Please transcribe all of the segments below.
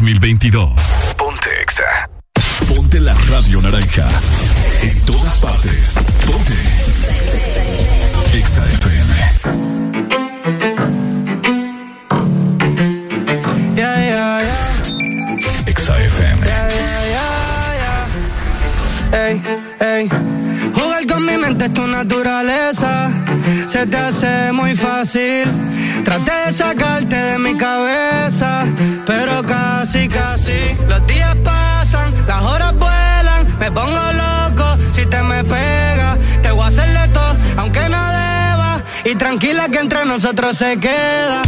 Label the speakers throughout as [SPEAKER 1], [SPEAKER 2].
[SPEAKER 1] Mexaneo 2022. Ponte Exa. Ponte la radio naranja. En todas partes. Ponte. Exa FM.
[SPEAKER 2] Yeah, yeah, yeah.
[SPEAKER 1] Exa FM.
[SPEAKER 2] Ey, ey. Jugar con mi mente es tu naturaleza. Se te hace muy fácil. Traté de sacarte de mi cabeza, pero casi, casi. Los días pasan, las horas vuelan. Me pongo loco si te me pegas. Te voy a hacerle todo, aunque no deba. Y tranquila que entre nosotros se queda.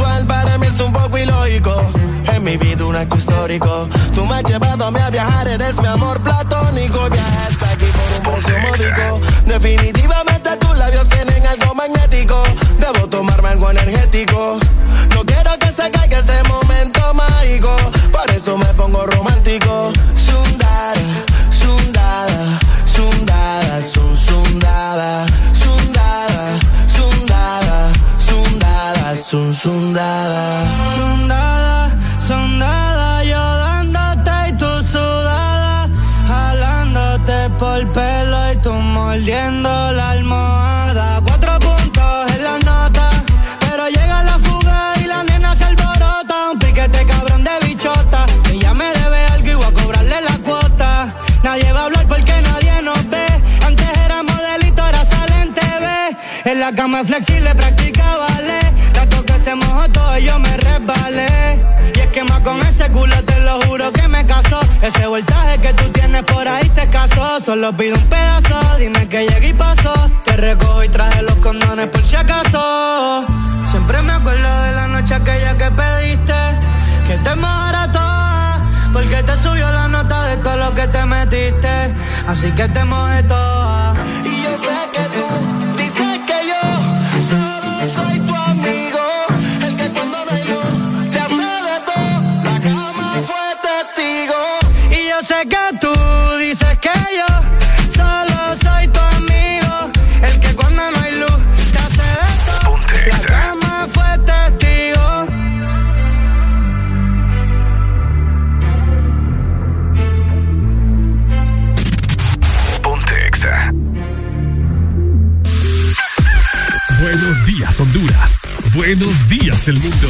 [SPEAKER 3] Casual, para mí es un poco ilógico. En mi vida un acto histórico. Tú me has llevado a mí a viajar, eres mi amor platónico. Viajaste aquí por un precio módico. Definitivamente tus labios tienen algo magnético. Debo tomarme algo energético. No quiero que se caiga este momento mágico. Por eso me pongo romántico. Sundada.
[SPEAKER 2] Sondada, sondada, yo dándote y tú sudada, jalándote por pelo y tú mordiendo la almohada. Cuatro puntos en la nota, pero llega la fuga y la nena se alborota. Un piquete cabrón de bichota, ella me debe algo y voy a cobrarle la cuota. Nadie va a hablar porque nadie nos ve. Antes era modelito, ahora sale en TV. En la cama flexible, practica ballet. Yo me resbalé. Y es que más con ese culo te lo juro que me casó. Ese voltaje que tú tienes por ahí te casó. Solo pido un pedazo, dime que llegué y pasó. Te recojo y traje los condones por si acaso. Siempre me acuerdo de la noche aquella que pediste. Que te mojara toda. Porque te subió la nota de todo lo que te metiste. Así que te mojé toda.
[SPEAKER 3] Y yo sé que tú que
[SPEAKER 2] tú dices que yo solo soy tu amigo. El que cuando no hay luz te hace de todo. La cama fue testigo.
[SPEAKER 1] Ponte Exa. Buenos días, Honduras. Buenos días, el mundo.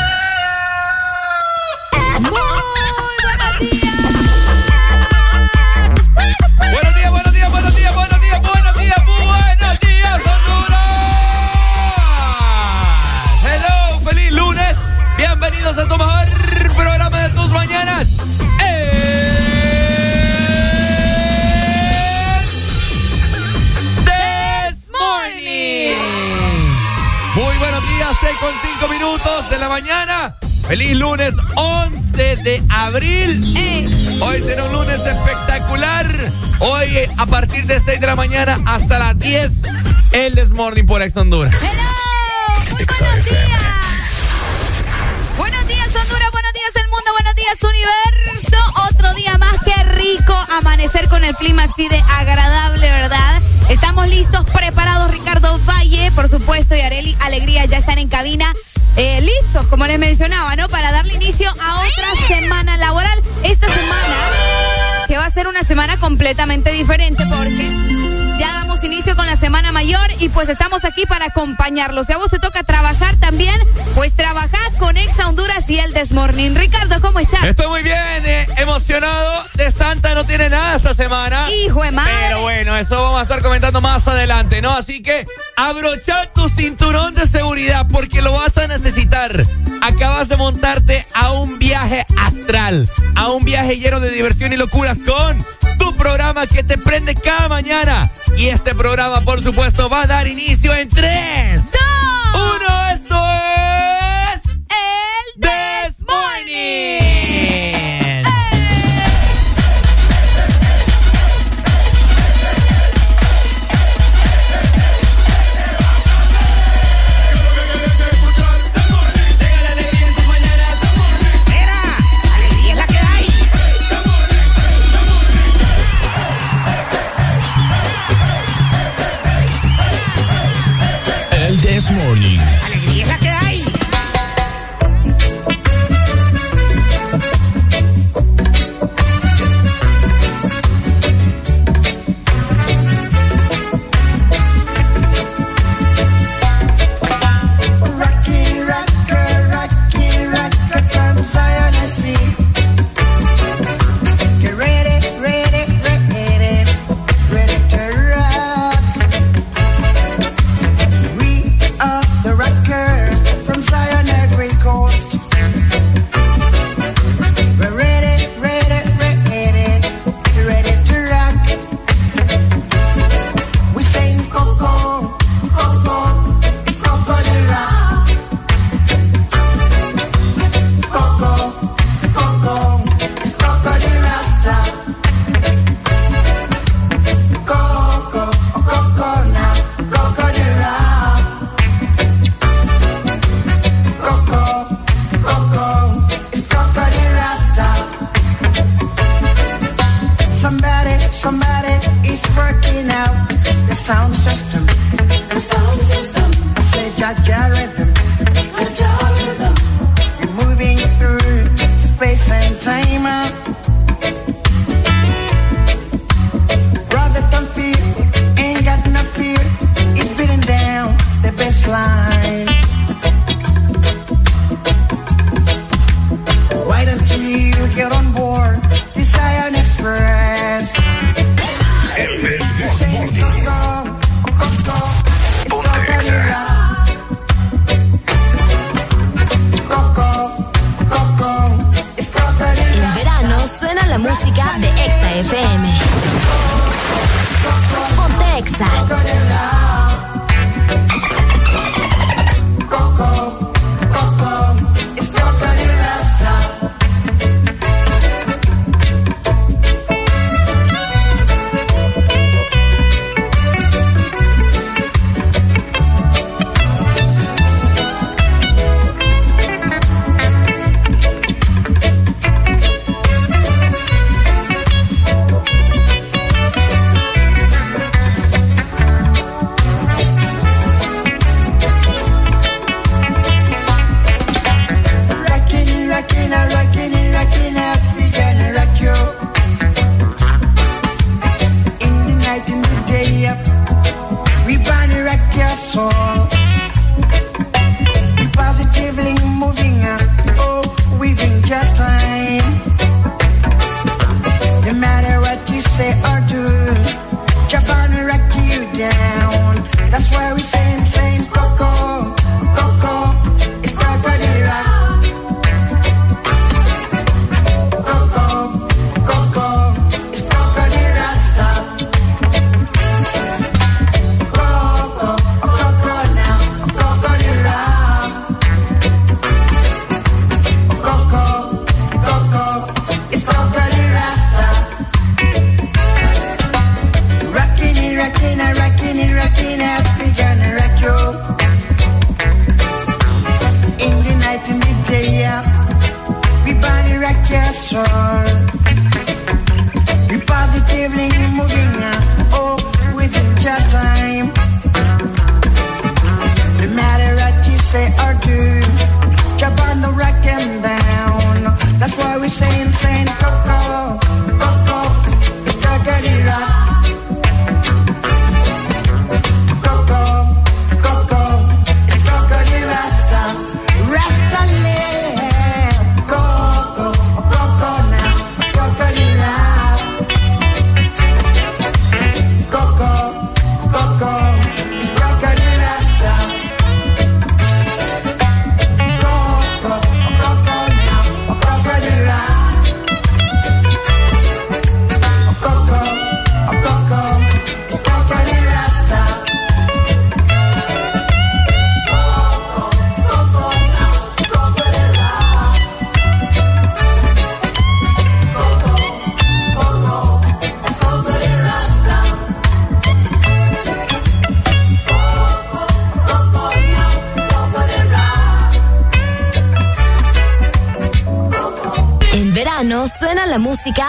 [SPEAKER 4] Minutos de la mañana. Feliz lunes 11 de abril. Hoy será un lunes espectacular. Hoy a partir de 6 de la mañana hasta las 10, el Desmorning por Ex Honduras.
[SPEAKER 5] Hello. Muy buenos días. Buenos días, Honduras. Buenos días, el mundo. Buenos días, universo. Otro día más. Qué rico amanecer con el clima así de agradable, ¿verdad? Estamos listos, preparados. Ricardo Valle, por supuesto, y Areli Alegría ya están en cabina. Eh, listos, como les mencionaba, ¿no? Para darle inicio a otra semana laboral. Esta semana, que va a ser una semana completamente diferente porque ya damos inicio con la semana mayor y pues estamos aquí para acompañarlos. Si a vos te toca trabajar también, pues trabajad con Exa Honduras y el Desmorning. Ricardo, ¿cómo estás?
[SPEAKER 4] Estoy muy bien, eh, emocionado. De Santa no tiene nada esta semana.
[SPEAKER 5] Hijo de madre.
[SPEAKER 4] Pero bueno, eso vamos a estar comentando más adelante, ¿no? Así que abrocha tu cinturón de seguridad porque lo vas a necesitar. Acabas de montarte a un viaje astral, a un viaje lleno de diversión y locuras con tu programa que te prende cada mañana. Y este programa, por supuesto, va a dar inicio en 3,
[SPEAKER 5] ¡Dos!
[SPEAKER 4] 1. Esto es.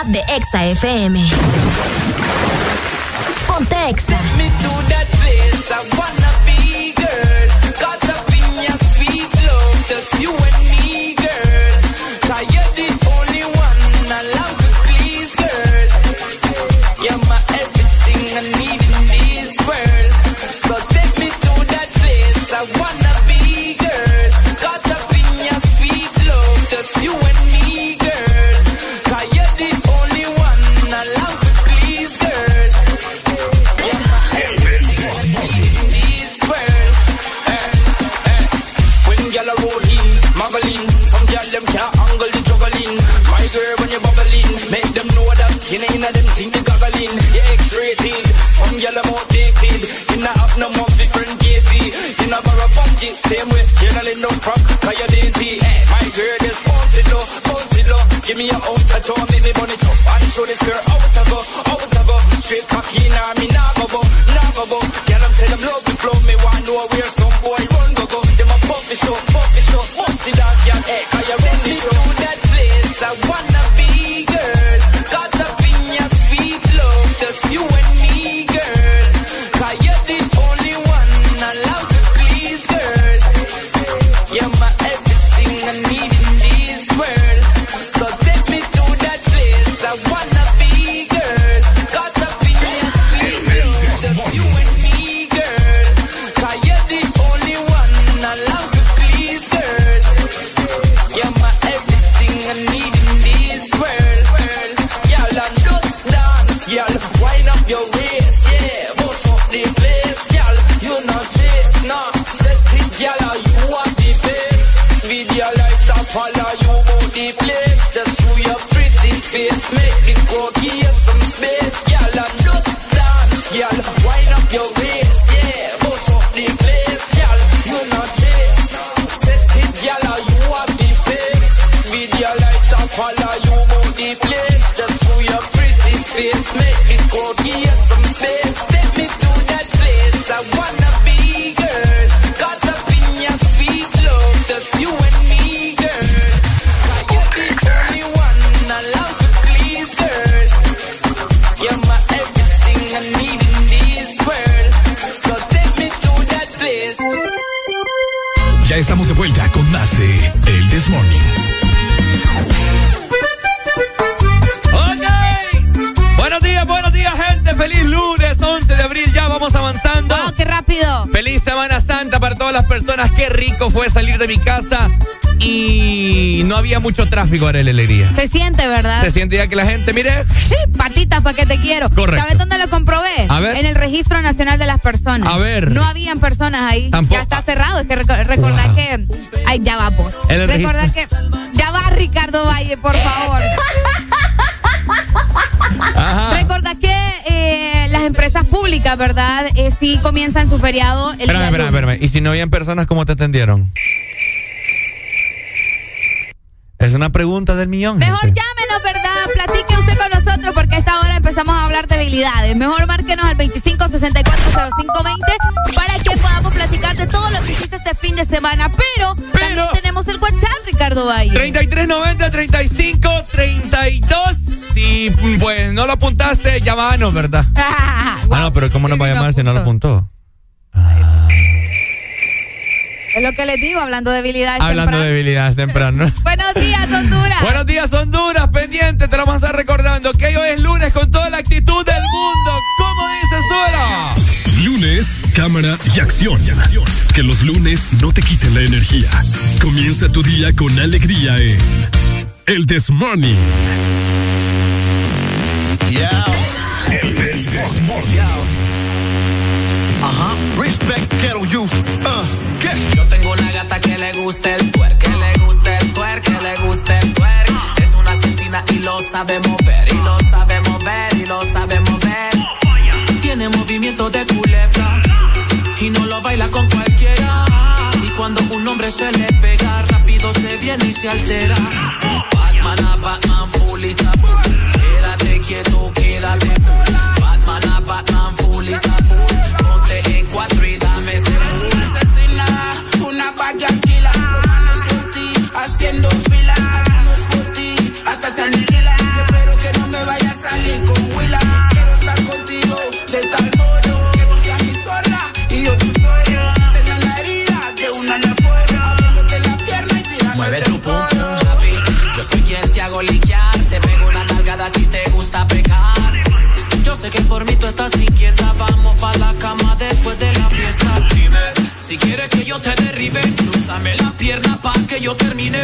[SPEAKER 6] De
[SPEAKER 7] Exa FM.
[SPEAKER 8] Arely Alegría.
[SPEAKER 5] Se siente, ¿verdad?
[SPEAKER 8] Se siente ya que la gente, mire,
[SPEAKER 5] Sí, patitas, ¿para qué te quiero?
[SPEAKER 8] Correcto.
[SPEAKER 5] ¿Sabes dónde lo comprobé?
[SPEAKER 8] A ver.
[SPEAKER 5] En el Registro Nacional de las Personas.
[SPEAKER 8] A ver.
[SPEAKER 5] No habían personas ahí.
[SPEAKER 8] Tampoco.
[SPEAKER 5] Ya está cerrado. Es que reco- recordar
[SPEAKER 8] Wow.
[SPEAKER 5] que. Ay, ya va, vos. Recordar que. Ya va, Ricardo Valle, por favor.
[SPEAKER 8] Ajá.
[SPEAKER 5] Recordar que eh, las empresas públicas, ¿verdad? Eh, sí comienzan su feriado el
[SPEAKER 8] Espérame,
[SPEAKER 5] día
[SPEAKER 8] espérame, espérame. ¿Y si no habían personas, cómo te atendieron? Es una pregunta del millón.
[SPEAKER 5] Mejor
[SPEAKER 8] gente.
[SPEAKER 5] llámenos, ¿verdad? Platique usted con nosotros porque a esta hora empezamos a hablar de habilidades. Mejor márquenos al 25640520 para que podamos platicar de todo lo que hiciste este fin de semana. Pero, también tenemos el WhatsApp, Ricardo Valle.
[SPEAKER 8] 3390 35 32. Si pues no lo apuntaste, llámanos, ¿verdad?
[SPEAKER 5] Ah,
[SPEAKER 8] Ah, no, pero ¿cómo nos va a llamar si no lo
[SPEAKER 5] apuntó. Es lo que les digo, hablando de habilidades
[SPEAKER 8] Hablando de
[SPEAKER 5] tempranas.
[SPEAKER 8] debilidades temprano.
[SPEAKER 5] Buenos días, Honduras.
[SPEAKER 8] Buenos días, Honduras, pendiente. Te lo vamos a estar recordando que hoy es lunes con toda la actitud del mundo. ¿Cómo dice Suela?
[SPEAKER 1] Lunes, cámara y acción. Que los lunes no te quiten la energía. Comienza tu día con alegría en El This Morning.
[SPEAKER 9] Ajá. Respect ghetto youth. Uh, ¿qué?
[SPEAKER 10] Yo tengo una gata que le gusta el sabe mover, y lo sabe mover, y lo sabe mover. Tiene movimiento de culebra y no lo baila con cualquiera. Y cuando un hombre se le pega, rápido se viene y se altera. Batman a Batman, full is a. Quédate quieto, quédate cool. Que por mí tú estás inquieta. Vamos pa' la cama después de la fiesta. Dime si quieres que yo te derribe. Cruzame la pierna pa' que yo termine.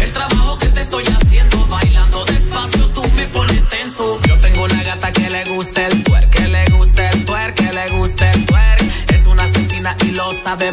[SPEAKER 10] El trabajo que te estoy haciendo, bailando despacio, tú me pones tenso. Yo tengo una gata que le gusta el twerk, que le gusta el twerk, que le gusta el twerk. Es una asesina y lo sabe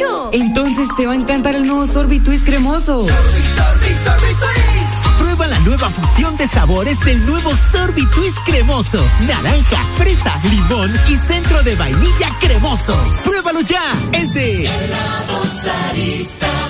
[SPEAKER 11] mucho.
[SPEAKER 12] Entonces te va a encantar el nuevo Sorbitwist cremoso.
[SPEAKER 13] Prueba la nueva fusión de sabores del nuevo Sorbitwist cremoso. Naranja, fresa, limón y centro de vainilla cremoso. Pruébalo ya. Es de
[SPEAKER 14] En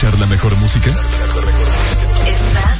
[SPEAKER 14] Escuchar la mejor música?
[SPEAKER 11] Estás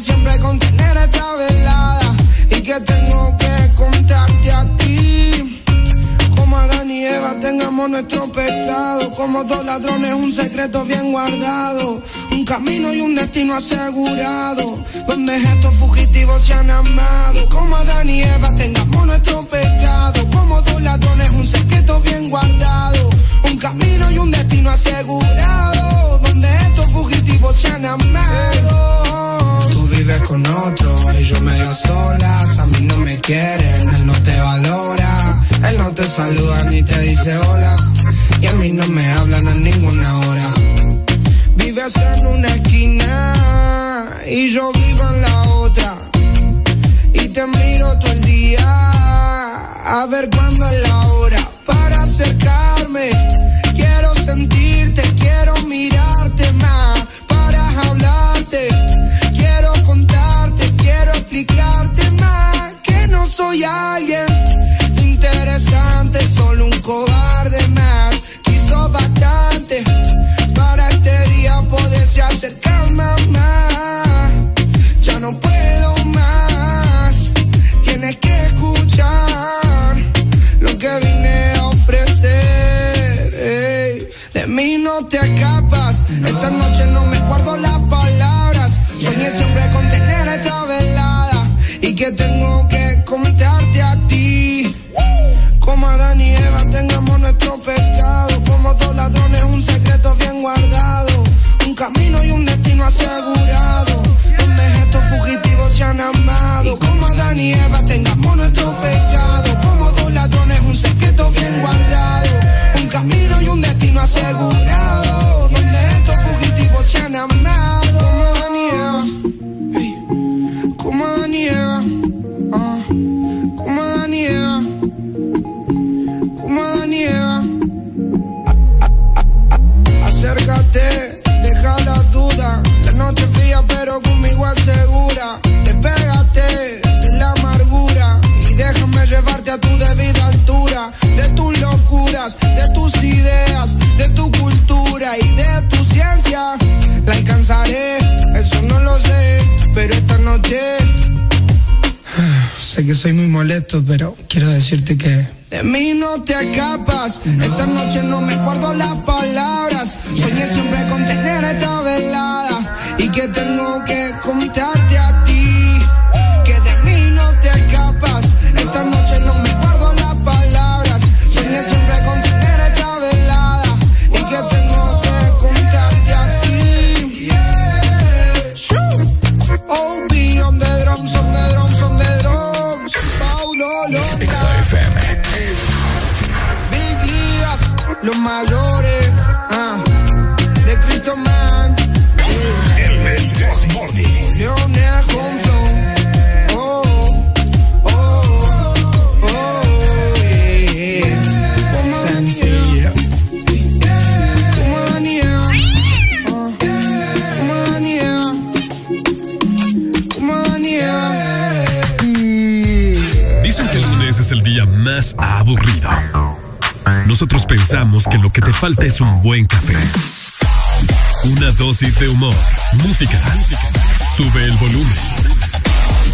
[SPEAKER 15] Siempre con tener esta velada y que tengo que contarte a ti. Como Adán y Eva tengamos nuestro pecado. Como dos ladrones, un secreto bien guardado. Un camino y un destino asegurado. Donde estos fugitivos se han amado. Como Adán y Eva tengamos nuestro pecado. Como dos ladrones, un secreto bien guardado. Un camino y un destino asegurado. Donde estos fugitivos se han amado. Vives con otro y yo medio solas. A mí no me quieren, él no te valora. Él no te saluda ni te dice hola. Y a mí no me hablan a ninguna hora. Vives en una esquina y yo vivo en la otra. Y te miro todo el día a ver cuándo es la hora para acercarme. Quiero sentirte, quiero mirarte más soy alguien interesante, solo un cobarde más. Quiso bastante para este día poderse acercar más. Ya no puedo más, tienes que escuchar lo que vine a ofrecer. De mí no te escapas, esta noche no me guardo las palabras. Pero quiero decirte que de mí no te escapas. Esta noche no me guardo las palabras. Soñé siempre con tener esta velada
[SPEAKER 1] pensamos que lo que te falta es un buen café. Una dosis de humor, música. Sube el volumen.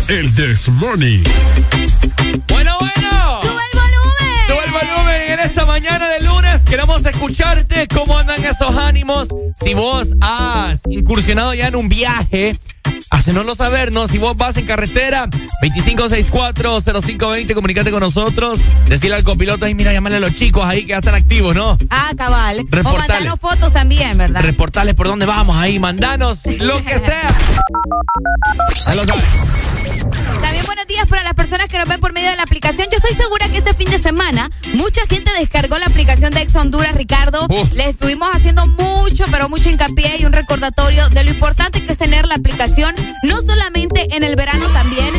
[SPEAKER 1] El This Morning.
[SPEAKER 8] Bueno, bueno.
[SPEAKER 5] ¡Sube el volumen!
[SPEAKER 8] Sube el volumen en esta mañana de lunes. Queremos escucharte cómo andan esos ánimos. Si vos has incursionado ya en un viaje Hacenoslo saber, ¿no? Si vos vas en carretera, 2564-0520, comunícate con nosotros. Decirle al copiloto, ahí mira, llamarle a los chicos ahí que ya están activos, ¿no?
[SPEAKER 5] Ah, cabal.
[SPEAKER 8] Reportales.
[SPEAKER 5] O mandanos fotos también, ¿verdad?
[SPEAKER 8] Reportales por dónde vamos ahí, mandanos lo que sea. Ya lo sabes.
[SPEAKER 5] También buenos días para las personas que nos ven por medio de la aplicación. Yo estoy segura que este fin de semana mucha gente descargó la aplicación de Ex Honduras, Ricardo.
[SPEAKER 8] Uf.
[SPEAKER 5] Le estuvimos haciendo mucho, pero mucho hincapié y un recordatorio de lo importante que es tener la aplicación, no solamente en el verano, también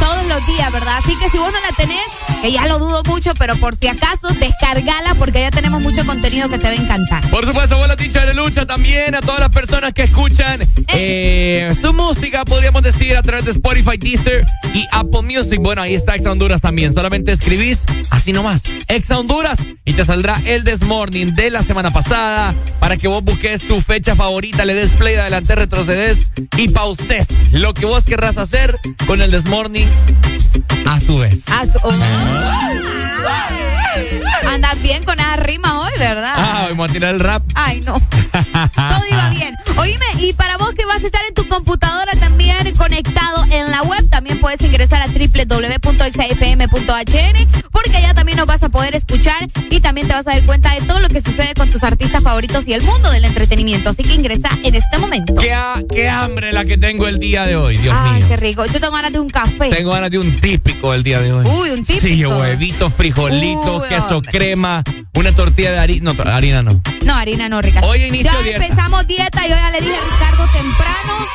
[SPEAKER 5] todos los días, ¿verdad? Así que si vos no la tenés, que ya lo dudo mucho, pero por si acaso, descargala porque ya tenemos mucho contenido que te va a encantar.
[SPEAKER 8] Por supuesto, buena dicha de lucha también a todas las personas que escuchan eh, su música, podríamos decir, a través de Spotify, Deezer y Apple Music. Bueno, ahí está Exa Honduras también. Solamente escribís así nomás, Exa Honduras, y te saldrá el This Morning de la semana pasada para que vos busques tu fecha favorita, le des play, adelante, retrocedes y pauses lo que vos querrás hacer con el This Morning a su vez.
[SPEAKER 5] A su- oh. Andas bien con esa rima hoy, ¿verdad?
[SPEAKER 8] Ah, vamos a tirar el rap.
[SPEAKER 5] Ay, no. Todo iba bien. Oíme, y para vos que vas a estar en tu computadora también conectado en la web, también puedes ingresar a www.exafm.hn porque allá también nos vas a poder escuchar y también te vas a dar cuenta de todo lo que sucede con tus artistas favoritos y el mundo del entretenimiento. Así que ingresa en este momento.
[SPEAKER 8] ¿Qué, ha- qué hambre la que tengo el día de hoy, Dios
[SPEAKER 5] Ay,
[SPEAKER 8] mío.
[SPEAKER 5] qué rico. Yo tengo ganas de un café.
[SPEAKER 8] Tengo ganas de un típico el día de hoy.
[SPEAKER 5] Uy, un típico.
[SPEAKER 8] Sí, huevitos, frijolitos,
[SPEAKER 5] Uy,
[SPEAKER 8] queso,
[SPEAKER 5] hombre.
[SPEAKER 8] crema, una tortilla de harina. No, harina no.
[SPEAKER 5] No, harina no, Ricardo.
[SPEAKER 8] Hoy inicio
[SPEAKER 5] ya
[SPEAKER 8] dieta.
[SPEAKER 5] empezamos dieta. Yo le dije a Ricardo temprano,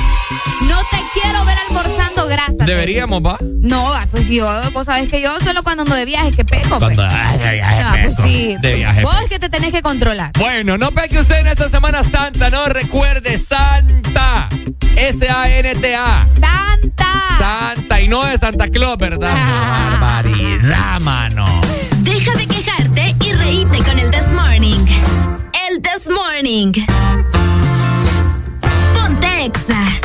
[SPEAKER 5] no te quiero ver almorzando grasa.
[SPEAKER 8] Deberíamos, ¿va?
[SPEAKER 5] No, ah, pues yo, vos sabés que yo solo cuando ando de viaje que peco. pues.
[SPEAKER 8] Cuando- de viaje
[SPEAKER 5] Ah, pues sí.
[SPEAKER 8] De viaje
[SPEAKER 5] Vos
[SPEAKER 8] peco.
[SPEAKER 5] es que te tenés que controlar.
[SPEAKER 8] Bueno, no peque usted en esta Semana Santa, ¿no? Recuerde, Santa. S-A-N-T-A.
[SPEAKER 5] Santa.
[SPEAKER 8] Santa. Y no de Santa Claus, ¿verdad?
[SPEAKER 5] Ah.
[SPEAKER 8] Barbaridad, mano.
[SPEAKER 16] Deja de quejarte y reíte con el This Morning. El This Morning. Ponte Exa.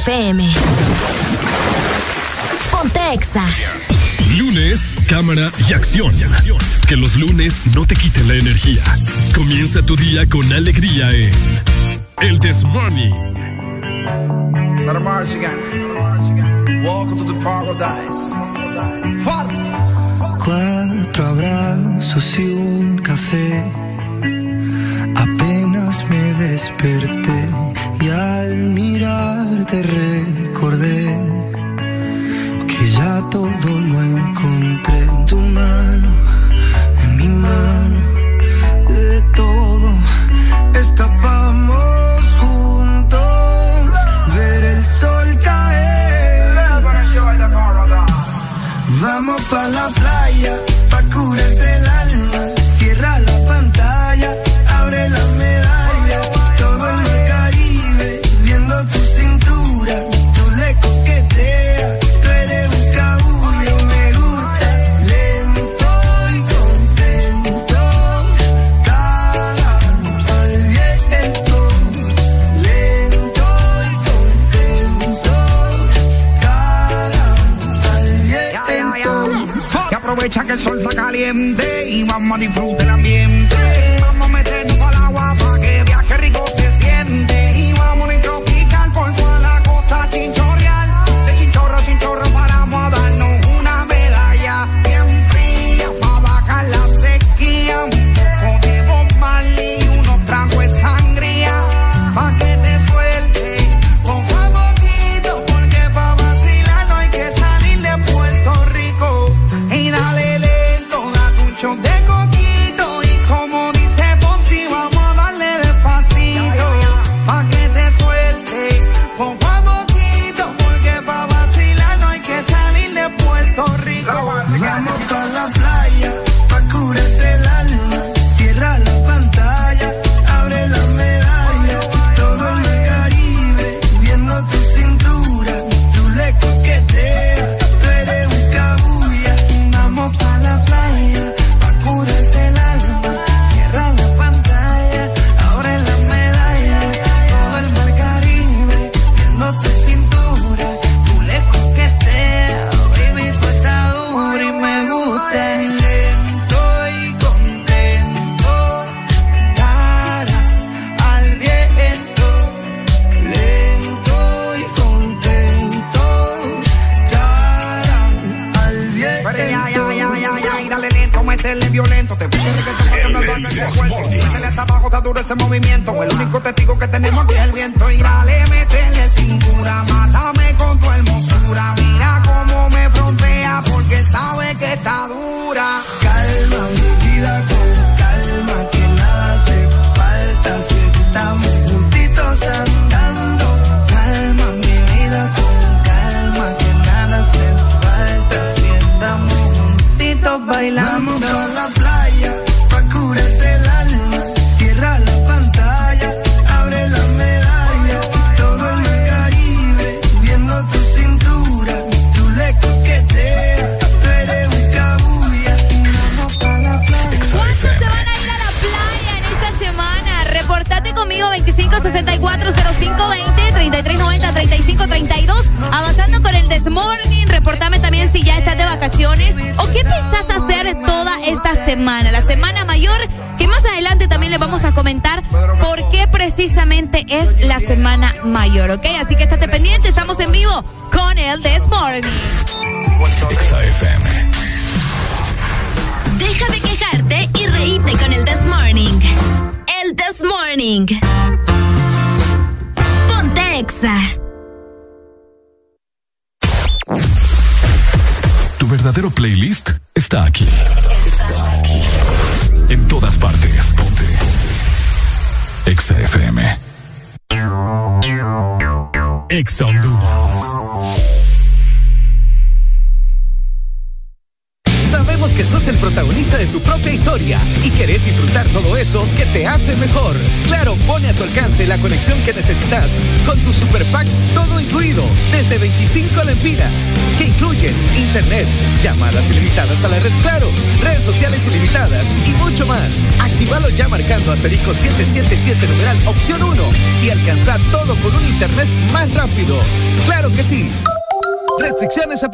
[SPEAKER 17] FM.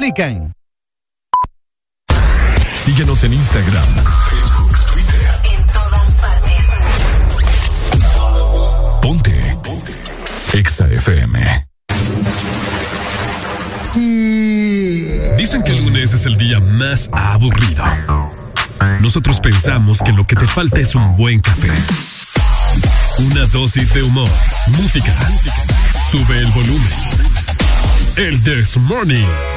[SPEAKER 18] Aplican.
[SPEAKER 1] Síguenos en Instagram, Facebook, Twitter.
[SPEAKER 11] En todas partes.
[SPEAKER 1] Ponte. Ponte. Exa FM. Dicen que el lunes es el día más aburrido. Nosotros pensamos que lo que te falta es un buen café. Una dosis de humor, música. Sube el volumen. El This Morning.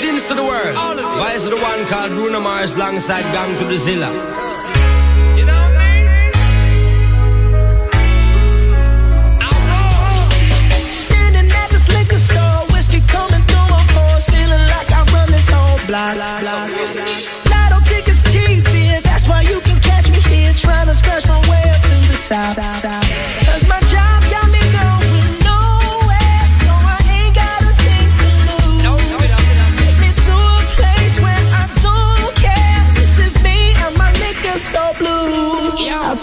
[SPEAKER 19] Now greetings to the world. Why is the one called Bruno Mars alongside Gang to the Zilla? You know me?
[SPEAKER 20] Standing at this liquor store, whiskey coming through my pores, feeling like I run this whole block. Lotto tickets cheap, yeah, that's why you can catch me here, trying to scratch my way up to the top. Cause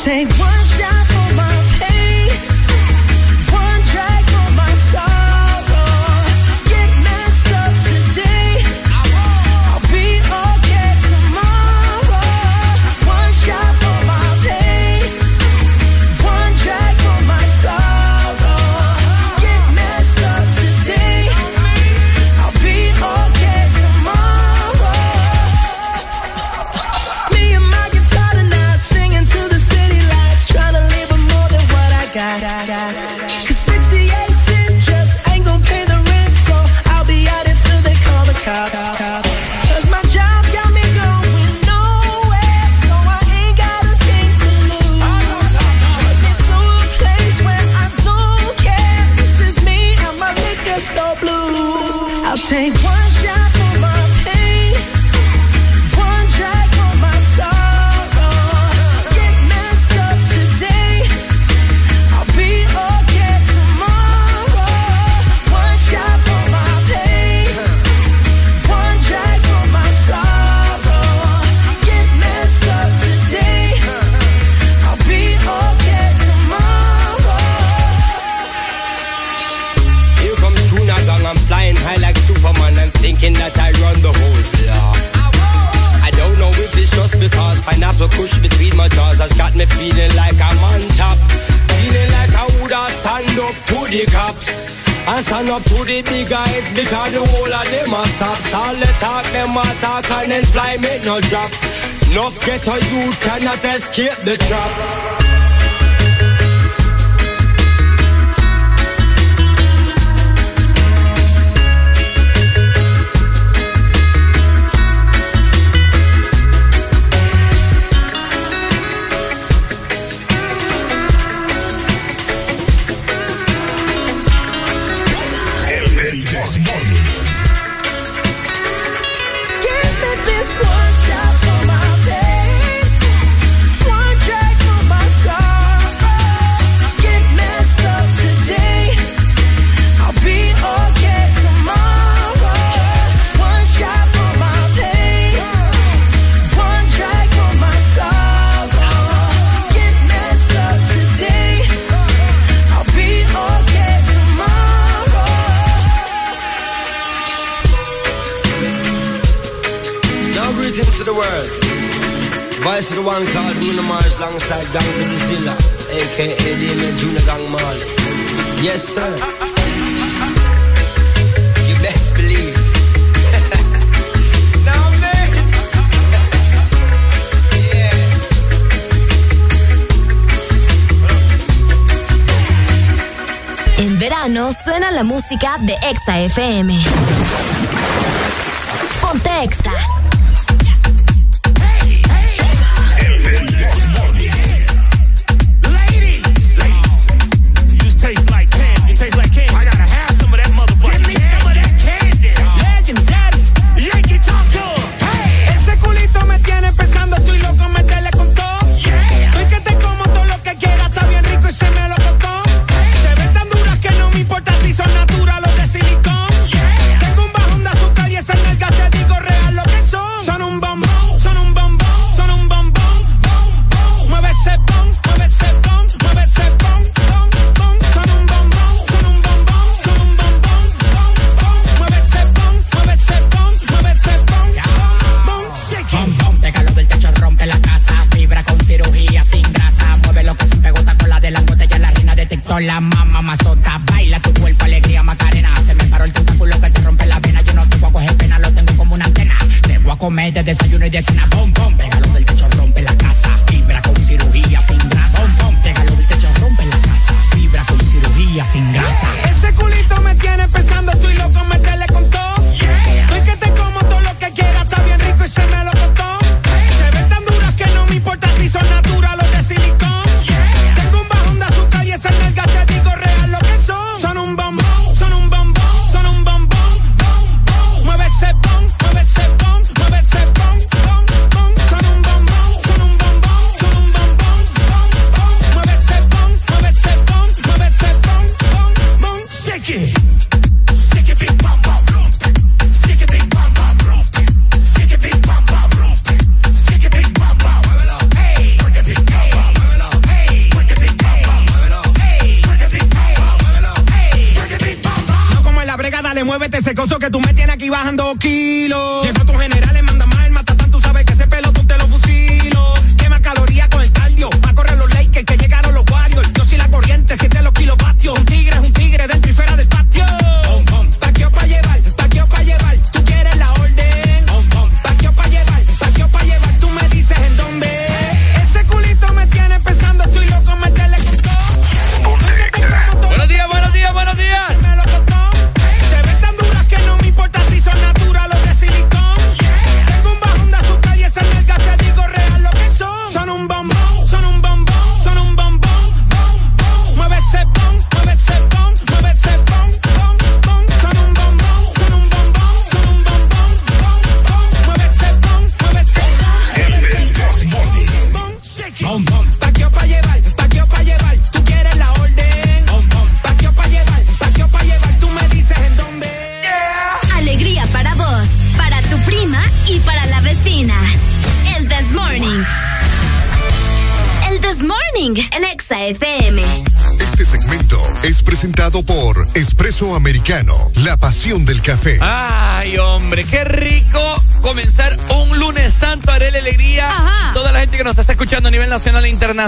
[SPEAKER 20] take one shot
[SPEAKER 19] thinking that I run the whole block. I don't know if it's just because pineapple push between my jaws has got me feeling like I'm on top. Feeling like I woulda stand up to the cops. And stand up to the big guys because the whole of them are soft. All the talk, them a talk and then fly me no drop. Enough ghetto you cannot escape the trap. Alongside Gang. Yes, sir. You best believe. man.
[SPEAKER 11] En verano suena la música de Exa FM. Ponte Exa.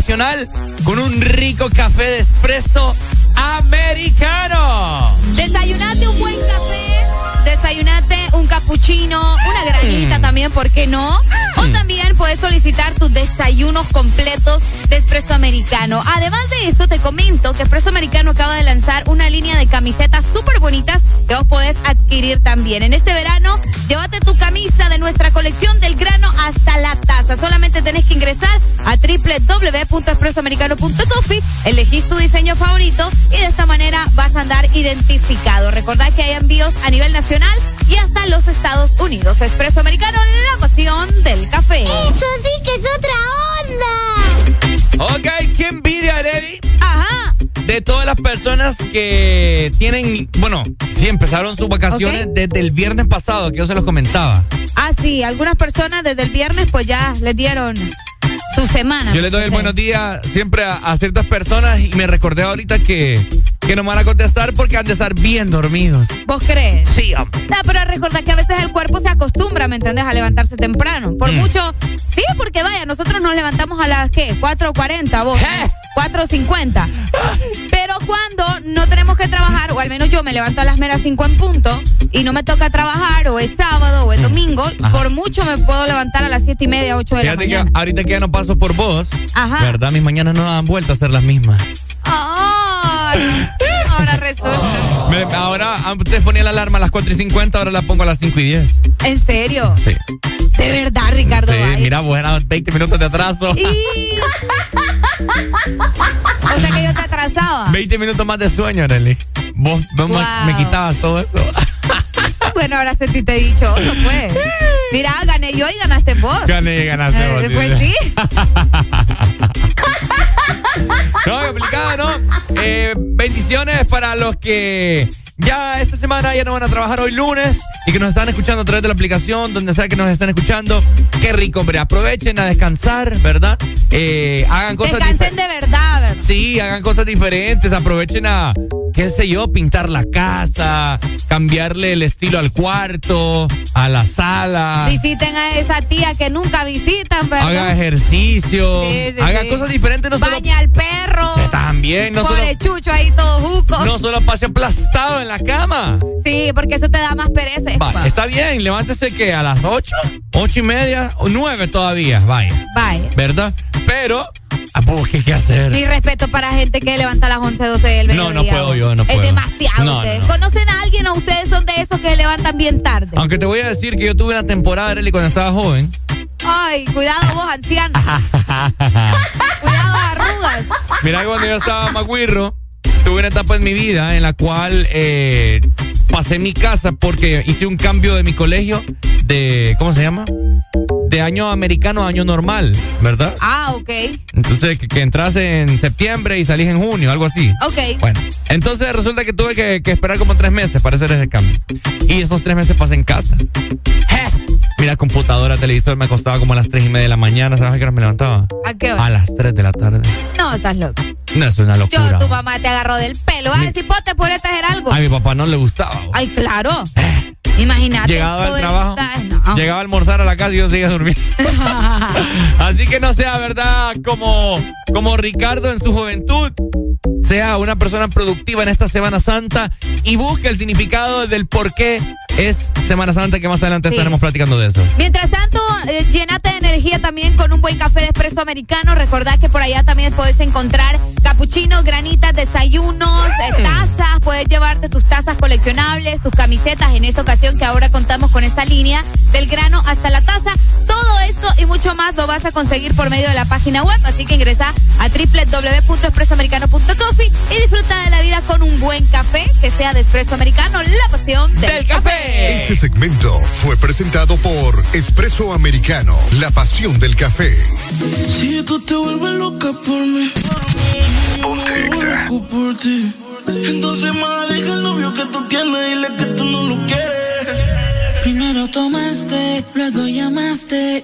[SPEAKER 8] E
[SPEAKER 5] www.expresoamericano.coffee, elegís tu diseño favorito y de esta manera vas a andar identificado. Recordad que hay envíos a nivel nacional y hasta los Estados Unidos. Espresso Americano, la pasión del café.
[SPEAKER 21] Eso sí que es otra onda.
[SPEAKER 8] Ok, qué envidia, Areli.
[SPEAKER 5] Ajá.
[SPEAKER 8] De todas las personas que tienen, bueno, sí, empezaron sus vacaciones desde el viernes pasado, que yo se los comentaba.
[SPEAKER 5] Ah, sí, algunas personas desde el viernes pues ya les dieron semana.
[SPEAKER 8] Yo les doy el buenos días siempre a, a ciertas personas y me recordé ahorita que, que no me van a contestar porque han de estar bien dormidos.
[SPEAKER 5] ¿Vos crees?
[SPEAKER 8] Sí, hombre.
[SPEAKER 5] No, pero recuerda que a veces el cuerpo se acostumbra, ¿me entiendes? A levantarse temprano. Por
[SPEAKER 8] Mm.
[SPEAKER 5] mucho. Sí, porque vaya, nosotros nos levantamos a las, ¿qué? 4.40, vos. 4.50. Pero cuando no tenemos que trabajar, o al menos yo me levanto a las meras 5 en punto, y no me toca trabajar, o es sábado, o es domingo.
[SPEAKER 8] Ajá.
[SPEAKER 5] por mucho me puedo levantar a las 7 y media, 8 de la
[SPEAKER 8] Fíjate que
[SPEAKER 5] mañana.
[SPEAKER 8] ahorita que ya no paso por vos,
[SPEAKER 5] Ajá.
[SPEAKER 8] ¿verdad? Mis mañanas no dan vuelta a ser las mismas.
[SPEAKER 5] Ay, ahora resulta.
[SPEAKER 8] Me- ahora antes ponía la alarma a las 4 y 50, ahora la pongo a las 5 y 10.
[SPEAKER 5] ¿En serio?
[SPEAKER 8] Sí.
[SPEAKER 5] De verdad, Ricardo.
[SPEAKER 8] Sí,
[SPEAKER 5] Valle.
[SPEAKER 8] mira, vos eran 20 minutos de atraso.
[SPEAKER 5] Y- O sea que yo te atrasaba.
[SPEAKER 8] 20 minutos más de sueño, Arely. Vos, vos
[SPEAKER 5] Wow.
[SPEAKER 8] me quitabas todo eso.
[SPEAKER 5] Bueno, ahora sentiste dichoso, pues. Mira, gané yo y ganaste vos.
[SPEAKER 8] Gané y ganaste
[SPEAKER 5] Eh,
[SPEAKER 8] vos,
[SPEAKER 5] pues sí.
[SPEAKER 8] No, complicado, ¿no? Eh, bendiciones para los que ya esta semana ya no van a trabajar hoy lunes y que nos están escuchando a través de la aplicación, donde sea que nos están escuchando. Qué rico, hombre. Aprovechen a descansar, ¿verdad? Eh, hagan cosas
[SPEAKER 5] Descansen de verdad, ¿verdad?
[SPEAKER 8] Sí, hagan cosas diferentes, aprovechen a, qué sé yo, pintar la casa, cambiarle el estilo al cuarto, a la sala.
[SPEAKER 5] Visiten a esa tía que nunca visitan, ¿verdad?
[SPEAKER 8] Haga ejercicio,
[SPEAKER 5] Sí, sí,
[SPEAKER 8] haga
[SPEAKER 5] sí.
[SPEAKER 8] cosas diferentes, no solo
[SPEAKER 5] Baña al perro.
[SPEAKER 8] Se- también, no solo,
[SPEAKER 5] Pobre chucho ahí todo juco.
[SPEAKER 8] no solo pase aplastado en la cama.
[SPEAKER 5] Sí, porque eso te da más pereza.
[SPEAKER 8] Va, está bien, levántese que a las ocho, ocho y media, o nueve todavía, vaya,
[SPEAKER 5] Vaya.
[SPEAKER 8] ¿verdad? Pero, ah, busque qué hacer.
[SPEAKER 5] Mi respeto para gente que levanta a las 11, 12 del
[SPEAKER 8] No,
[SPEAKER 5] mediodía.
[SPEAKER 8] no puedo yo, no puedo.
[SPEAKER 5] Es demasiado.
[SPEAKER 8] No, no, no.
[SPEAKER 5] ¿Conocen a alguien ustedes son de esos que se levantan bien tarde?
[SPEAKER 8] Aunque te voy a decir que yo tuve una temporada, Arely, cuando estaba joven.
[SPEAKER 5] Ay, cuidado vos, anciano. cuidado, arrugas.
[SPEAKER 8] Mira cuando yo estaba maguirro, tuve una etapa en mi vida en la cual eh, pasé mi casa porque hice un cambio de mi colegio de, ¿cómo se llama? De año americano a año normal, ¿verdad?
[SPEAKER 5] Ah, ok.
[SPEAKER 8] Entonces, que, que entras en septiembre y salís en junio, algo así.
[SPEAKER 5] Ok.
[SPEAKER 8] Bueno, entonces resulta que tuve que, que esperar como tres meses para hacer ese cambio. Y esos tres meses pasé en casa. ¡Je! Mira, computadora, televisor, me acostaba como a las tres y media de la mañana. ¿Sabes a qué hora me levantaba?
[SPEAKER 5] ¿A qué hora?
[SPEAKER 8] A las tres de la tarde.
[SPEAKER 5] No, estás loco.
[SPEAKER 8] No, es una
[SPEAKER 5] Yo,
[SPEAKER 8] locura.
[SPEAKER 5] tu mamá te agarró del pelo. Vas a decir, pote, por hacer algo.
[SPEAKER 8] A mi papá no le gustaba.
[SPEAKER 5] Ay, claro. Imagínate.
[SPEAKER 8] Llegaba
[SPEAKER 5] el-
[SPEAKER 8] trabajo,
[SPEAKER 5] no.
[SPEAKER 8] llegaba a almorzar a la casa y yo seguía durmiendo. Así que no sea verdad como, como Ricardo en su juventud. Sea una persona productiva en esta Semana Santa y busque el significado del por qué es Semana Santa, que más adelante
[SPEAKER 5] Sí.
[SPEAKER 8] estaremos platicando de eso.
[SPEAKER 5] Mientras tanto, eh, llenate de energía también con un buen café de espresso americano. Recordad que por allá también puedes encontrar capuchinos, granitas, desayunos, eh, tazas. Puedes llevarte tus tazas coleccionables, tus camisetas. En esta ocasión que ahora contamos con esta línea del grano hasta la taza. Todo esto y mucho más lo vas a conseguir por medio de la página web. Así que ingresa a www.expresoamericano.coffee café de espresso americano, la pasión del, café.
[SPEAKER 22] Este segmento fue presentado por Espresso Americano, la pasión del café.
[SPEAKER 23] Si tú te vuelves loca por mí,
[SPEAKER 22] Ponte
[SPEAKER 23] loco por ti. Entonces más deja el novio que tú tienes, dile que tú no lo quieres.
[SPEAKER 21] Primero tomaste, luego llamaste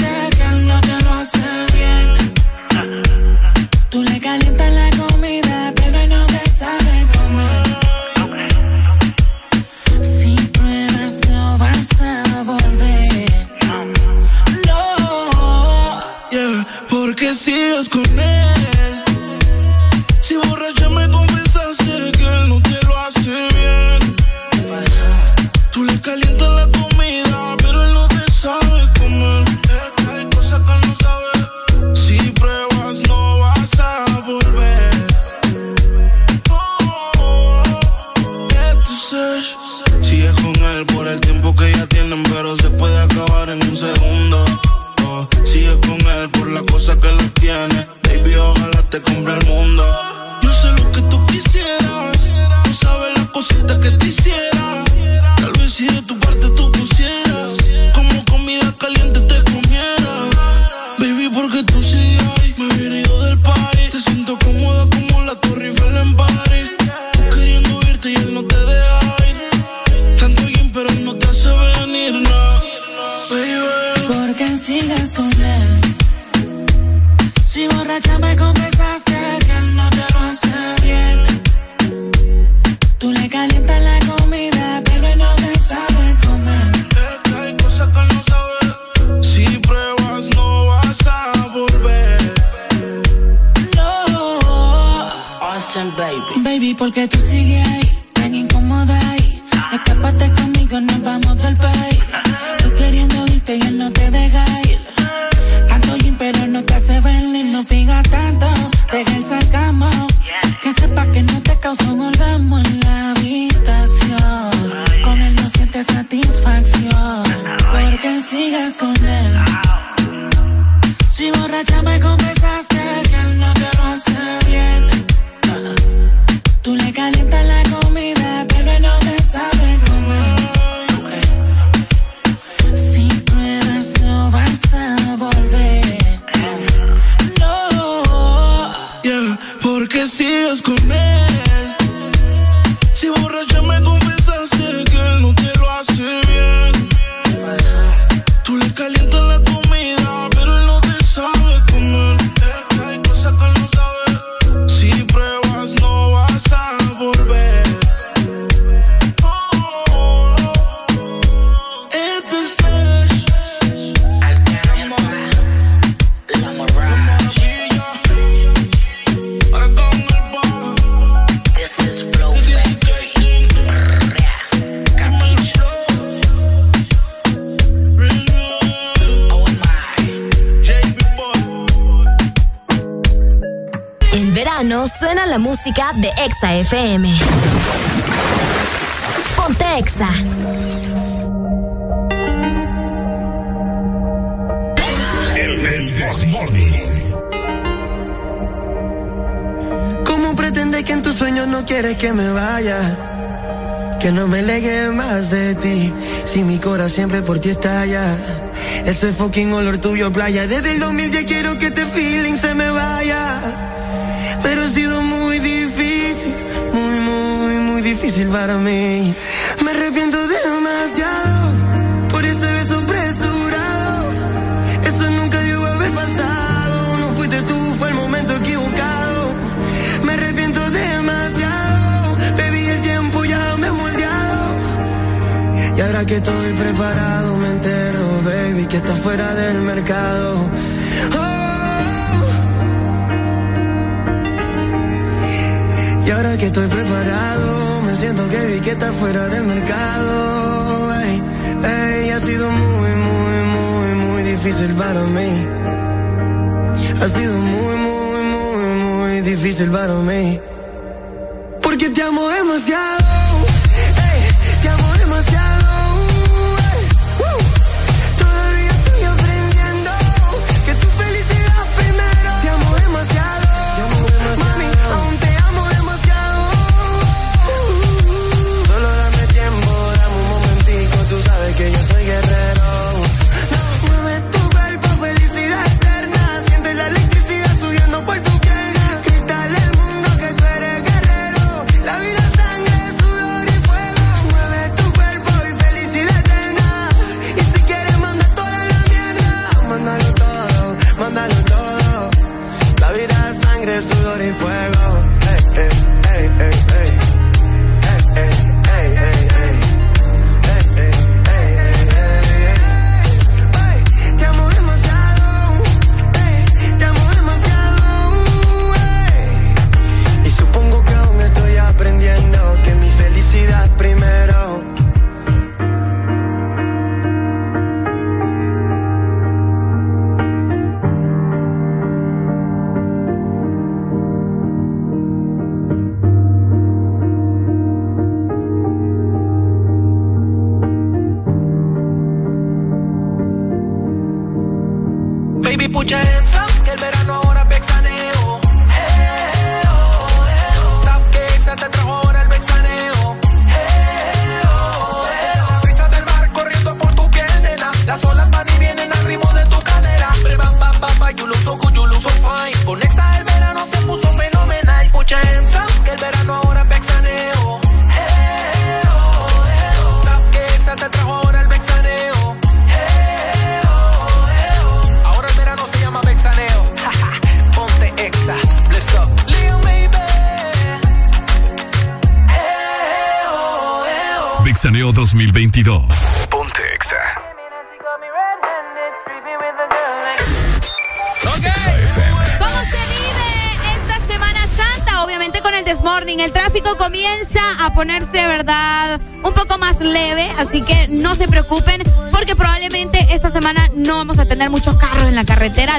[SPEAKER 23] playa
[SPEAKER 24] de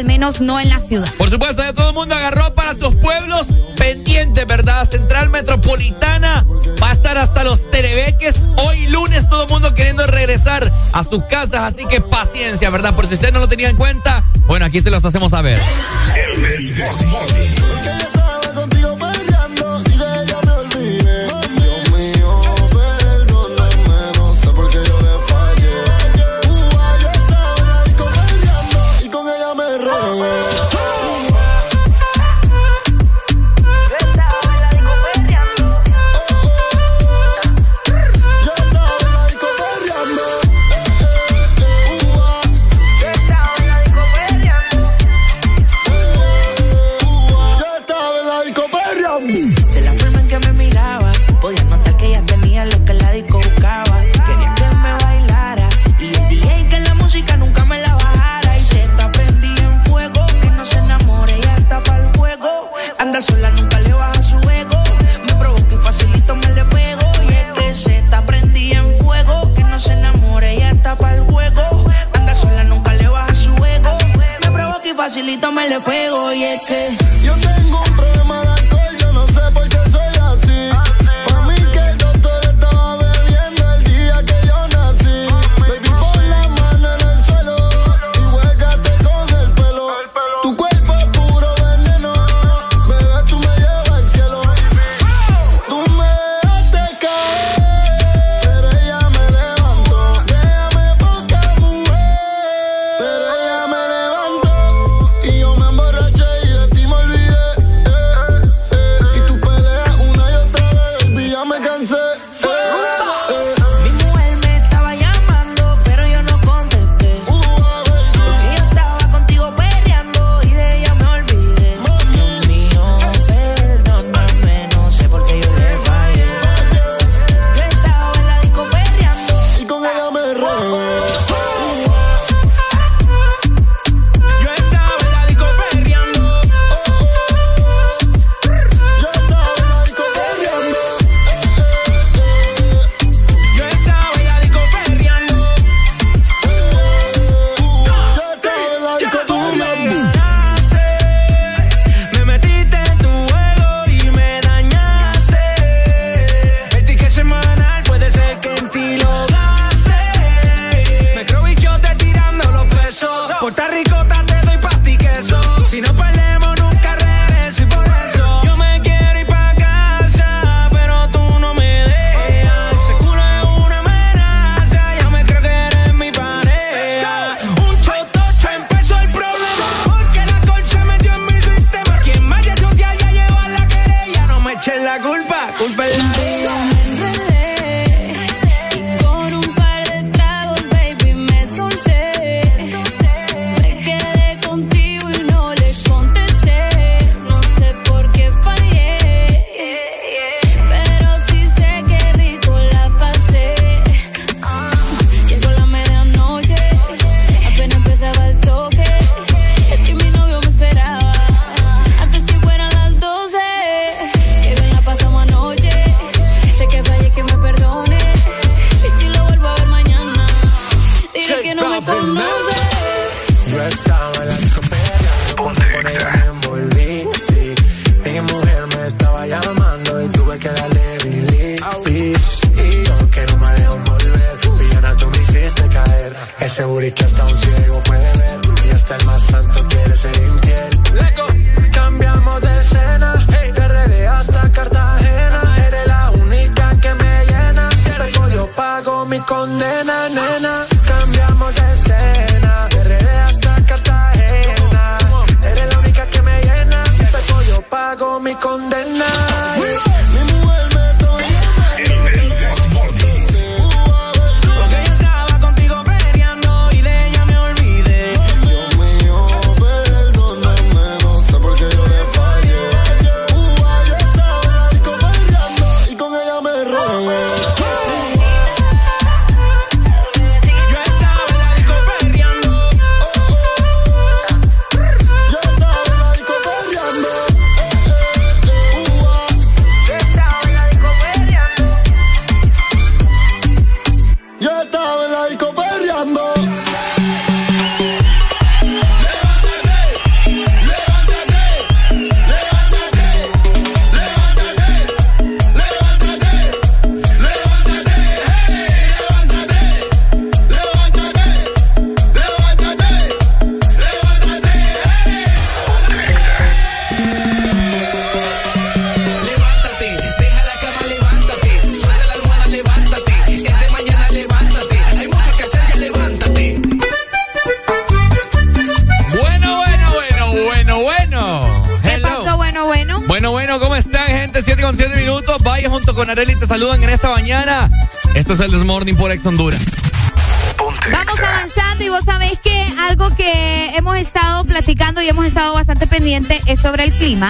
[SPEAKER 5] al menos no en la ciudad.
[SPEAKER 8] Por supuesto, ya todo el mundo agarró para tus pueblos pendientes, ¿verdad? Central Metropolitana va a estar hasta los terebeques. Hoy lunes todo el mundo queriendo regresar a sus casas, así que paciencia, ¿verdad? Por si usted no lo tenía en cuenta, bueno, aquí se los hacemos saber.
[SPEAKER 25] El, el,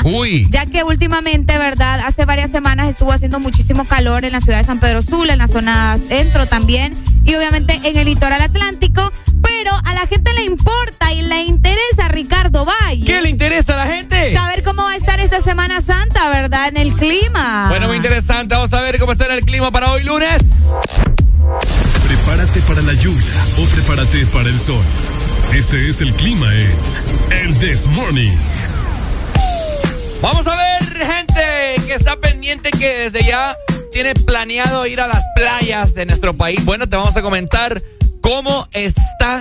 [SPEAKER 5] clima.
[SPEAKER 8] Uy.
[SPEAKER 5] Ya que últimamente, ¿verdad? Hace varias semanas estuvo haciendo muchísimo calor en la ciudad de San Pedro Sula, en la zona centro también y obviamente en el litoral atlántico. Pero a la gente le importa y le interesa, Ricardo Valle.
[SPEAKER 8] ¿Qué le interesa a la gente?
[SPEAKER 5] Saber cómo va a estar esta Semana Santa, ¿verdad? En el clima.
[SPEAKER 8] Bueno, muy interesante. Vamos a ver cómo está el clima para hoy lunes.
[SPEAKER 1] Prepárate para la lluvia o prepárate para el sol. Este es el clima en El This Morning.
[SPEAKER 8] Vamos a ver, gente que está pendiente que desde ya tiene planeado ir a las playas de nuestro país. Bueno, te vamos a comentar cómo está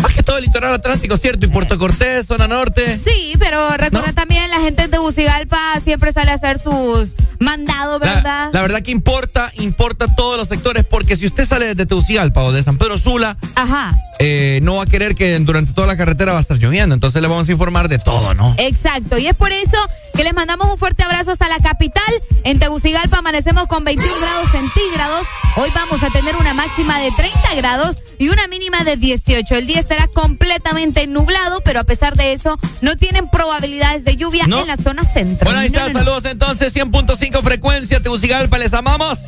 [SPEAKER 8] más que todo el litoral atlántico, ¿cierto? Y Puerto Cortés, zona norte.
[SPEAKER 5] Sí, pero recuerda también la gente de Tegucigalpa siempre sale a hacer sus mandados, ¿verdad?
[SPEAKER 8] La, verdad que importa, importa todos los sectores, porque si usted sale de Tegucigalpa o de San Pedro Sula,
[SPEAKER 5] Ajá.
[SPEAKER 8] Eh, no va a querer que durante toda la carretera va a estar lloviendo. Entonces le vamos a informar de todo, ¿no?
[SPEAKER 5] Exacto, y es por eso que les mandamos un fuerte abrazo hasta la capital. En Tegucigalpa amanecemos con 21 grados centígrados. Hoy vamos a tener una máxima de 30 grados y una mínima de 18. El día estará completamente nublado, pero a pesar de eso, no tienen probabilidades de lluvia
[SPEAKER 8] No.
[SPEAKER 5] en la zona centro.
[SPEAKER 8] Bueno, ahí está,
[SPEAKER 5] no, no.
[SPEAKER 8] saludos entonces, 100.5 frecuencia, Tegucigalpa, les amamos.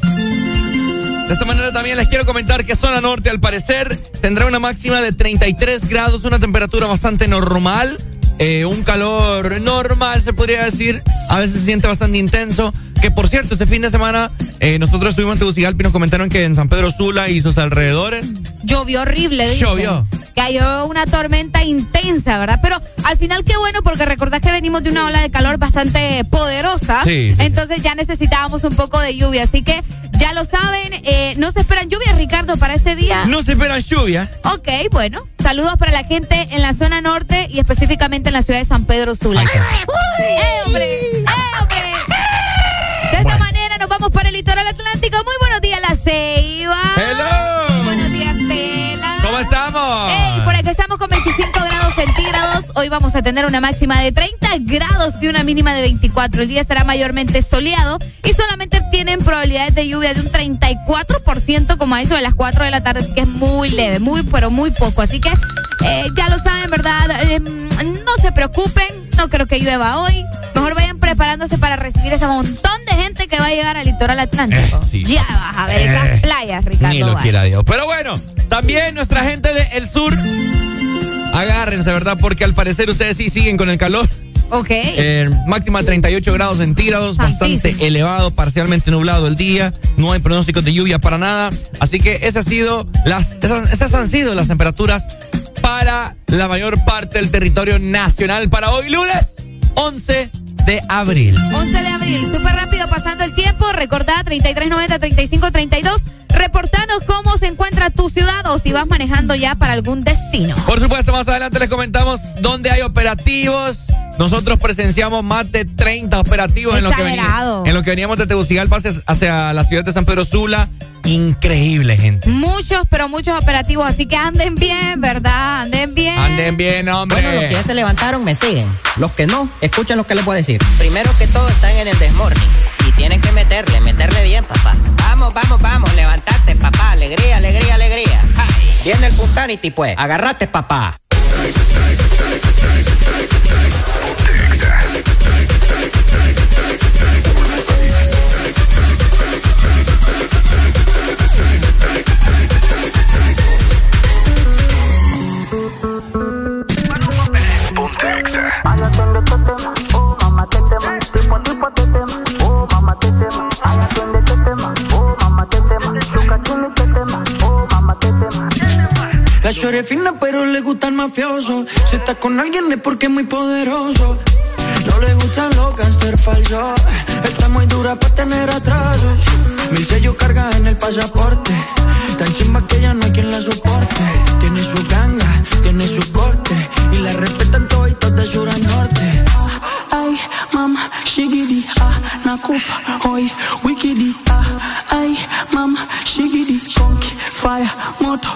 [SPEAKER 8] De esta manera también les quiero comentar que zona norte, al parecer, tendrá una máxima de 33 grados, una temperatura bastante normal, eh, un calor normal, se podría decir. A veces se siente bastante intenso. Que por cierto, este fin de semana eh, nosotros estuvimos en Tegucigalpa y nos comentaron que en San Pedro Sula y sus alrededores
[SPEAKER 5] Llovió horrible, dicen.
[SPEAKER 8] Llovió.
[SPEAKER 5] Cayó una tormenta intensa, ¿verdad? Pero al final qué bueno porque recordás que venimos de una ola de calor bastante poderosa.
[SPEAKER 8] Sí, sí, sí.
[SPEAKER 5] Entonces ya necesitábamos un poco de lluvia. Así que lo saben, eh, no se esperan lluvias, Ricardo, para este día.
[SPEAKER 8] no se esperan lluvia.
[SPEAKER 5] Ok, bueno. Saludos para la gente en la zona norte y específicamente en la ciudad de San Pedro Sula.
[SPEAKER 8] Está.
[SPEAKER 5] ¡Eh, hombre! ¡Eh, hombre! De esta manera nos vamos para el litoral atlántico. Muy buenos días, La Ceiba.
[SPEAKER 8] Hello.
[SPEAKER 5] Buenos días, Tela.
[SPEAKER 8] ¿Cómo estamos?
[SPEAKER 5] Ey, por acá estamos con 25 grados centígrados. Hoy vamos a tener una máxima de 30 grados y una mínima de 24. El día estará mayormente soleado y solamente tienen probabilidades de lluvia de un 34% como a eso de las 4 de la tarde. Así que es muy leve, muy, pero muy poco. Así que eh, ya lo saben, ¿verdad? Eh, no se preocupen. No creo que llueva hoy. Mejor vayan preparándose para recibir ese montón de gente que va a llegar al litoral atlántico.
[SPEAKER 8] Eh, sí.
[SPEAKER 5] Ya vas a ver esas playas, Ricardo.
[SPEAKER 8] Ni lo quiera Dios. Pero bueno, también nuestra gente del sur, agárrense, ¿verdad? Porque al parecer ustedes sí siguen con el calor.
[SPEAKER 5] Ok.
[SPEAKER 8] Eh, máxima 38 grados centígrados, bastante elevado, parcialmente nublado el día. No hay pronósticos de lluvia para nada. Así que esas, ha sido las, esas, esas han sido las temperaturas para la mayor parte del territorio nacional para hoy lunes 11 de abril.
[SPEAKER 5] 11 de abril, súper rápido pasando el tiempo. Recordá 3390-3532. Reportanos cómo se encuentra tu ciudad o si vas manejando ya para algún destino.
[SPEAKER 8] Por supuesto, más adelante les comentamos dónde hay operativos. Nosotros presenciamos más de 30 operativos en lo, que veni- en lo que veníamos de Tegucigalpa hacia, hacia la ciudad de San Pedro Sula. Increíble, gente.
[SPEAKER 5] Muchos, pero muchos operativos, así que anden bien, ¿verdad? Anden bien.
[SPEAKER 8] Anden bien, hombre.
[SPEAKER 26] Bueno, los que ya se levantaron me siguen. Los que no, escuchen lo que les voy a decir. Primero que todo están en el desmorning. Y tienen que meterle, meterle bien, papá. Vamos, vamos, vamos, levantate, papá. Alegría, alegría, alegría. ¡Ja! Viene el Punsanity, pues. Agarrate, papá.
[SPEAKER 2] Chore fina, pero le gusta el mafioso. Si está con alguien es porque es muy poderoso. No le gustan los gangster falsos. Está muy dura para tener atrasos. Mil sellos carga en el pasaporte. Tan chimba que ya no hay quien la soporte. Tiene su ganga, tiene su corte. Y la respetan toditos de sur a norte. Ay, mama, shigidi, ah, nakufa, hoy, wikidi, ah, ay, mama, shigidi, conky, fire, moto,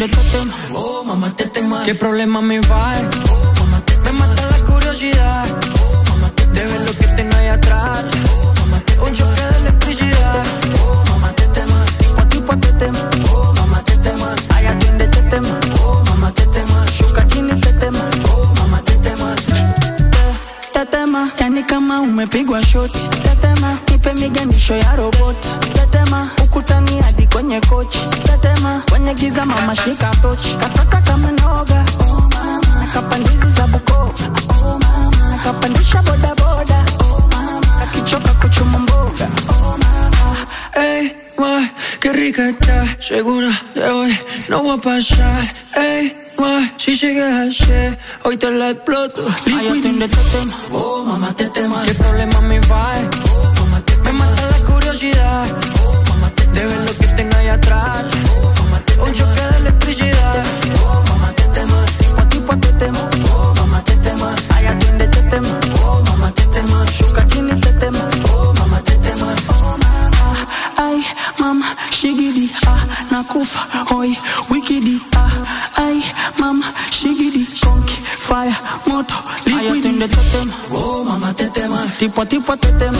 [SPEAKER 2] siempre te temo. Oh, mamá, te
[SPEAKER 27] temo. ¿Qué
[SPEAKER 28] problema me va? Oh, mamá, te temo.
[SPEAKER 27] Me mata la curiosidad.
[SPEAKER 28] Oh, mamá, te temo.
[SPEAKER 27] De ver lo que tengo ahí atrás.
[SPEAKER 28] Oh, mamá, te temo.
[SPEAKER 27] Un choque de electricidad.
[SPEAKER 28] Oh, mamá, te temo. Tipo a tipo te temo. Oh, mamá, te temo. Hay atiende te este temo. Oh, mamá, te temo. Shuka chini te temo. Oh, mamá, te temo. Te
[SPEAKER 27] temo. Yani kama
[SPEAKER 28] umepigwa shoti. Te
[SPEAKER 29] temo. Nipe migeni shoyaro Fica
[SPEAKER 30] touch, Tipo a
[SPEAKER 31] tema. Oh,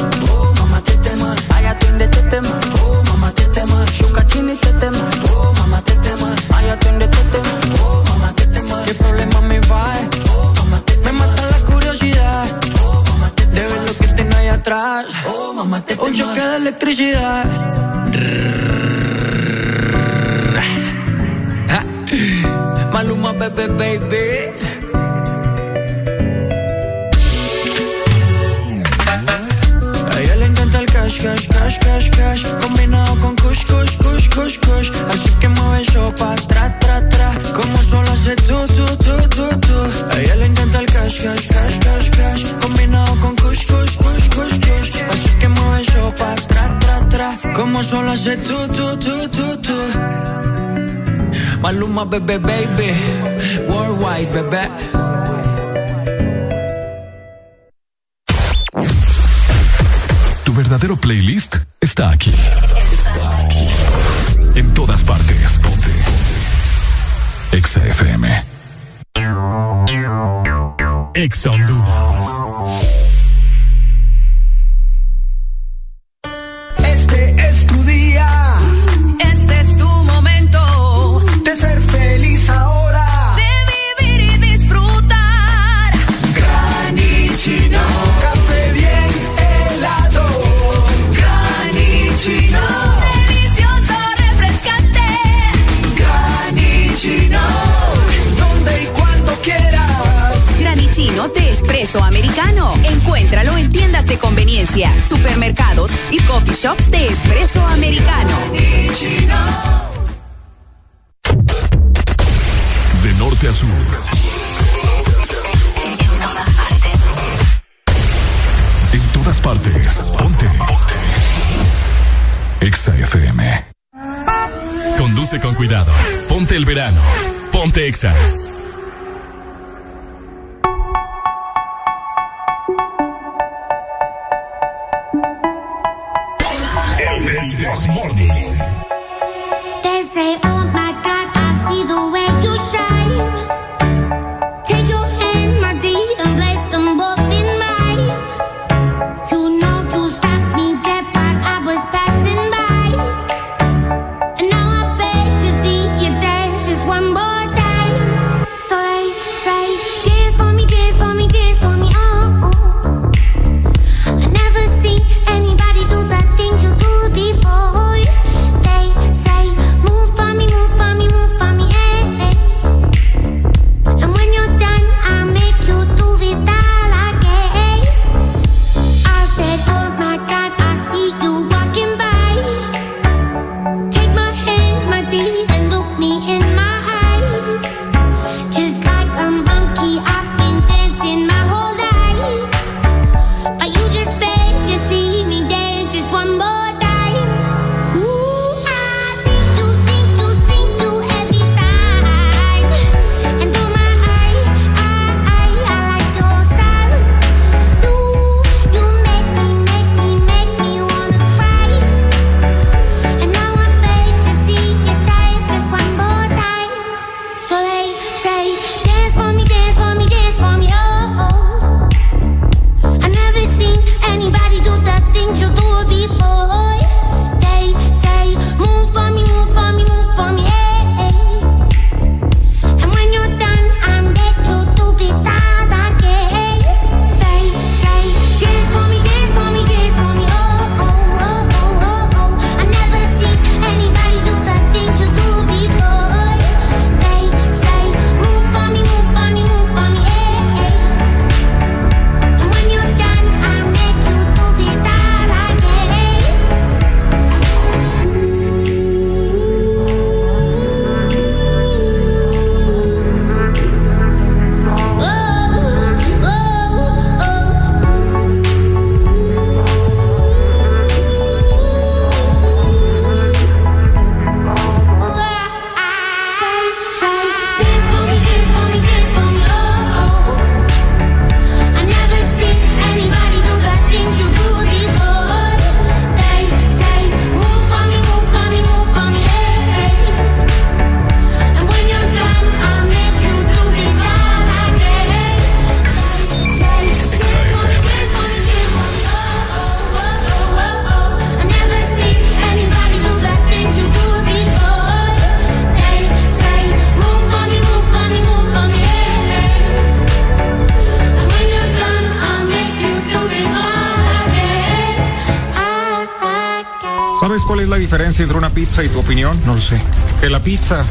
[SPEAKER 32] pizza y tu opinión? No lo sé. Que la pizza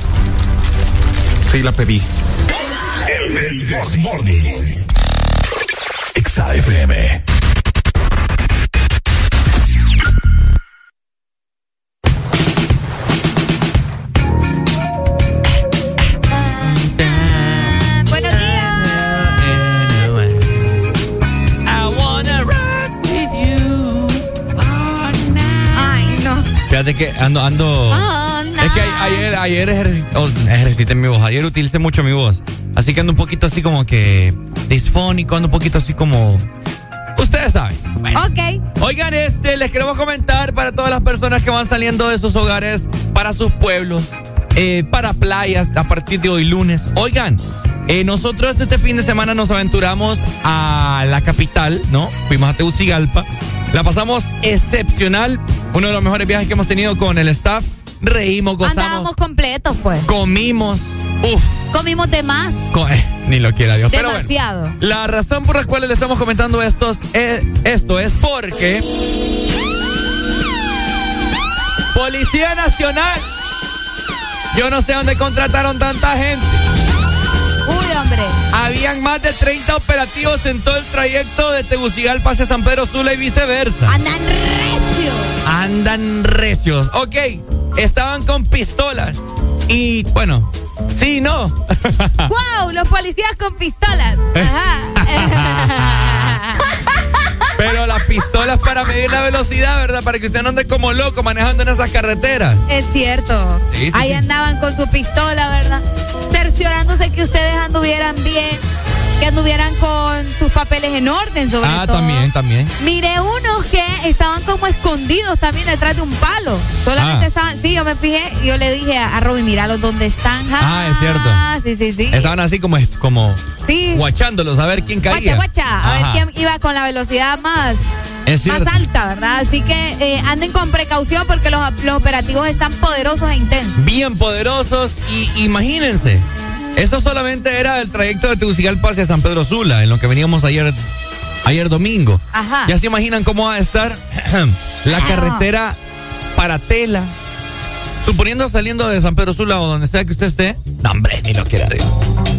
[SPEAKER 32] sí la pedí.
[SPEAKER 1] El This Morning. Exa FM.
[SPEAKER 5] Buenos días.
[SPEAKER 8] I wanna rock with you
[SPEAKER 5] Ay, no.
[SPEAKER 8] Fíjate que ando, ando. Ayer, ayer ejerci- oh, ejercité mi voz. Ayer utilicé mucho mi voz. Así que ando un poquito así como que disfónico, ando un poquito así como. Ustedes saben.
[SPEAKER 5] Ok.
[SPEAKER 8] Oigan, este, les queremos comentar para todas las personas que van saliendo de sus hogares para sus pueblos, eh, para playas a partir de hoy lunes. Oigan, eh, nosotros este fin de semana nos aventuramos a la capital, ¿no? Fuimos a Tegucigalpa. La pasamos excepcional. Uno de los mejores viajes que hemos tenido con el staff. Reímos, gozamos,
[SPEAKER 5] Andábamos completos, pues.
[SPEAKER 8] comimos. Uf,
[SPEAKER 5] Comimos de más.
[SPEAKER 8] co- eh, ni lo quiera Dios. Pero bueno.
[SPEAKER 5] Demasiado.
[SPEAKER 8] La razón por la cual le estamos comentando estos, eh, esto es porque Policía Nacional. Yo no sé dónde contrataron tanta gente.
[SPEAKER 5] Uy, hombre.
[SPEAKER 8] Habían más de 30 operativos en todo el trayecto de Tegucigalpa hacia San Pedro Sula y viceversa.
[SPEAKER 5] Andan recios.
[SPEAKER 8] Andan recios. Ok, estaban con pistolas. Y bueno, sí, no.
[SPEAKER 5] ¡Wow! Los policías con pistolas. Ajá.
[SPEAKER 8] Pero las pistolas para medir la velocidad, ¿verdad? Para que usted no ande como loco manejando en esas carreteras.
[SPEAKER 5] es cierto.
[SPEAKER 8] Sí, sí,
[SPEAKER 5] Ahí
[SPEAKER 8] sí.
[SPEAKER 5] andaban con su pistola, ¿verdad? Cerciorándose que ustedes anduvieran bien, que anduvieran con sus papeles en orden, sobre
[SPEAKER 8] Ah,
[SPEAKER 5] todo.
[SPEAKER 8] también, también.
[SPEAKER 5] Miré unos que estaban como escondidos también detrás de un palo. Solamente
[SPEAKER 8] Ah.
[SPEAKER 5] estaban, sí, yo me fijé, yo le dije a, a Robin, míralos dónde están.
[SPEAKER 8] Ah, es cierto.
[SPEAKER 5] Sí, sí, sí.
[SPEAKER 8] Estaban así como, como
[SPEAKER 5] Sí.
[SPEAKER 8] guachándolos a ver quién caía.
[SPEAKER 5] Guacha, guacha, a ver quién iba con la velocidad más,
[SPEAKER 8] Es
[SPEAKER 5] más alta, ¿verdad? Así que eh, anden con precaución porque los, los operativos están poderosos e intensos.
[SPEAKER 8] Bien poderosos y imagínense. Eso solamente era el trayecto de Tegucigalpa hacia San Pedro Sula, en lo que veníamos ayer, ayer domingo.
[SPEAKER 5] Ajá.
[SPEAKER 8] Ya se imaginan cómo va a estar la carretera para Tela. Suponiendo saliendo de San Pedro Sula o donde sea que usted esté. No, hombre, ni lo quiera Dios.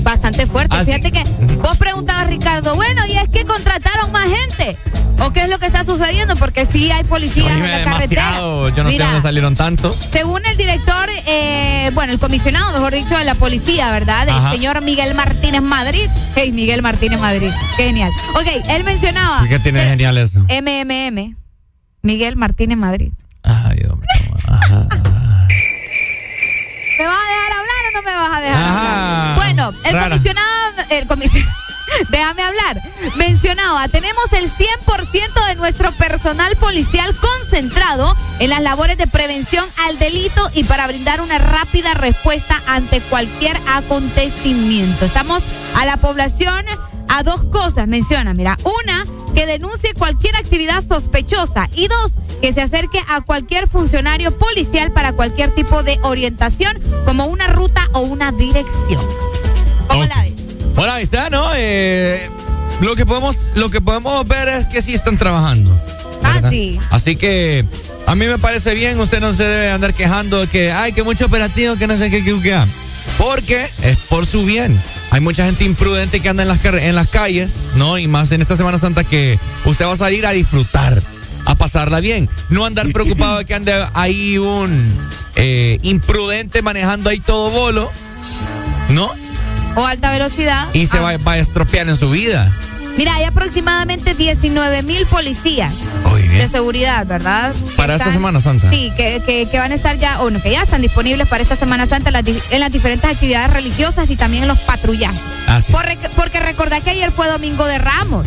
[SPEAKER 5] Bastante fuerte.
[SPEAKER 8] Ah.
[SPEAKER 5] Fíjate que vos preguntabas, Ricardo, bueno, ¿y es que contrataron más gente? ¿O qué es lo que está sucediendo? Porque sí hay policías en la carretera.
[SPEAKER 8] demasiado. Yo no sé
[SPEAKER 5] Mira,
[SPEAKER 8] dónde salieron tantos.
[SPEAKER 5] Según eh, bueno, el comisionado, mejor dicho, de la policía, ¿verdad? El señor Miguel Martínez Madrid. Hey, Miguel Martínez Madrid. Qué genial. Ok, él mencionaba.
[SPEAKER 8] ¿Qué tiene de genial eso?
[SPEAKER 5] MMM. Miguel Martínez Madrid.
[SPEAKER 8] Ay, hombre. Ajá.
[SPEAKER 5] ¿Me vas a dejar hablar o no me vas a dejar
[SPEAKER 8] Ajá.
[SPEAKER 5] hablar? Bueno, el
[SPEAKER 8] Rara.
[SPEAKER 5] comisionado, el comisionado, déjame hablar. Mencionaba, tenemos el 100% de nuestro personal policial concentrado en las labores de prevención al delito y para brindar una rápida respuesta ante cualquier acontecimiento. Estamos a la población a dos cosas, menciona, mira, una, que denuncie cualquier actividad sospechosa y dos, que se acerque a cualquier funcionario policial para cualquier tipo de orientación, como una ruta o una dirección. ¿Cómo la ves?
[SPEAKER 8] Bueno, ahí está, ¿no? Eh, lo, que podemos, lo que podemos ver es que sí están trabajando.
[SPEAKER 5] Ah,
[SPEAKER 8] ¿verdad?
[SPEAKER 5] sí.
[SPEAKER 8] Así que a mí me parece bien, usted no se debe andar quejando de que, ay, que mucho operativo, que no sé qué, qué, qué. Porque es por su bien. Hay mucha gente imprudente que anda en las, carre- en las calles, ¿no? Y más en esta Semana Santa que usted va a salir a disfrutar, a pasarla bien. No andar preocupado de que ande ahí un eh, imprudente manejando ahí todo bolo, ¿no?
[SPEAKER 5] O alta velocidad.
[SPEAKER 8] Y se
[SPEAKER 5] Ah.
[SPEAKER 8] va, va a estropear en su vida.
[SPEAKER 5] Mira, hay aproximadamente 19 mil policías
[SPEAKER 8] bien.
[SPEAKER 5] de seguridad, ¿verdad?
[SPEAKER 8] Para esta Semana Santa.
[SPEAKER 5] Sí, que, que- que van a estar ya, o no, que ya están disponibles para esta Semana Santa en las, di- en las diferentes actividades religiosas y también en los patrullajes.
[SPEAKER 8] Ah, sí.
[SPEAKER 5] Por rec- porque recordad que ayer fue Domingo de Ramos.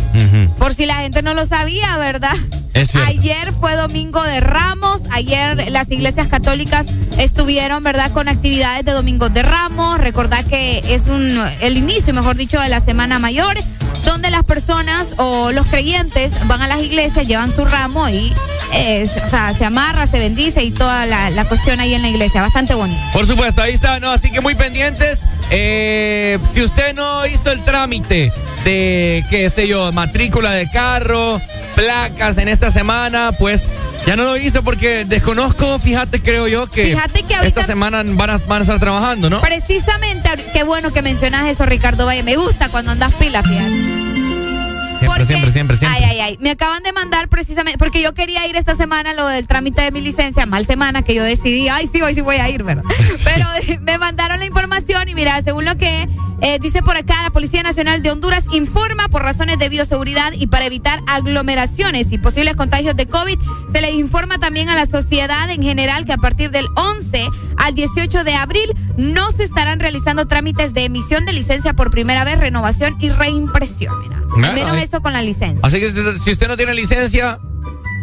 [SPEAKER 5] Por si la gente no lo sabía, ¿verdad?
[SPEAKER 8] Es.
[SPEAKER 5] Ayer fue Domingo de Ramos, ayer las iglesias católicas estuvieron, ¿verdad?, con actividades de Domingo de Ramos. Recordad que es un, el inicio, mejor dicho, de la Semana Mayor, donde las personas o los creyentes van a las iglesias, llevan su ramo y o sea, se amarra, se bendice y toda la, la cuestión ahí en la iglesia. Bastante bonito.
[SPEAKER 8] Por supuesto, ahí está, ¿no? Así que muy pendientes. Eh, si usted no hizo el trámite de, qué sé yo, matrícula de carro, placas en esta semana, pues Ya no lo hice porque desconozco, fíjate, creo yo, que,
[SPEAKER 5] Fíjate que ahorita-
[SPEAKER 8] esta semana van a, van a estar trabajando, ¿no?
[SPEAKER 5] Precisamente, qué bueno que mencionas eso, Ricardo Valle. Me gusta cuando andas pila, fíjate.
[SPEAKER 8] Siempre, siempre, siempre, siempre.
[SPEAKER 5] Ay, ay, ay. Me acaban de mandar precisamente, porque yo quería ir esta semana lo del trámite de mi licencia, mal semana que yo decidí, ay, sí, hoy sí voy a ir, ¿verdad? Pero me mandaron la información y mira, según lo que eh, dice por acá, la Policía Nacional de Honduras informa por razones de bioseguridad y para evitar aglomeraciones y posibles contagios de COVID, se les informa también a la sociedad en general que a partir del 11 al 18 de abril no se estarán realizando trámites de emisión de licencia por primera vez, renovación y reimpresión. Mira.
[SPEAKER 8] Ah,
[SPEAKER 5] menos eso con la licencia.
[SPEAKER 8] Así que si, usted no tiene licencia,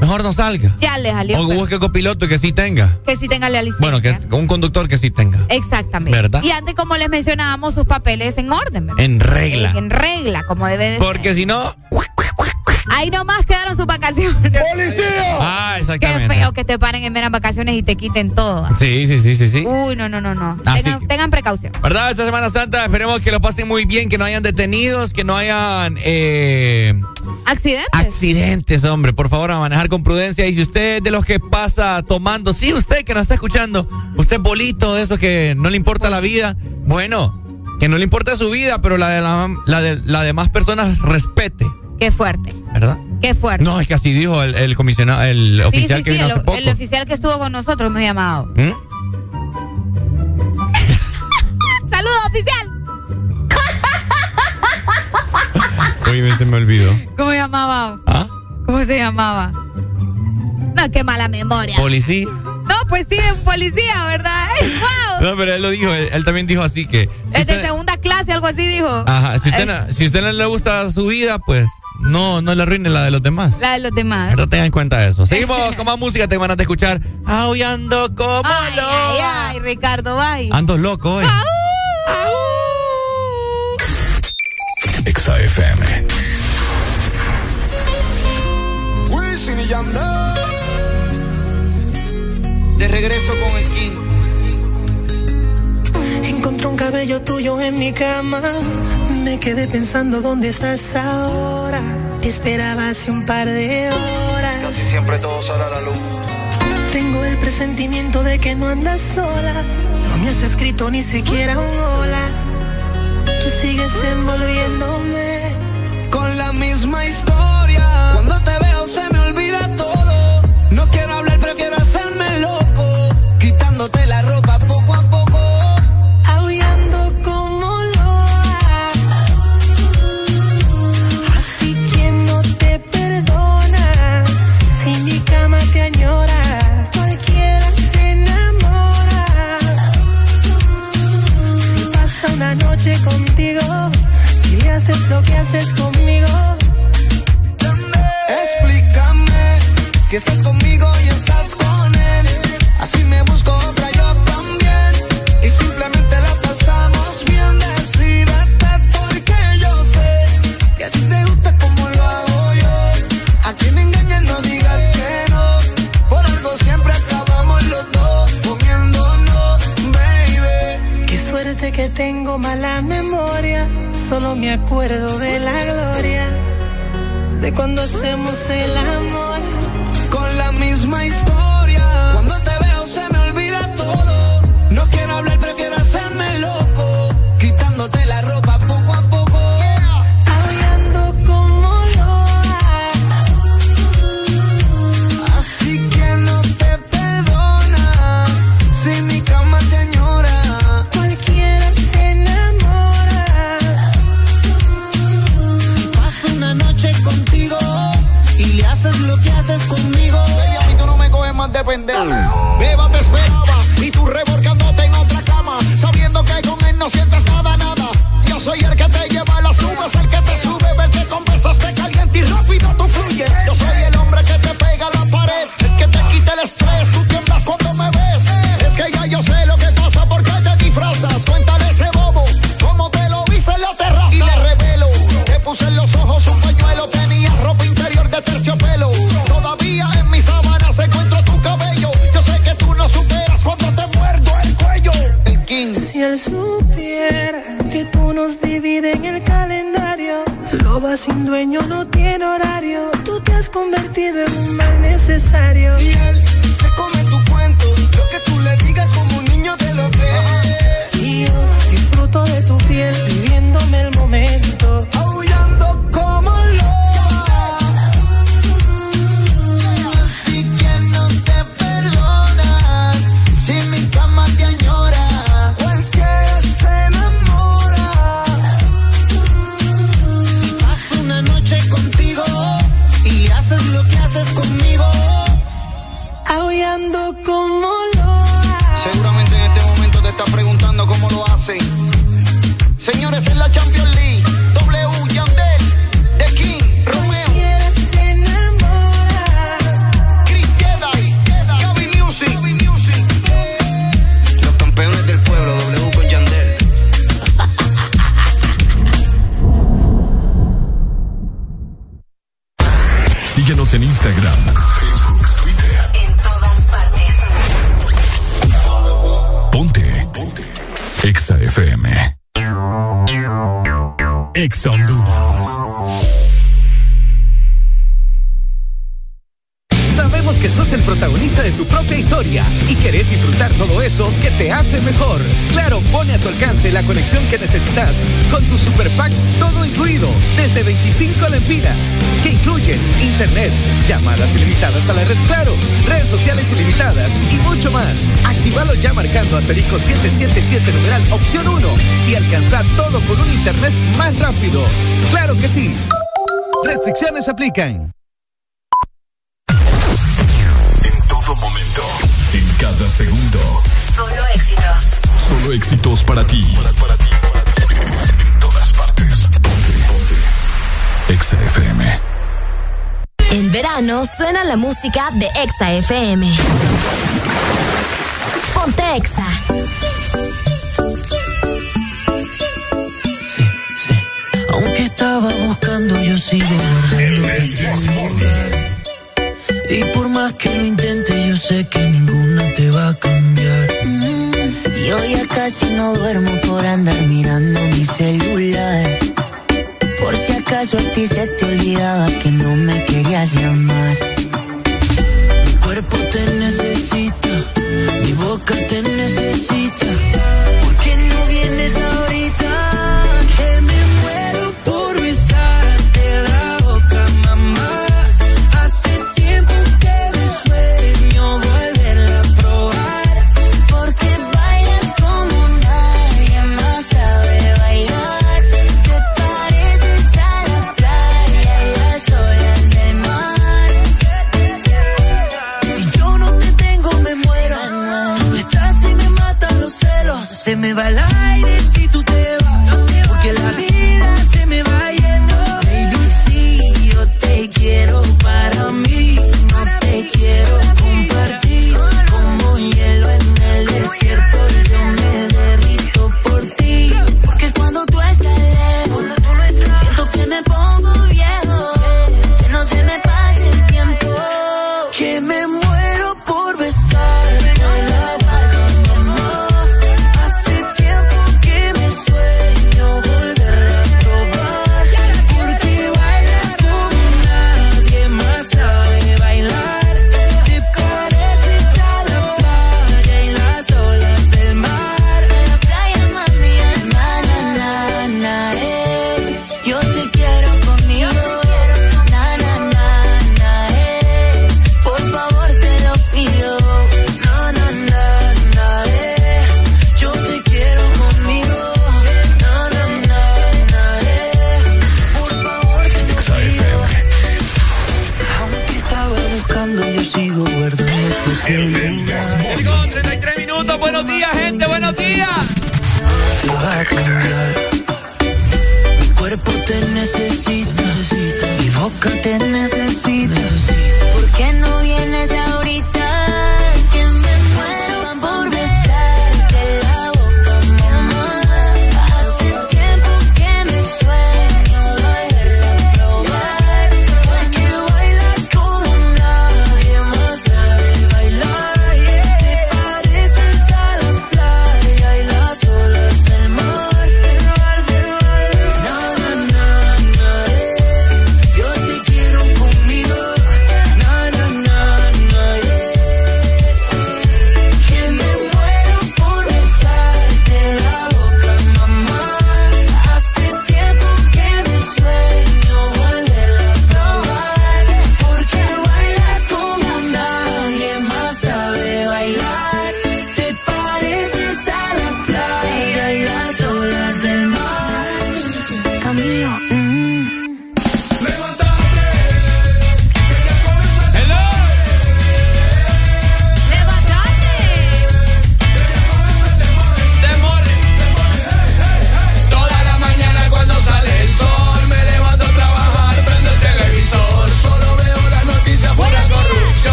[SPEAKER 8] mejor no salga.
[SPEAKER 5] Ya le salió.
[SPEAKER 8] O busque copiloto que sí tenga.
[SPEAKER 5] que sí tenga la licencia.
[SPEAKER 8] Bueno, que un conductor que sí tenga.
[SPEAKER 5] Exactamente.
[SPEAKER 8] ¿Verdad?
[SPEAKER 5] Y antes, como les mencionábamos, sus papeles en orden, ¿verdad?
[SPEAKER 8] En regla.
[SPEAKER 5] En, regla, como debe de
[SPEAKER 8] Porque
[SPEAKER 5] ser.
[SPEAKER 8] si no.
[SPEAKER 5] Ahí nomás quedaron sus vacaciones. ¡Policía!
[SPEAKER 8] Ah,
[SPEAKER 5] Qué
[SPEAKER 8] exactamente.
[SPEAKER 5] feo que te paren en meras vacaciones y te quiten todo.
[SPEAKER 8] Sí, sí, sí, sí, sí.
[SPEAKER 5] Uy, no, no, no, no.
[SPEAKER 8] Así
[SPEAKER 5] Tengan,
[SPEAKER 8] que-
[SPEAKER 5] tengan precaución.
[SPEAKER 8] ¿Verdad? Esta Semana Santa esperemos que lo pasen muy bien, que no hayan detenidos, que no hayan eh,
[SPEAKER 5] ¿Accidentes?
[SPEAKER 8] accidentes, hombre. Por favor, a manejar con prudencia. Y si usted es de los que pasa tomando, sí, usted que nos está escuchando, usted es bolito de esos que no le importa la vida, bueno, que no le importa su vida, pero la de la, la de las demás personas respete,
[SPEAKER 5] Qué fuerte.
[SPEAKER 8] ¿Verdad?
[SPEAKER 5] Qué fuerte.
[SPEAKER 8] No, es que así dijo el, el comisionado, el
[SPEAKER 5] sí,
[SPEAKER 8] oficial
[SPEAKER 5] sí,
[SPEAKER 8] que
[SPEAKER 5] sí,
[SPEAKER 8] vino
[SPEAKER 5] el,
[SPEAKER 8] hace poco.
[SPEAKER 5] el oficial que estuvo con nosotros me ha llamado.
[SPEAKER 8] ¿Mm?
[SPEAKER 5] ¡Saludos, oficial!
[SPEAKER 8] Oye, se me olvidó.
[SPEAKER 5] ¿Cómo se llamaba?
[SPEAKER 8] ¿Ah?
[SPEAKER 5] ¿Cómo se llamaba? No, qué mala memoria.
[SPEAKER 8] Policía.
[SPEAKER 5] No, pues sí, un policía, ¿verdad? ¡Ey, ¡Wow!
[SPEAKER 8] No, pero él lo dijo, él, él también dijo así que. si
[SPEAKER 5] Es de
[SPEAKER 8] usted-
[SPEAKER 5] segunda clase, algo así dijo.
[SPEAKER 8] Ajá, si usted,
[SPEAKER 5] Eh,
[SPEAKER 8] no, si usted no le gusta su vida, pues no, no le arruine la de los demás.
[SPEAKER 5] La de los demás.
[SPEAKER 8] Pero tengan en cuenta eso. Seguimos con más música, te van a escuchar. Aullando como
[SPEAKER 5] Ay,
[SPEAKER 8] loco.
[SPEAKER 5] ay, ay, Ricardo, bye.
[SPEAKER 8] Ando loco hoy.
[SPEAKER 1] Exa FM.
[SPEAKER 3] Wisin y Yandel. De regreso con el King.
[SPEAKER 33] Encontré un cabello tuyo en mi cama. Me quedé pensando dónde estás ahora. Te esperaba hace un par de horas.
[SPEAKER 3] Casi siempre todo sale a la luz.
[SPEAKER 33] Tengo el presentimiento de que no andas sola. No me has escrito ni siquiera un hola. Tú sigues envolviéndome.
[SPEAKER 3] Con la misma historia. Cuando te veo se
[SPEAKER 33] haces conmigo.
[SPEAKER 3] Explícame si estás conmigo y estás con él. Así me busco otra yo también. Y simplemente la pasamos bien. Decídete porque yo sé que a ti te gusta como lo hago yo. A quien engañes no digas que no. Por algo siempre acabamos los dos comiéndonos, baby.
[SPEAKER 33] Qué suerte que tengo mala memoria. Solo me acuerdo de la gloria. De cuando hacemos el amor.
[SPEAKER 3] Con la misma historia. Cuando te veo se me olvida todo. No quiero hablar, prefiero hacerme loco.
[SPEAKER 34] Pendejo. Beba te esperaba y tú revolcándote en otra cama. Sabiendo que con él no sientes nada, nada. Yo soy el que
[SPEAKER 33] dueño no tiene horario. Tú te has convertido en un mal necesario.
[SPEAKER 35] 777 numeral opción 1 y alcanzá todo con un internet más rápido. ¡Claro que sí! Restricciones aplican.
[SPEAKER 1] En todo momento, en cada segundo.
[SPEAKER 16] Solo éxitos.
[SPEAKER 1] Solo éxitos para ti. Para, ti. En todas partes. Ponte, ponte. XFM.
[SPEAKER 16] En verano suena la música de Exa FM. Ponte Exa.
[SPEAKER 36] Aunque estaba buscando, yo sigo guardando tu Y por más que lo intente, yo sé que ninguna te va a cambiar.
[SPEAKER 37] Mm. y hoy ya casi no duermo por andar mirando mi celular. Por si acaso a ti se te olvidaba que no me querías llamar.
[SPEAKER 36] Mi cuerpo te necesita, mi boca te necesita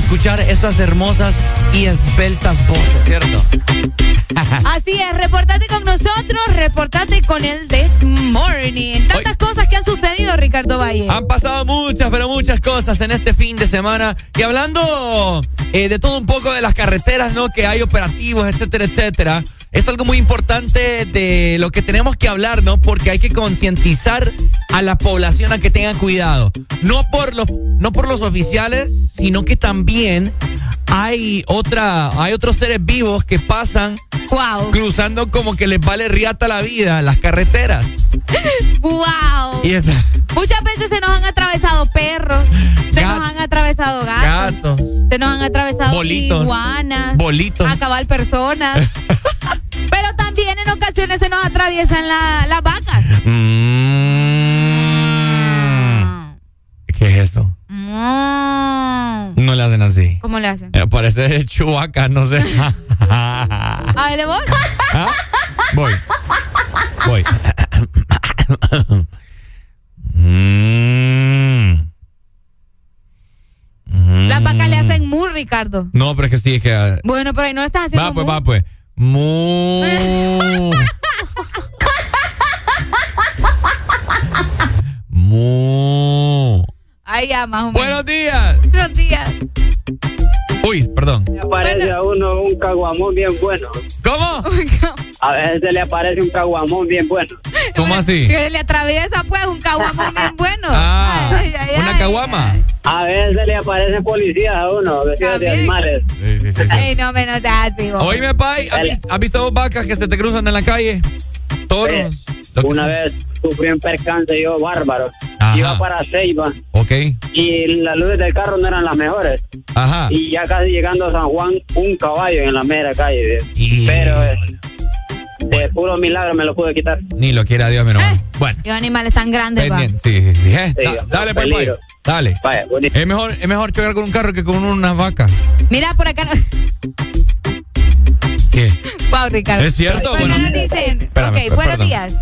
[SPEAKER 8] escuchar esas hermosas y esbeltas voces, ¿cierto?
[SPEAKER 5] Así es, reportate con nosotros, reportate con el This Morning. Tantas cosas que han sucedido, Ricardo Valle.
[SPEAKER 8] Han pasado muchas, pero muchas cosas en este fin de semana. Y hablando eh, de todo un poco de las carreteras, ¿no? Que hay operativos, etcétera, etcétera. Es algo muy importante de lo que tenemos que hablar, ¿no? Porque hay que concientizar a la población a que tengan cuidado. No por los, no por los oficiales, sino que también hay otra, hay otros seres vivos que pasan
[SPEAKER 5] Wow.
[SPEAKER 8] cruzando como que les vale riata la vida las carreteras.
[SPEAKER 5] Wow.
[SPEAKER 8] Y esa,
[SPEAKER 5] Muchas veces se nos han atravesado perros, se nos han atravesado gatos,
[SPEAKER 8] gato,
[SPEAKER 5] se nos han atravesado
[SPEAKER 8] Bolitos.
[SPEAKER 5] iguanas,
[SPEAKER 8] Bolitos.
[SPEAKER 5] acabar personas. Pero también en ocasiones se nos atraviesan la- las vacas.
[SPEAKER 8] Mm. ¿Qué es eso?
[SPEAKER 5] Mm.
[SPEAKER 8] No le hacen así.
[SPEAKER 5] ¿Cómo le hacen?
[SPEAKER 8] Eh, Parece chubaca, no sé.
[SPEAKER 5] A ver, ¿le voy?
[SPEAKER 8] ¿Ah? Voy. Voy. Mm.
[SPEAKER 5] Las vacas le hacen mu, Ricardo.
[SPEAKER 8] No, pero es que sí, es que. ah,
[SPEAKER 5] Bueno, pero ahí no estás haciendo
[SPEAKER 8] Va, pues,
[SPEAKER 5] mu.
[SPEAKER 8] va, pues. Mu. Mu.
[SPEAKER 5] Ahí ya, más o menos.
[SPEAKER 38] Caguamón bien bueno.
[SPEAKER 8] ¿Cómo?
[SPEAKER 38] A veces se le aparece un caguamón bien bueno.
[SPEAKER 8] ¿Cómo así?
[SPEAKER 5] Que le atraviesa, pues, un caguamón bien bueno.
[SPEAKER 8] Ah,
[SPEAKER 5] Ay, ay,
[SPEAKER 8] ¿Una caguama?
[SPEAKER 38] A veces le aparecen policías a uno, vestidos de animales.
[SPEAKER 8] Sí, sí, sí.
[SPEAKER 5] Ay, no, menos así, vos.
[SPEAKER 8] Oíme, Pai, ¿has, vis- has visto dos vacas que se te cruzan en la calle? Toros.
[SPEAKER 38] Una
[SPEAKER 8] sea.
[SPEAKER 38] vez sufrí un percance yo bárbaro.
[SPEAKER 8] Ajá.
[SPEAKER 38] Iba para Ceiba
[SPEAKER 8] Ok.
[SPEAKER 38] y las luces del carro no eran las mejores.
[SPEAKER 8] Ajá.
[SPEAKER 38] Y ya casi llegando a San Juan, un caballo en la mera calle. Pero eh, de puro milagro me lo pude quitar.
[SPEAKER 8] Ni lo quiera Dios, menos. mal. Bueno,
[SPEAKER 5] Los animales tan grandes,
[SPEAKER 8] pendiente. Sí, sí, sí. Eh,
[SPEAKER 38] Sí,
[SPEAKER 8] da- dale, pues,
[SPEAKER 38] peligro.
[SPEAKER 8] Dale.
[SPEAKER 38] Vaya.
[SPEAKER 8] Es mejor, es mejor chocar con un carro que con una vaca.
[SPEAKER 5] Mira, por acá.
[SPEAKER 8] ¿Qué?
[SPEAKER 5] Wow, Ricardo.
[SPEAKER 8] ¿Es cierto?
[SPEAKER 5] Por acá
[SPEAKER 8] Bueno.
[SPEAKER 5] nos dicen.
[SPEAKER 8] Espérame,
[SPEAKER 5] ok, buenos
[SPEAKER 8] perdón.
[SPEAKER 5] días.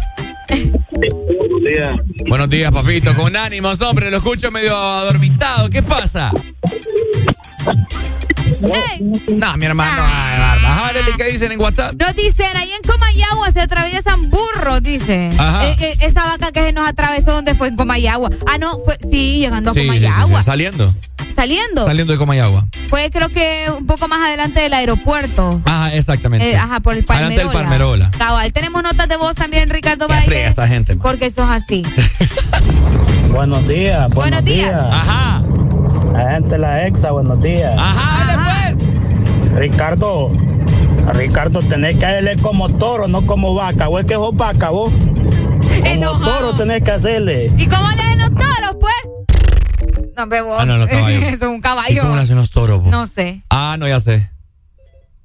[SPEAKER 38] Buenos días.
[SPEAKER 8] Buenos días, papito. Con ánimos, hombre. Lo escucho medio adormitado. ¿Qué pasa? No, mi hermano. Ay, barba. Arely, ¿qué dicen en WhatsApp?
[SPEAKER 5] Nos dicen, ahí en Comayagua se atraviesan burros, dice.
[SPEAKER 8] Ajá.
[SPEAKER 5] Eh, eh, esa vaca que se nos atravesó, ¿dónde fue? En Comayagua. Ah, no, fue, sí, llegando a
[SPEAKER 8] Sí, sí, sí,
[SPEAKER 5] Comayagua.
[SPEAKER 8] sí, Saliendo.
[SPEAKER 5] Saliendo.
[SPEAKER 8] Saliendo de Comayagua.
[SPEAKER 5] Fue creo que un poco más adelante del aeropuerto.
[SPEAKER 8] Ajá, exactamente.
[SPEAKER 5] Eh, ajá, por el Palmerola.
[SPEAKER 8] Adelante del Palmerola.
[SPEAKER 5] Cabal, tenemos notas de voz también, Ricardo Valle.
[SPEAKER 8] esta gente, man.
[SPEAKER 5] Porque eso es así.
[SPEAKER 39] Buenos días, buenos,
[SPEAKER 5] días.
[SPEAKER 8] Ajá.
[SPEAKER 39] La gente de la EXA, buenos días.
[SPEAKER 8] Ajá, dale pues.
[SPEAKER 39] Ricardo, Ricardo, tenés que hacerle como toro, no como vaca. Vos es que sos vaca, vos. Como toro tenés que hacerle.
[SPEAKER 5] ¿Y cómo le hacen los toros, pues? No, me
[SPEAKER 8] Ah, no, los caballos.
[SPEAKER 5] Eso es un
[SPEAKER 8] ¿Y
[SPEAKER 5] caballo.
[SPEAKER 8] cómo le hacen los toros? po?
[SPEAKER 5] No sé.
[SPEAKER 8] Ah, no, ya sé.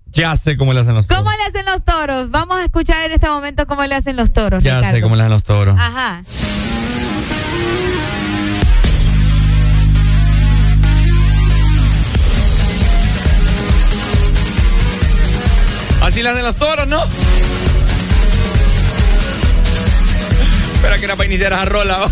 [SPEAKER 8] Ya sé cómo le hacen los toros.
[SPEAKER 5] ¿Cómo le hacen los toros? Vamos a escuchar en este momento cómo le hacen los toros,
[SPEAKER 8] Ya
[SPEAKER 5] Ricardo.
[SPEAKER 8] sé cómo le hacen los toros.
[SPEAKER 5] Ajá.
[SPEAKER 8] Así le hacen los toros, ¿no? Espera que era para iniciar esa rola.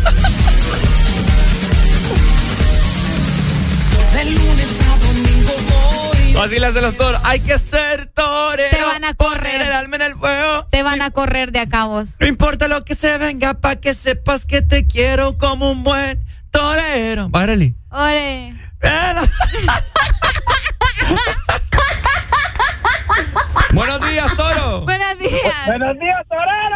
[SPEAKER 36] De lunes a domingo voy.
[SPEAKER 8] Así le hacen los toros. Hay que ser torero.
[SPEAKER 5] Te van a correr.
[SPEAKER 8] el alma en el fuego.
[SPEAKER 5] Te van a correr de acá vos.
[SPEAKER 8] No importa lo que se venga, pa' que sepas que te quiero como un buen torero. Bárale.
[SPEAKER 5] Ore.
[SPEAKER 8] Buenos días, toro.
[SPEAKER 5] Buenos días.
[SPEAKER 38] Buenos días, Torero.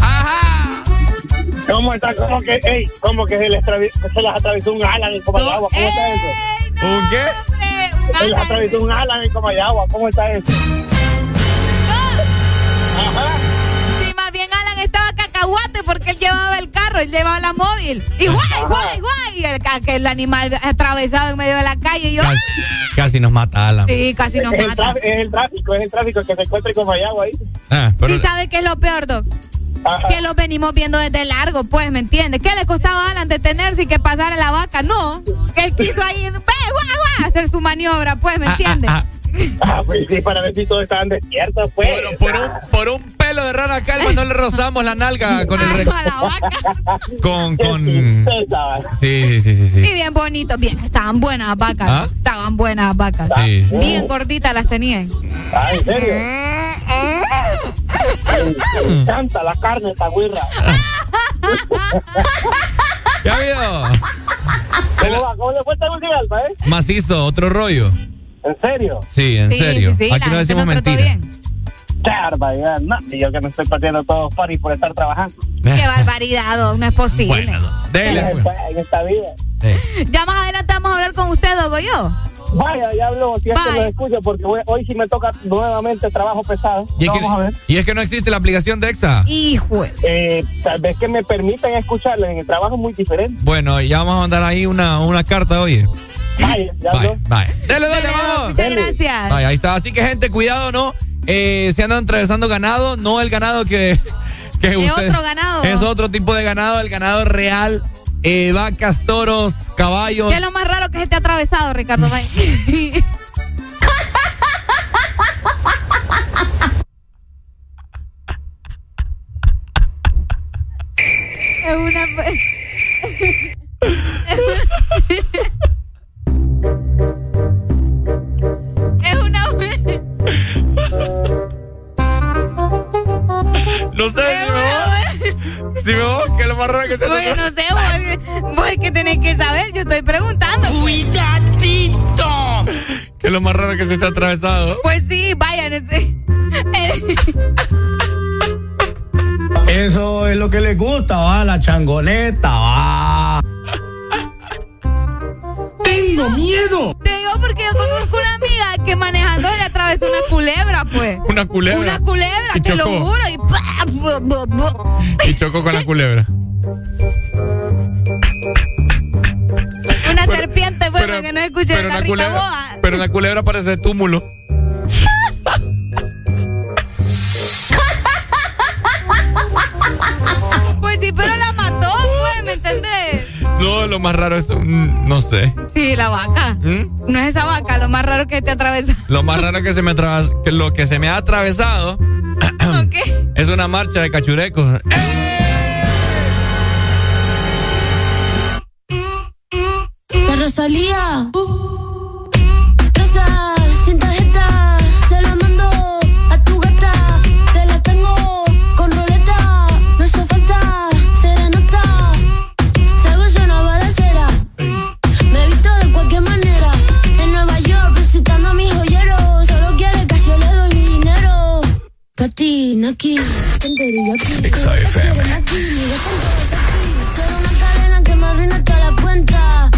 [SPEAKER 8] Ajá.
[SPEAKER 38] ¿Cómo está? ¿Cómo que, ey, cómo que se les, se les atravesó un Alan en Comayagua? ¿Cómo está eso?
[SPEAKER 8] ¿Un qué?
[SPEAKER 38] Se les atravesó un Alan en Comayagua. ¿Cómo está eso?
[SPEAKER 5] Cacahuate porque él llevaba el carro, él llevaba la móvil. Y guay, guay, guay. Y el, ca- que el animal atravesado en medio de la calle. Y yo,
[SPEAKER 8] Casi, casi nos mata Alan.
[SPEAKER 5] sí, casi nos
[SPEAKER 38] es,
[SPEAKER 5] mata.
[SPEAKER 38] es el tráfico, es el tráfico que se encuentra en Comayagua ahí.
[SPEAKER 8] Ah, pero
[SPEAKER 5] ¿Y sabe qué es lo peor, Doc? Que lo venimos viendo desde largo, pues, ¿me entiendes? ¿Qué le costaba a Alan detenerse y que pasara la vaca? No, que él quiso ahí, ve, hacer su maniobra, pues, ¿me
[SPEAKER 8] Ah,
[SPEAKER 5] entiendes?
[SPEAKER 8] ah,
[SPEAKER 38] Ah, pues sí, para ver si todos estaban despiertos, pues.
[SPEAKER 8] Por, por un, por un pelo de rana calva no le rozamos la nalga con el... re- Con, con... Sí, sí, sí, sí.
[SPEAKER 5] Sí,
[SPEAKER 8] sí.
[SPEAKER 5] bien bonito, bien. Estaban buenas vacas.
[SPEAKER 8] ¿Ah?
[SPEAKER 5] Estaban buenas vacas.
[SPEAKER 8] Sí.
[SPEAKER 5] Bien gorditas las tenían.
[SPEAKER 38] Ah, ¿en serio? Me encanta la carne esta güirra.
[SPEAKER 8] ¿Ya vio?
[SPEAKER 38] ¿Cómo, va? ¿Cómo le fue Tegucigalpa, eh?
[SPEAKER 8] Macizo, otro rollo.
[SPEAKER 38] ¿En serio?
[SPEAKER 8] Sí, en
[SPEAKER 5] Sí,
[SPEAKER 8] serio.
[SPEAKER 5] sí, sí,
[SPEAKER 8] Aquí
[SPEAKER 5] la
[SPEAKER 8] no decimos mentiras.
[SPEAKER 38] barbaridad. No, y yo que me estoy partiendo todos paris por estar trabajando.
[SPEAKER 5] Qué barbaridad, Doc, no es posible.
[SPEAKER 8] Bueno, dele,
[SPEAKER 38] en,
[SPEAKER 8] pues.
[SPEAKER 38] esta, en esta vida.
[SPEAKER 5] Ya más adelante vamos a hablar con usted, Dogo, yo.
[SPEAKER 38] Vaya, ya hablo, si es que lo escucho, porque hoy, hoy sí me toca nuevamente trabajo pesado.
[SPEAKER 8] Y es,
[SPEAKER 38] No,
[SPEAKER 8] que,
[SPEAKER 38] vamos a ver.
[SPEAKER 8] y es que no existe la aplicación de EXA.
[SPEAKER 5] Hijo.
[SPEAKER 38] Eh, tal vez que me permitan escucharlo en el trabajo es muy diferente.
[SPEAKER 8] Bueno, ya vamos a mandar ahí una, una carta, oye. Bye. Dele, dale, vamos.
[SPEAKER 5] Muchas gracias.
[SPEAKER 8] Ahí está. Así que, gente, cuidado, ¿no? Eh, se andan atravesando ganado, no el ganado que, que
[SPEAKER 5] Es
[SPEAKER 8] usted-
[SPEAKER 5] otro ganado.
[SPEAKER 8] Es otro tipo de ganado, el ganado real. eh, vacas, toros, caballos.
[SPEAKER 5] ¿Qué es lo más raro que se te ha atravesado, Ricardo? Valle? es una... es una...
[SPEAKER 8] No sé, si me. Si me voy, que es lo más raro que se
[SPEAKER 5] Porque no sé, vos, vos es que tenés que saber, yo estoy preguntando. ¡Cuidadito!
[SPEAKER 8] Que es lo más raro que se está atravesado.
[SPEAKER 5] Pues sí, vayan. Este,
[SPEAKER 39] Eso es lo que les gusta, va, la changoneta, va.
[SPEAKER 5] ¡Tengo miedo! Te digo porque yo conozco una amiga que manejando le atravesó una culebra, pues.
[SPEAKER 8] Una culebra.
[SPEAKER 5] Una culebra,
[SPEAKER 8] Y
[SPEAKER 5] te lo juro. Y.
[SPEAKER 8] Y chocó con la culebra.
[SPEAKER 5] Una serpiente, pues, porque no escuché
[SPEAKER 8] Pero
[SPEAKER 5] la
[SPEAKER 8] una culebra,
[SPEAKER 5] Boa.
[SPEAKER 8] pero una culebra parece túmulo. No, lo más raro es, no sé.
[SPEAKER 5] Sí, la vaca.
[SPEAKER 8] ¿Mm?
[SPEAKER 5] No es esa vaca, lo más raro que te atravesó.
[SPEAKER 8] Lo más raro que se me atravesa, que lo que se me ha atravesado es una marcha de cachurecos.
[SPEAKER 40] La Rosalía. Rosa, aquí, aquí.
[SPEAKER 1] XFM.
[SPEAKER 40] Quiero una cadena que me arruine toda la cuenta.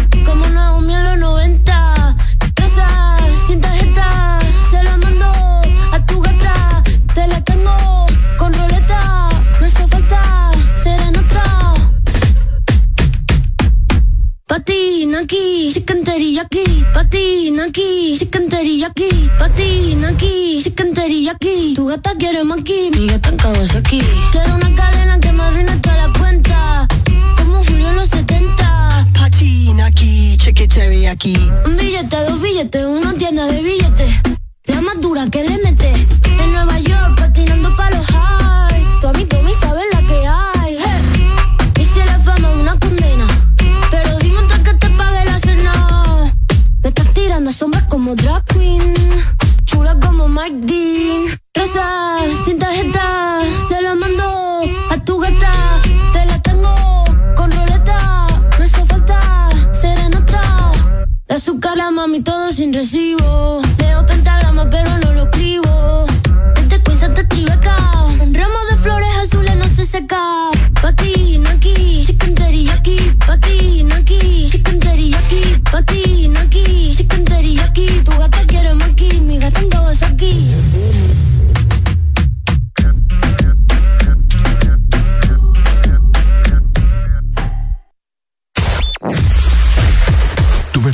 [SPEAKER 40] Aquí, chicken teriyaki. Patina aquí, chicken teriyaki. Patina aquí, chicken teriyaki. Tu gata quiere maki, mi gata en Kawasaki. Quiero una cadena que me arruine toda la cuenta. Como Julio en los 70.
[SPEAKER 4] Patina aquí, chicken teriyaki.
[SPEAKER 40] Un billete, dos billetes, una tienda de billetes. La más dura que le mete. En Nueva York, patinando pa' los highs. Tu amigo Tommy sabe la que hay. Tirando sombras como drag queen. Chula como Mike Dean. Rosa, sin tarjeta. Se la mando a tu gata. Te la tengo con roleta. No hizo falta serenata. De azúcar la mami todo sin recibo.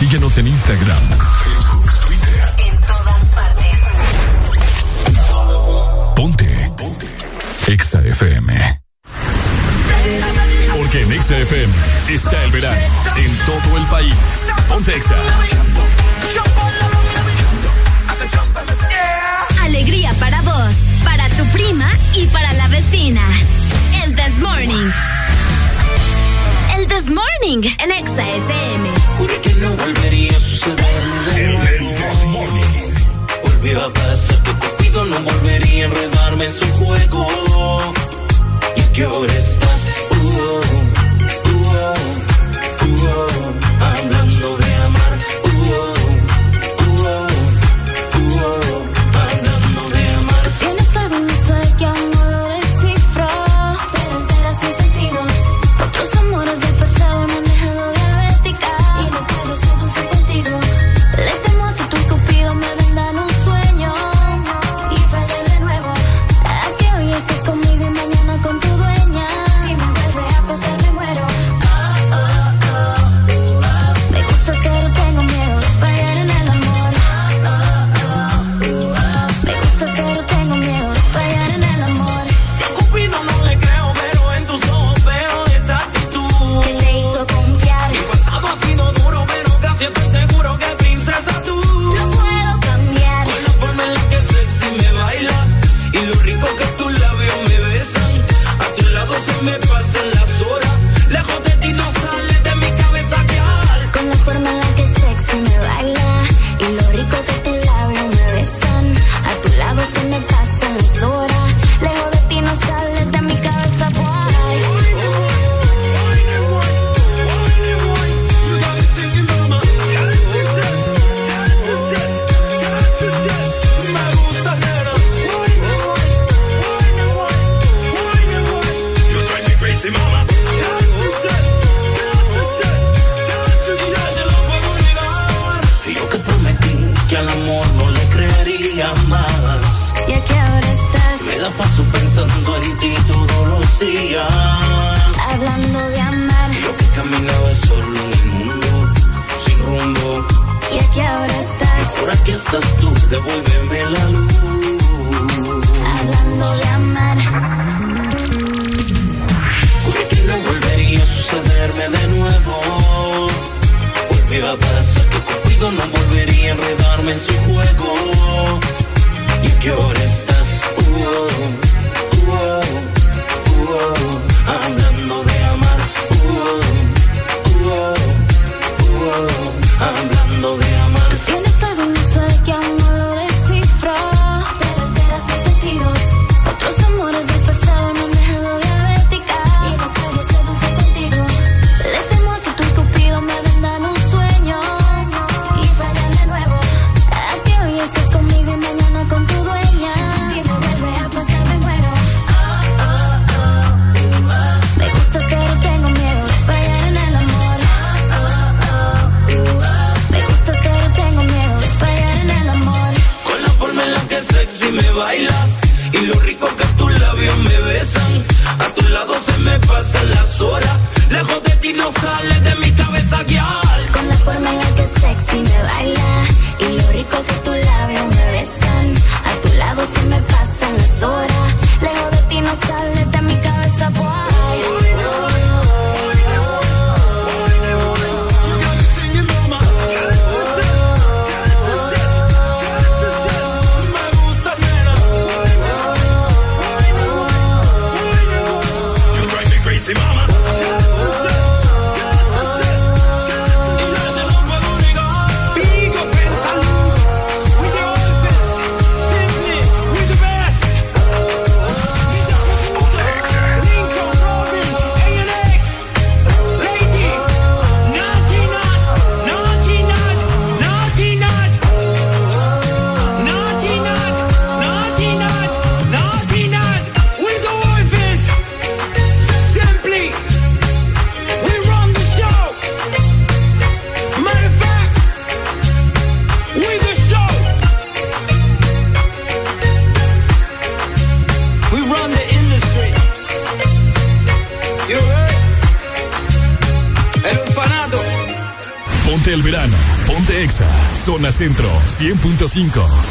[SPEAKER 1] Síguenos en Instagram, Facebook, Twitter.
[SPEAKER 11] En todas partes.
[SPEAKER 1] Ponte. Ponte. Exa FM. Porque en Exa FM está el verano. En todo el país. Ponte Exa.
[SPEAKER 11] Alegría para vos, para tu prima y para la vecina. El This Morning. El This Morning, el Exa FM.
[SPEAKER 37] Juré que no volvería a suceder.
[SPEAKER 41] El,
[SPEAKER 37] This Morning. Volvió a pasar que Cupido no volvería a enredarme en su juego. ¿Y a qué hora estás? Uh.
[SPEAKER 5] Centro 100.5.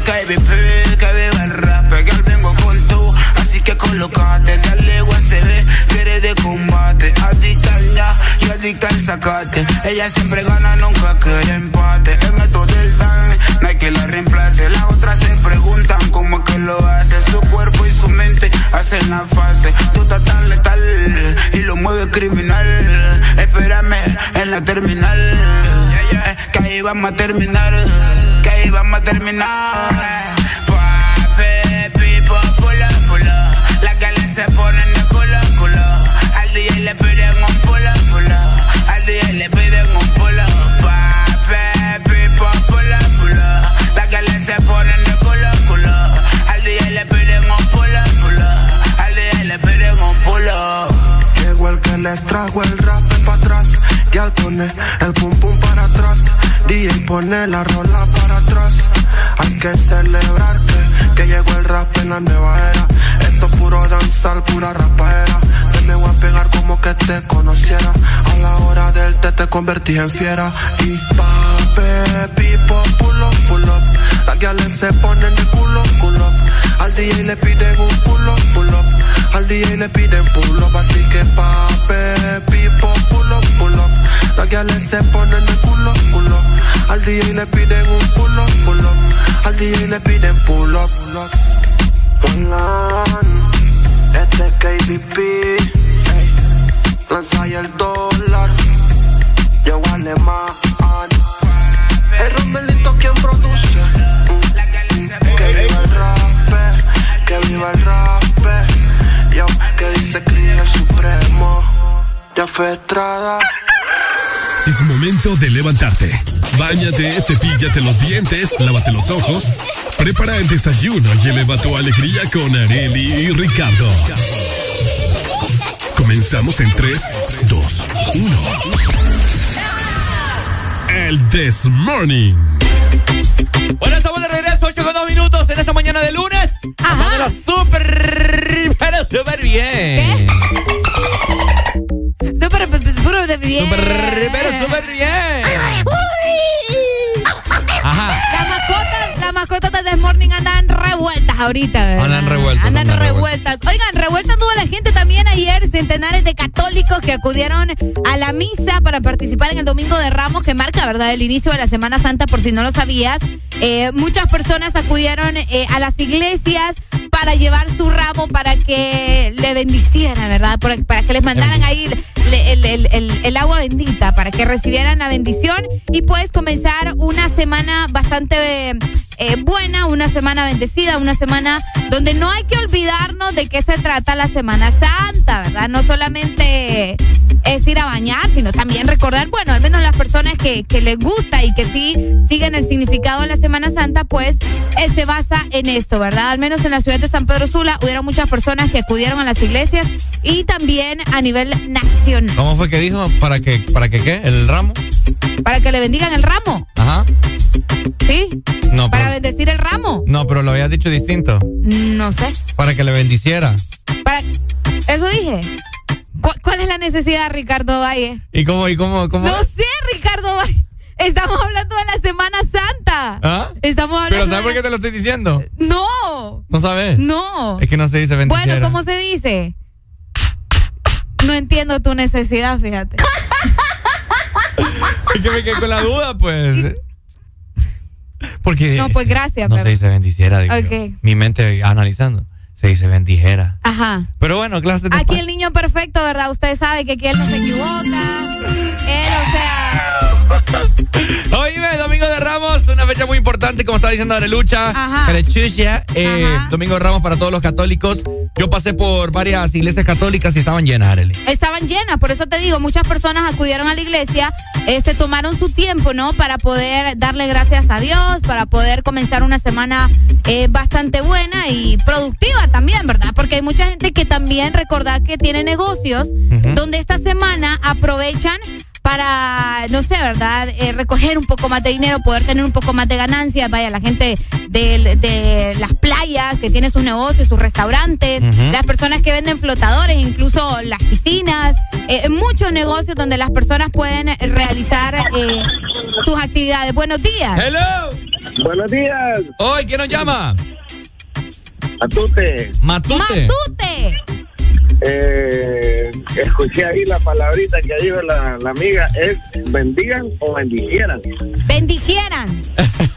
[SPEAKER 42] dijo
[SPEAKER 43] up.
[SPEAKER 44] KBP
[SPEAKER 45] que
[SPEAKER 42] viva el rap, que al vengo con tú. colocate. Dale USB, que de combate. Adicta al ya y adicta al sacate. Ella siempre gana, nunca quiere empate. En esto del dan, no hay que la reemplace. Las otras se preguntan cómo es que lo hace. Su cuerpo y su mente hacen la fase. Tú estás tan letal y lo mueves criminal. Espérame en la terminal. Que ahí vamos a terminar. Que ahí vamos a terminar.
[SPEAKER 46] Poner el pum pum para atrás, DJ pone la rola para atrás. Hay que celebrar que, llegó el rap en la nueva era. Esto es puro danzar, pura rapaera. Que me voy a pegar como que te conociera. A la hora del té te convertí en fiera. Y pape, pipo, pull up, pull up. Las guiales se ponen de culo, culo. Al DJ le piden un pull up, pull up. Al DJ le piden pull up, así que pape, pipo, pull up, pull up. Las guiales se ponen de culo, culo. Al DJ le piden un pull up, pull up. Al DJ le piden pull up, pull up. Este es KBP, ey. lanza ahí el dólar, yo alemán. El Romelito quien produce, viva el rap, yo que dice Cris el supremo, ya fue Estrada.
[SPEAKER 1] Es momento de levantarte. Báñate, cepíllate los dientes, lávate los ojos, prepara el desayuno y eleva tu alegría con Areli y Ricardo. Comenzamos en 3, 2, 1. El This Morning.
[SPEAKER 8] Bueno, estamos de regreso, 8 con 2 minutos en esta mañana de lunes. Pasándola súper, pero súper bien.
[SPEAKER 5] Súper, súper bien.
[SPEAKER 8] Súper, pero súper bien.
[SPEAKER 5] Mascotas de This Morning andan revueltas ahorita, ¿verdad?
[SPEAKER 8] Andan revueltas,
[SPEAKER 5] Andan
[SPEAKER 8] andan
[SPEAKER 5] revueltas. Oigan, revuelta toda la gente también ayer, centenares de católicos que acudieron a la misa para participar en el Domingo de Ramos, que marca, ¿verdad?, el inicio de la Semana Santa, por si no lo sabías. Eh, muchas personas acudieron eh, a las iglesias para llevar su ramo para que le bendicieran, ¿verdad? Para que les mandaran ahí el, el- agua bendita, para que recibieran la bendición y pues comenzar una semana bastante eh, buena, una semana bendecida, una semana donde no hay que olvidarnos de qué se trata la Semana Santa, ¿verdad? No solamente es ir a bañar, sino también recordar, bueno, al menos las personas que, que les gusta y que sí siguen el significado de la Semana Santa, pues eh, se basa en esto, ¿verdad? Al menos en la ciudad de San Pedro Sula hubieron muchas personas que acudieron a las iglesias y también a nivel nacional.
[SPEAKER 8] ¿Cómo fue que dijo? ¿Para que, para que qué? ¿El ramo?
[SPEAKER 5] Para que le bendigan el ramo,
[SPEAKER 8] Ajá.
[SPEAKER 5] ¿sí?
[SPEAKER 8] No,
[SPEAKER 5] Para
[SPEAKER 8] pero,
[SPEAKER 5] bendecir el ramo.
[SPEAKER 8] no, pero lo habías dicho distinto.
[SPEAKER 5] No sé.
[SPEAKER 8] Para que le bendiciera.
[SPEAKER 5] Para... Eso dije. ¿Cu- ¿Cuál es la necesidad, Ricardo Valle?
[SPEAKER 8] ¿Y cómo, y cómo, cómo?
[SPEAKER 5] No sé, Ricardo Valle. Estamos hablando de la Semana Santa.
[SPEAKER 8] ¿Ah?
[SPEAKER 5] Estamos hablando
[SPEAKER 8] ¿Pero sabes
[SPEAKER 5] de
[SPEAKER 8] por qué te lo estoy diciendo?
[SPEAKER 5] No,
[SPEAKER 8] ¿No sabes?
[SPEAKER 5] no.
[SPEAKER 8] Es que no se dice bendiciera.
[SPEAKER 5] Bueno, ¿cómo se dice? No entiendo tu necesidad, fíjate.
[SPEAKER 8] Es que me quedé con la duda, pues. Porque
[SPEAKER 5] No, pues gracias,
[SPEAKER 8] no
[SPEAKER 5] pero-
[SPEAKER 8] se dice bendiciera, digo yo.
[SPEAKER 5] Ok.
[SPEAKER 8] Mi mente analizando. Se dice bendijera.
[SPEAKER 5] Ajá.
[SPEAKER 8] Pero bueno, clase de
[SPEAKER 5] Aquí el niño perfecto, ¿verdad? Usted sabe que aquí él no se equivoca. Él, o sea.
[SPEAKER 8] Oíme, Domingo de Ramos, una fecha muy importante, como estaba diciendo Arelucha,
[SPEAKER 5] Ajá.
[SPEAKER 8] Eh,
[SPEAKER 5] Ajá.
[SPEAKER 8] Domingo de Ramos para todos los católicos. Yo pasé por varias iglesias católicas y estaban llenas, Arely.
[SPEAKER 5] estaban llenas, por eso te digo, muchas personas acudieron a la iglesia, eh, se tomaron su tiempo, ¿no? Para poder darle gracias a Dios, para poder comenzar una semana eh, bastante buena y productiva también, ¿verdad? Porque hay mucha gente que también recordad que tiene negocios donde esta semana aprovechan para, no sé, ¿verdad? Eh, recoger un poco más de dinero, poder tener un poco más de ganancias. Vaya, la gente de, de las playas que tiene sus negocios, sus restaurantes, las personas que venden flotadores, incluso las piscinas, eh, muchos negocios donde las personas pueden realizar eh, sus actividades. Buenos días.
[SPEAKER 8] Hello.
[SPEAKER 38] Buenos días.
[SPEAKER 8] Hoy, ¿quién nos llama?
[SPEAKER 38] Matute.
[SPEAKER 8] Matute.
[SPEAKER 5] ¡Matute!
[SPEAKER 38] Eh, escuché ahí la palabrita que dijo la, la amiga, es bendigan o bendicieran.
[SPEAKER 5] Bendijieran.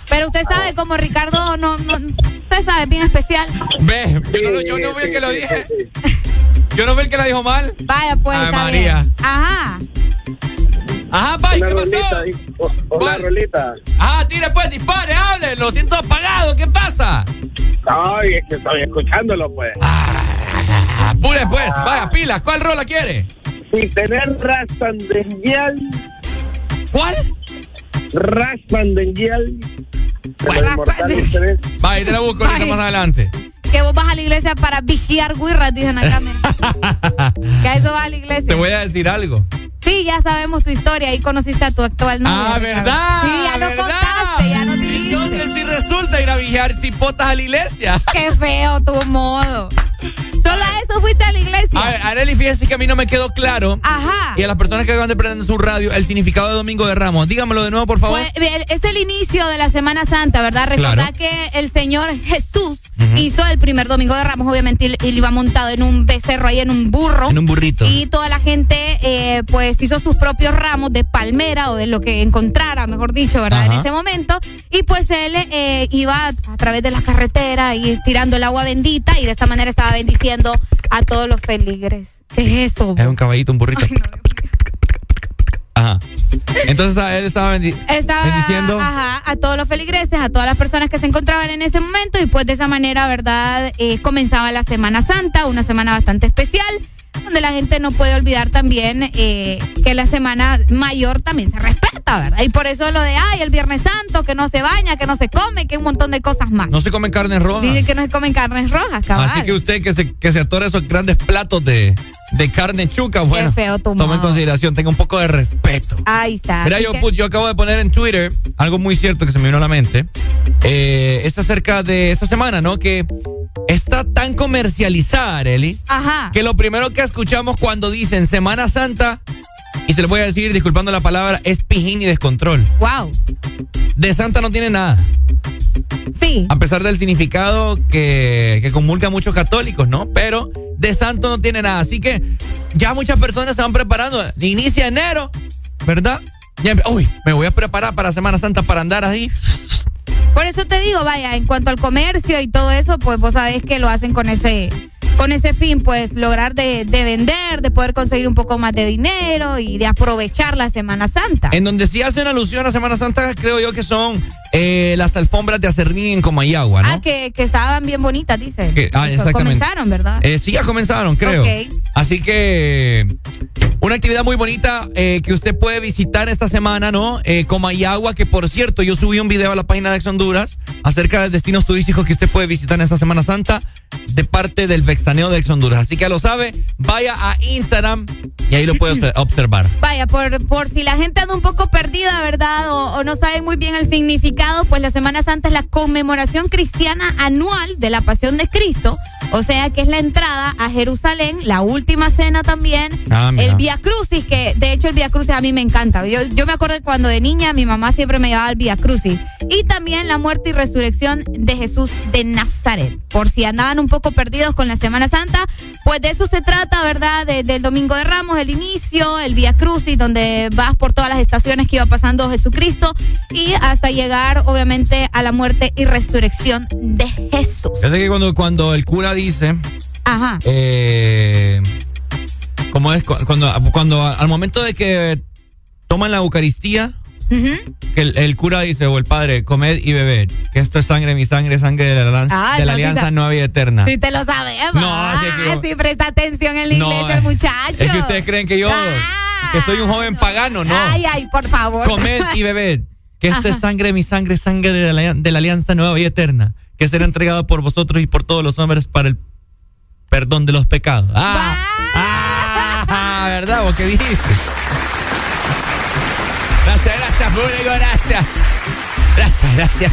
[SPEAKER 5] Pero usted sabe, como Ricardo, no, no, usted sabe, bien especial.
[SPEAKER 8] Ve, yo no, yo no vi el que lo dije. Yo no vi el que la dijo mal.
[SPEAKER 5] Vaya, pues,
[SPEAKER 8] Ay,
[SPEAKER 5] está
[SPEAKER 8] María.
[SPEAKER 5] bien. Ajá.
[SPEAKER 8] Ajá,
[SPEAKER 38] Una
[SPEAKER 8] ¿qué pasó?
[SPEAKER 38] rolita ahí. O- Una rolita.
[SPEAKER 8] Ajá, tire pues, dispare, hable. Lo siento apagado, ¿qué pasa?
[SPEAKER 38] Ay, es que estoy escuchándolo, pues.
[SPEAKER 8] Apure pues, vaya, pilas. ¿Cuál rola quiere?
[SPEAKER 38] Sin tener raspandengial.
[SPEAKER 8] ¿Cuál?
[SPEAKER 38] Inmortales tres.
[SPEAKER 8] Vaya, te la busco ahorita más adelante.
[SPEAKER 5] Que vos vas a la iglesia para vigiar guirras, dicen acá. mira. que a eso vas a la iglesia.
[SPEAKER 8] Te voy a decir algo.
[SPEAKER 5] Sí, ya sabemos tu historia. Ahí conociste a tu actual novio.
[SPEAKER 8] Ah. ¿verdad?
[SPEAKER 5] Sí, ya nos
[SPEAKER 8] ¿verdad?
[SPEAKER 5] contaste, ya nos dijiste.
[SPEAKER 8] Entonces si resulta ir a vigiar cipotas a la iglesia.
[SPEAKER 5] Qué feo tu modo. Solo a eso fuiste a la iglesia.
[SPEAKER 8] A Areli, fíjese que a mí no me quedó claro.
[SPEAKER 5] Ajá.
[SPEAKER 8] Y a las personas que acaban de prender su radio, el significado de Domingo de Ramos. Dígamelo de nuevo, por favor.
[SPEAKER 5] Pues, es el inicio de la Semana Santa, ¿verdad? Recordá
[SPEAKER 8] Claro.
[SPEAKER 5] que el Señor Jesús hizo el primer domingo de Ramos, obviamente él, él iba montado en un becerro ahí en un burro.
[SPEAKER 8] en un burrito.
[SPEAKER 5] Y toda la gente, eh, pues, hizo sus propios ramos de palmera o de lo que encontrara, mejor dicho, ¿verdad?
[SPEAKER 8] Ajá.
[SPEAKER 5] En ese momento. Y pues él eh, iba a través de la carretera y tirando el agua bendita y de esta manera estaba bendiciendo a todos los feligres. ¿Qué es eso?
[SPEAKER 8] Es un caballito, un burrito. Ajá. Entonces a él estaba bendi-
[SPEAKER 5] Estaba
[SPEAKER 8] bendiciendo.
[SPEAKER 5] ajá, a todos los feligreses, a todas las personas que se encontraban en ese momento y pues de esa manera, ¿verdad? Eh, comenzaba la Semana Santa, una semana bastante especial, donde la gente no puede olvidar también eh, que la Semana Mayor también se respeta, ¿verdad? Y por eso lo de, ay, el Viernes Santo, que no se baña, que no se come, que un montón de cosas más.
[SPEAKER 8] No se comen carne roja.
[SPEAKER 5] Dicen que no se comen carnes rojas, cabal.
[SPEAKER 8] Así que usted que se, que se atore esos grandes platos de, de carne chuca, bueno,
[SPEAKER 5] feo tu
[SPEAKER 8] tome en consideración, tenga un poco de respeto.
[SPEAKER 5] Ahí está.
[SPEAKER 8] Mira, yo,
[SPEAKER 5] que-
[SPEAKER 8] pu- yo acabo de poner en Twitter algo muy cierto que se me vino a la mente. Eh, es acerca de esta semana, ¿no? Que está tan comercializada, Areli,
[SPEAKER 5] Ajá.
[SPEAKER 8] que lo primero que escuchamos cuando dicen Semana Santa, y se le voy a decir, disculpando la palabra, es pijín y descontrol.
[SPEAKER 5] Wow.
[SPEAKER 8] De Santa no tiene nada.
[SPEAKER 5] Sí.
[SPEAKER 8] A pesar del significado que, que comulgan muchos católicos, ¿no? Pero de santo no tiene nada. Así que ya muchas personas se van preparando. Inicia enero, ¿verdad? Ya, uy, me voy a preparar para Semana Santa para andar ahí.
[SPEAKER 5] Por eso te digo, vaya, en cuanto al comercio y todo eso, pues vos sabés que lo hacen con ese con ese fin, pues lograr de, de vender, de poder conseguir un poco más de dinero y de aprovechar la Semana Santa.
[SPEAKER 8] En donde sí hacen alusión a Semana Santa, creo yo que son eh, las alfombras de Acerrín en Comayagua, ¿no?
[SPEAKER 5] Ah, que, que estaban bien bonitas, dice.
[SPEAKER 8] Que- ah, exactamente.
[SPEAKER 5] Comenzaron, ¿verdad?
[SPEAKER 8] Eh, sí, ya comenzaron, creo.
[SPEAKER 5] Ok.
[SPEAKER 8] Así que una actividad muy bonita eh, que usted puede visitar esta semana, ¿no? Comayagua, que por cierto, yo subí un video a la página de Ex Honduras acerca de destinos turísticos que usted puede visitar en esta Semana Santa de parte del Vexaneo de Ex Honduras. Así que ya lo sabe, vaya a Instagram y ahí lo puede observar.
[SPEAKER 5] Vaya, por, por si la gente anda un poco perdida, ¿verdad? O, o no sabe muy bien el significado, pues la Semana Santa es la conmemoración cristiana anual de la Pasión de Cristo. O sea que es la entrada a Jerusalén, la última cena también,
[SPEAKER 8] Ah,
[SPEAKER 5] el Via Crucis, que de hecho el Via Crucis a mí me encanta. Yo, yo me acuerdo cuando de niña mi mamá siempre me llevaba al Via Crucis. Y también la muerte y resurrección de Jesús de Nazaret. Por si andaban un poco perdidos con la Semana Santa, pues de eso se trata, ¿verdad? De- del Domingo de Ramos, el inicio, el Via Crucis, donde vas por todas las estaciones que iba pasando Jesucristo y hasta llegar, obviamente, a la muerte y resurrección de Jesús.
[SPEAKER 8] Es que cuando, cuando el cura dice,
[SPEAKER 5] Ajá.
[SPEAKER 8] eh, ¿cómo es? Cu- Cuando, cuando al momento de que toman la Eucaristía, que el, el cura dice, o el padre, comed y bebed, que esto es sangre, mi sangre, sangre de la, lanza-
[SPEAKER 5] Ah,
[SPEAKER 8] de la
[SPEAKER 5] no, sí
[SPEAKER 8] alianza nueva y eterna.
[SPEAKER 5] Si te lo sabemos.
[SPEAKER 8] No,
[SPEAKER 5] ah,
[SPEAKER 8] que-
[SPEAKER 5] sí, presta atención en la
[SPEAKER 8] No,
[SPEAKER 5] iglesia, el muchacho.
[SPEAKER 8] Es que ustedes creen que yo, que soy un joven pagano, ¿no?
[SPEAKER 5] Ay, ay, por favor.
[SPEAKER 8] Comed y bebed, que esto es sangre, mi sangre, sangre de la, de la alianza nueva y eterna, que será entregado por vosotros y por todos los hombres para el perdón de los pecados. Ah, ah, ¿verdad? ¿Vos qué dijiste? Gracias, gracias, público, gracias. Gracias, gracias.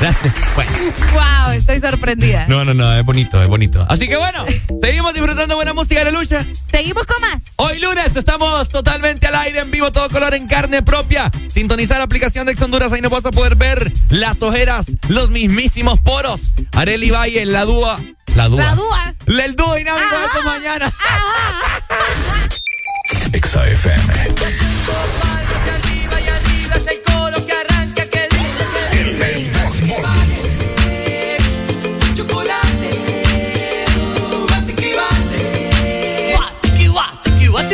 [SPEAKER 8] Gracias. Bueno.
[SPEAKER 5] Wow, estoy sorprendida.
[SPEAKER 8] No, no, no, es bonito, es bonito. Así que bueno, seguimos disfrutando buena música de lucha.
[SPEAKER 5] Seguimos con más.
[SPEAKER 8] Hoy lunes estamos totalmente al aire, en vivo, todo color en carne propia. Sintonizar la aplicación de Ex Honduras, ahí nos vas a poder ver las ojeras, los mismísimos poros. Areli Valle, la dúa. La dúa.
[SPEAKER 5] La dúa.
[SPEAKER 8] El dúo dinámico de esta
[SPEAKER 16] ah.
[SPEAKER 47] mañana. Ajá. Exa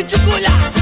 [SPEAKER 47] chocolate.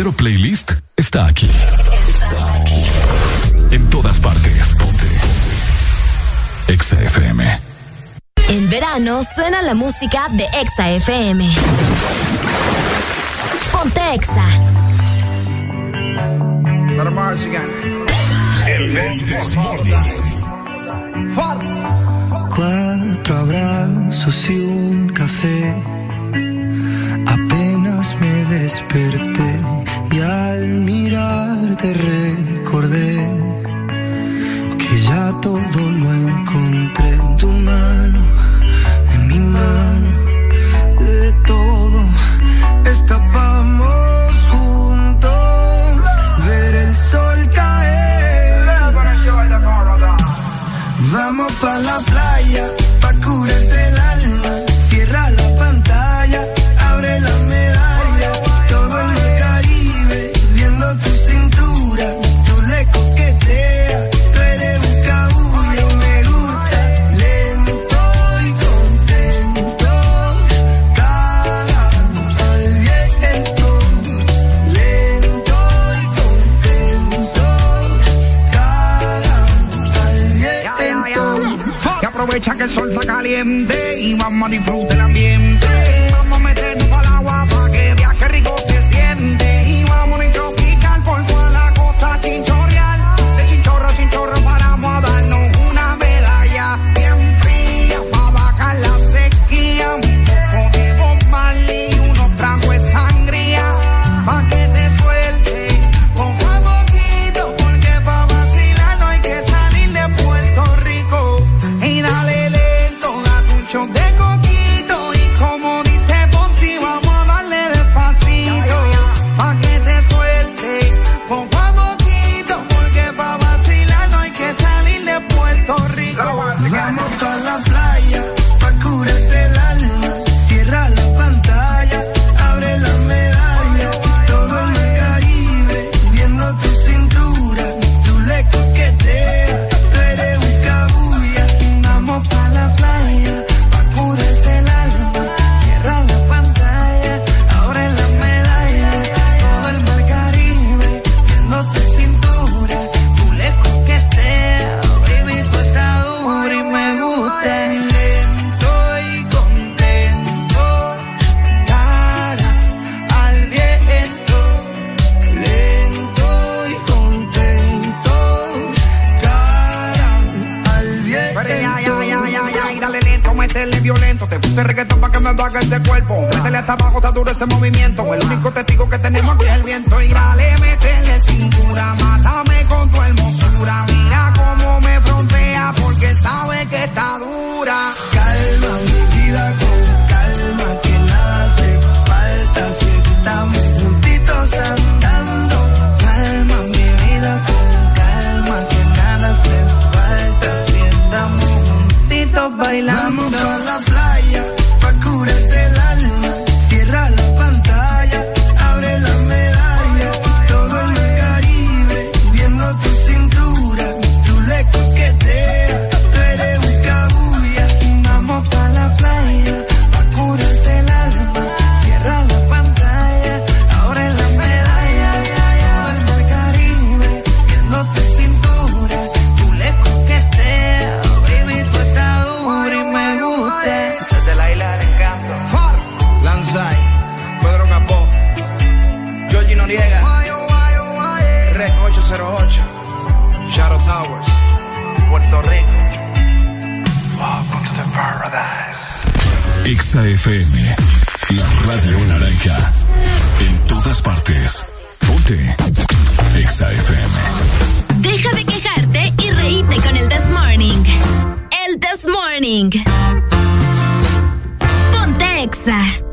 [SPEAKER 47] verdadero playlist está aquí. Está aquí. En todas partes. Ponte. Exa FM.
[SPEAKER 10] En verano suena la música de Exa FM. Ponte Exa.
[SPEAKER 48] Cuatro abrazos y un café. Apenas me desperté y al mirarte recordé que ya todo lo encontré en tu mano, en mi mano, de todo. Escapamos juntos, ver el sol caer. Vamos pa' la playa.
[SPEAKER 49] 08, Shadow Towers,
[SPEAKER 50] Puerto Rico. Welcome to the paradise.
[SPEAKER 1] Exa FM, la radio naranja. En todas partes. Ponte. Exa FM.
[SPEAKER 10] Deja de quejarte y reíte con el This Morning. El This Morning. Ponte Exa.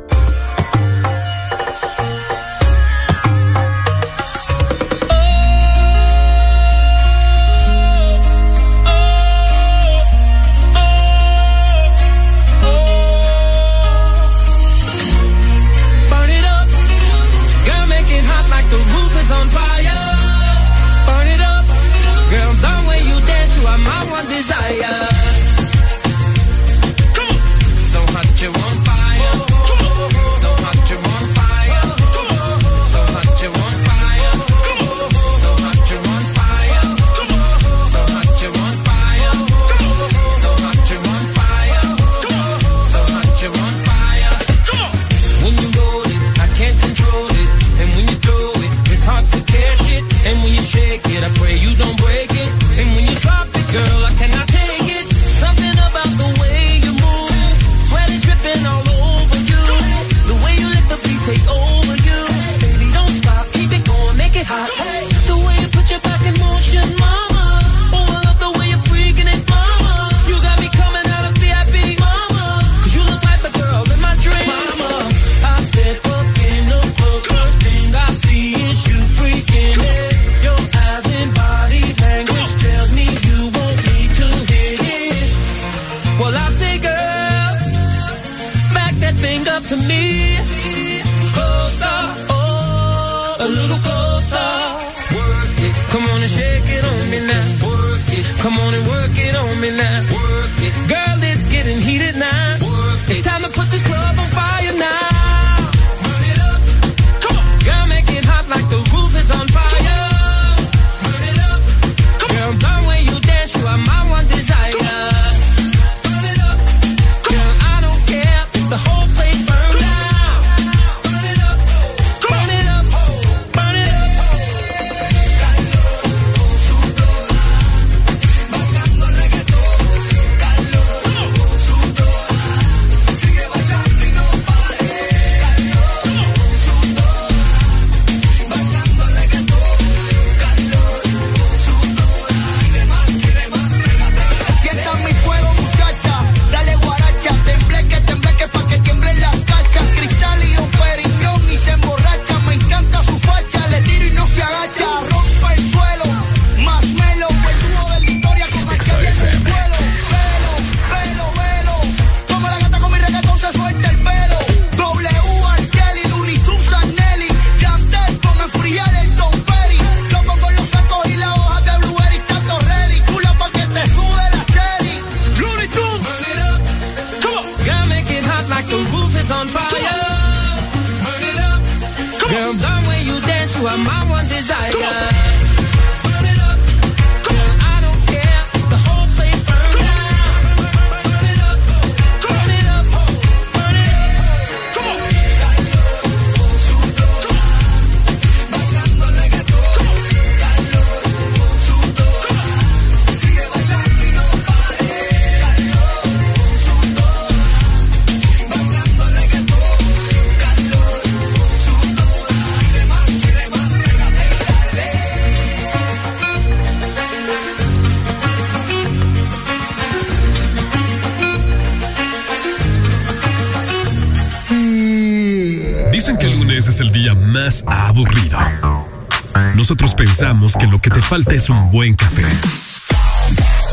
[SPEAKER 51] Que te
[SPEAKER 1] falta es un buen café.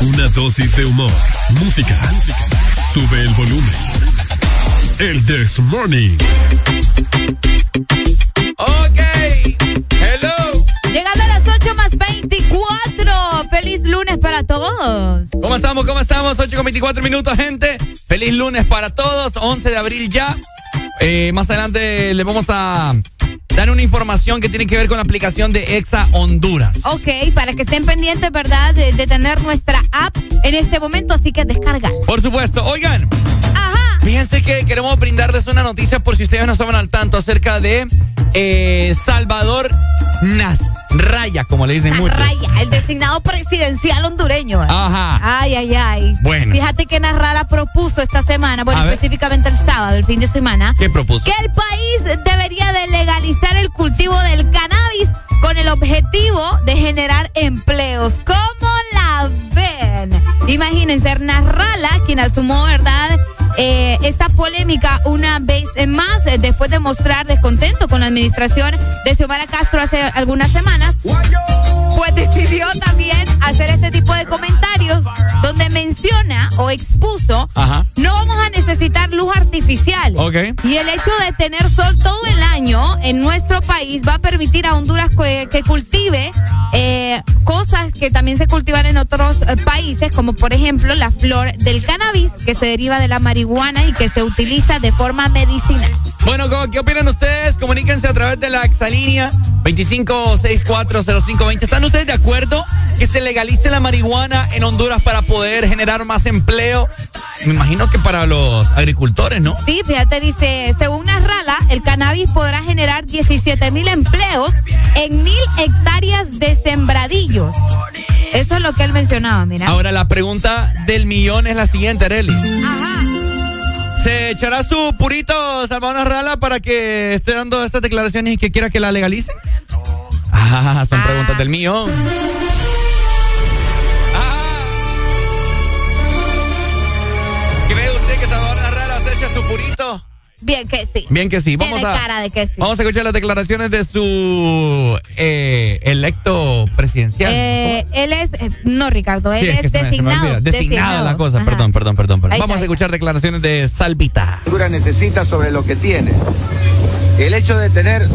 [SPEAKER 1] Una dosis de humor, música. Sube el volumen. El This Morning.
[SPEAKER 8] Ok. Hello.
[SPEAKER 5] Llegando a las 8 más 24. Feliz lunes para todos.
[SPEAKER 8] ¿Cómo estamos? ¿Cómo estamos? 8 con 24 minutos, gente. Feliz lunes para todos. 11 de abril ya. Eh, más adelante les vamos a una información que tiene que ver con la aplicación de Exa Honduras.
[SPEAKER 5] Ok, para que estén pendientes, ¿verdad? De, de tener nuestra app en este momento, así que descarga.
[SPEAKER 8] Por supuesto. Oigan. Fíjense que queremos brindarles una noticia por si ustedes no estaban al tanto acerca de eh, Salvador Nasraya, como le dicen muchos.
[SPEAKER 5] Raya, el designado presidencial hondureño. ¿eh?
[SPEAKER 8] Ajá.
[SPEAKER 5] Ay, ay, ay.
[SPEAKER 8] Bueno.
[SPEAKER 5] Fíjate que Narrala propuso esta semana, bueno, específicamente el sábado, el fin de semana,
[SPEAKER 8] ¿Qué propuso?
[SPEAKER 5] que el país debería de del cannabis con el objetivo de generar empleos. ¿Cómo la ven? Imagínense, Narrala, quien asumó, ¿verdad? Eh, esta polémica una vez más eh, después de mostrar descontento con la administración de Xiomara Castro hace algunas semanas, pues decidió también hacer este tipo de comentarios donde menciona o expuso
[SPEAKER 8] Ajá.
[SPEAKER 5] no vamos a necesitar luz artificial.
[SPEAKER 8] Ok.
[SPEAKER 5] Y el hecho de tener sol todo el año en nuestro país va a permitir a Honduras que, que cultive eh, cosas que también se cultivan en otros eh, países, como por ejemplo la flor del cannabis, que se deriva de la marihuana y que se utiliza de forma medicinal.
[SPEAKER 8] Bueno, ¿cómo- ¿qué opinan ustedes? Comuníquense a través de la exalínea 25640520. ¿Están ustedes de acuerdo que se legalice la marihuana en Honduras para poder generar más empleo? Me imagino que para los agricultores, ¿no?
[SPEAKER 5] Sí, fíjate, dice, según Narrala, el cannabis podrá generar 17 mil empleos en mil hectáreas de sembradillos. Eso es lo que él mencionaba, mira.
[SPEAKER 8] Ahora la pregunta del millón es la siguiente, Arely. ¿Se echará su purito Salvador Rala para que esté dando estas declaraciones y que quiera que la legalicen? Ah, son preguntas del millón. Purito?
[SPEAKER 5] Bien que sí.
[SPEAKER 8] Bien que sí. Vamos
[SPEAKER 5] Tiene
[SPEAKER 8] a,
[SPEAKER 5] cara de que sí.
[SPEAKER 8] Vamos a escuchar las declaraciones de su eh, electo presidencial.
[SPEAKER 5] Eh, él es, eh, no Ricardo, él
[SPEAKER 8] Sí, es
[SPEAKER 5] es,
[SPEAKER 8] que se me- me
[SPEAKER 5] designado.
[SPEAKER 8] Designada la cosa,
[SPEAKER 5] Ajá.
[SPEAKER 8] perdón, perdón, perdón. perdón.
[SPEAKER 5] Ahí
[SPEAKER 8] Vamos
[SPEAKER 5] está,
[SPEAKER 8] a escuchar declaraciones de Salvita.
[SPEAKER 52] Honduras necesita sobre lo que tiene. El hecho de tener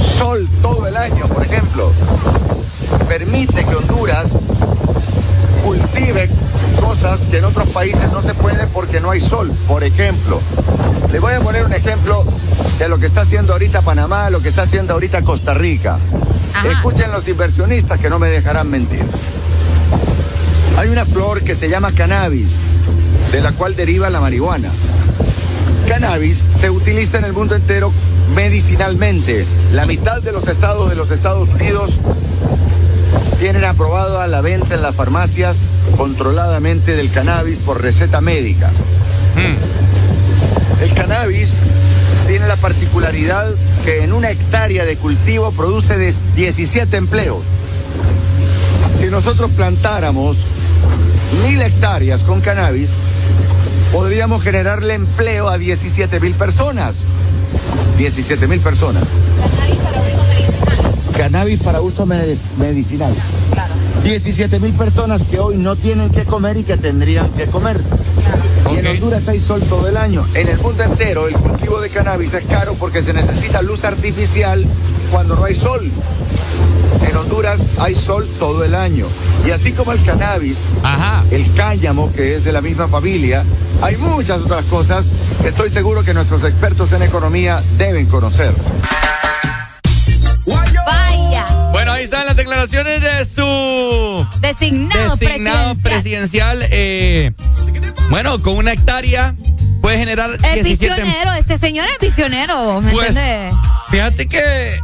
[SPEAKER 52] sol todo el año, por ejemplo,
[SPEAKER 53] permite que Honduras cultive cosas que en otros países no se puede porque no hay sol. Por ejemplo, le voy a poner un ejemplo de lo que está haciendo ahorita Panamá, lo que está haciendo ahorita Costa Rica. Escuchen los inversionistas que no me dejarán mentir. Hay una flor que se llama cannabis, de la cual deriva la marihuana. Cannabis se utiliza en el mundo entero medicinalmente. La mitad de los estados de los Estados Unidos tienen aprobada la venta en las farmacias controladamente del cannabis por receta médica. El cannabis tiene la particularidad que en una hectárea de cultivo produce de 17 empleos. Si nosotros plantáramos mil hectáreas con cannabis, podríamos generarle empleo a 17 mil personas. 17 mil personas. Cannabis para uso medic- medicinal. 17 mil personas que hoy no tienen que comer y que tendrían que comer. Y en Honduras hay sol todo el año. En el mundo entero el cultivo de cannabis es caro porque se necesita luz artificial cuando no hay sol. En Honduras hay sol todo el año. Y así como el cannabis, el cáñamo, que es de la misma familia, hay muchas otras cosas que estoy seguro que nuestros expertos en economía deben conocer.
[SPEAKER 8] Declaraciones de su
[SPEAKER 5] Designado,
[SPEAKER 8] designado
[SPEAKER 5] presidencial.
[SPEAKER 8] presidencial. eh, bueno, con una hectárea puede generar
[SPEAKER 5] Es
[SPEAKER 8] 17
[SPEAKER 5] visionero, este señor es visionero, ¿me
[SPEAKER 8] Pues,
[SPEAKER 5] entiendes?
[SPEAKER 8] Fíjate que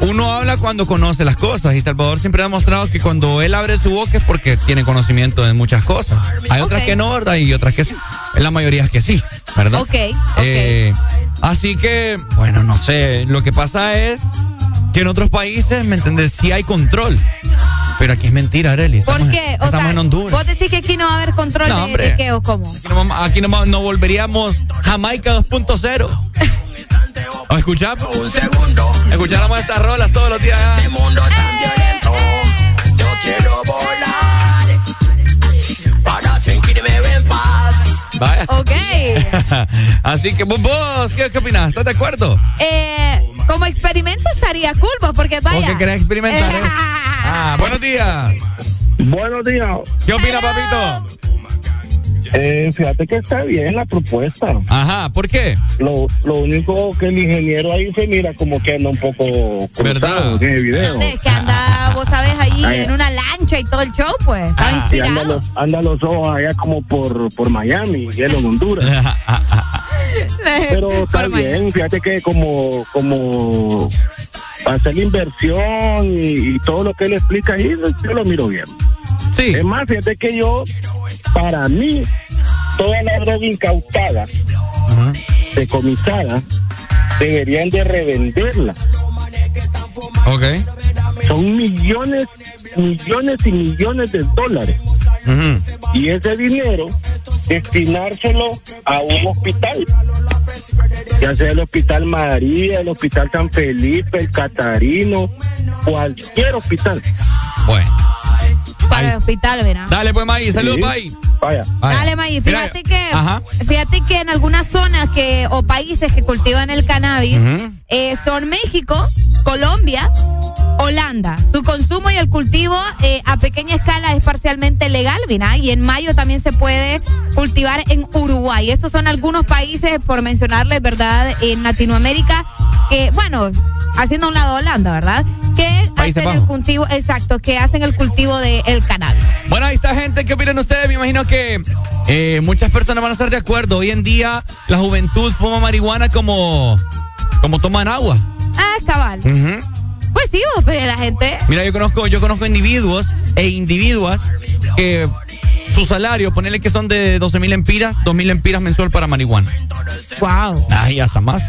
[SPEAKER 8] uno habla cuando conoce las cosas y Salvador siempre ha demostrado que cuando él abre su boca es porque tiene conocimiento de muchas cosas. Hay otras que no, ¿verdad? Y otras que sí. La mayoría es que sí, ¿verdad?
[SPEAKER 5] Ok,
[SPEAKER 8] Eh, así que, bueno, no sé. Lo que pasa es que en otros países, ¿me entiendes? Sí hay control. Pero aquí es mentira, Arely.
[SPEAKER 5] ¿Por
[SPEAKER 8] Estamos,
[SPEAKER 5] qué? O
[SPEAKER 8] estamos
[SPEAKER 5] sea,
[SPEAKER 8] en Honduras.
[SPEAKER 5] vos decís que aquí no va a haber control
[SPEAKER 8] No,
[SPEAKER 5] de-
[SPEAKER 8] hombre.
[SPEAKER 5] de, qué o cómo.
[SPEAKER 8] Aquí no, vamos- aquí no, vamos- no volveríamos Jamaica 2.0. ¿O escuchamos? Un segundo. Escucháramos estas rolas todos los días. Este mundo tan violento.
[SPEAKER 54] Yo quiero volar para sentirme en paz.
[SPEAKER 8] Vaya.
[SPEAKER 5] Ok.
[SPEAKER 8] Así que vos, vos, ¿qué, qué opinas? ¿Estás de acuerdo?
[SPEAKER 5] Eh, como experimento estaría cool, pues, porque vaya.
[SPEAKER 8] ¿Vos qué querés experimentar? eh? Ah, buenos días.
[SPEAKER 55] Buenos días.
[SPEAKER 8] ¿Qué opina, papito?
[SPEAKER 55] Eh, fíjate que está bien la propuesta.
[SPEAKER 8] Ajá, ¿por qué?
[SPEAKER 55] Lo, lo único que el ingeniero ahí se mira como que anda un poco
[SPEAKER 8] ¿Verdad?
[SPEAKER 55] en el video.
[SPEAKER 5] Es que anda, vos sabés, ahí
[SPEAKER 55] Ay.
[SPEAKER 5] en una lancha y todo el show, pues. Estaba
[SPEAKER 55] Y anda
[SPEAKER 5] inspirado.
[SPEAKER 55] los, anda los ojos allá como por, por Miami y en Honduras. Pero está bien, fíjate que como, como hacer la inversión y, y todo lo que él explica ahí, yo lo miro bien.
[SPEAKER 8] Sí.
[SPEAKER 55] Es más, fíjate que yo, para mí, toda la droga incautada, decomisada, deberían de revenderla.
[SPEAKER 8] Ok.
[SPEAKER 55] Son millones, millones y millones de dólares. Y ese dinero, destinárselo a un hospital. Ya sea el Hospital María, el Hospital San Felipe, el Catarino, cualquier hospital.
[SPEAKER 8] Bueno.
[SPEAKER 5] Para el hospital, verá.
[SPEAKER 8] Dale, pues, May. Saludos,
[SPEAKER 55] Sí.
[SPEAKER 8] May.
[SPEAKER 55] Vaya.
[SPEAKER 5] Dale, May.
[SPEAKER 8] Mira,
[SPEAKER 5] Fíjate que,
[SPEAKER 8] Ajá.
[SPEAKER 5] fíjate que en algunas zonas que o países que cultivan el cannabis eh, son México, Colombia, Holanda. Su consumo y el cultivo eh, a pequeña escala es parcialmente legal, ¿verdad? Y en mayo también se puede cultivar en Uruguay. Estos son algunos países, por mencionarles, ¿verdad? En Latinoamérica, que, bueno, haciendo a un lado Holanda, ¿verdad? Que
[SPEAKER 8] Países
[SPEAKER 5] hacen el cultivo, exacto, que hacen el cultivo del el cannabis.
[SPEAKER 8] Bueno, ahí está, gente. ¿Qué opinan ustedes? Me imagino que eh, muchas personas van a estar de acuerdo. Hoy en día, la juventud fuma marihuana como, como toman agua.
[SPEAKER 5] Ah, cabal.
[SPEAKER 8] Ujú.
[SPEAKER 5] Pues sí, vos, pero la gente.
[SPEAKER 8] Mira, yo conozco, yo conozco individuos e individuas que su salario, ponerle que son de 12 mil empiras, 2 mil empiras mensual para marihuana.
[SPEAKER 5] Wow.
[SPEAKER 8] Ay, hasta más.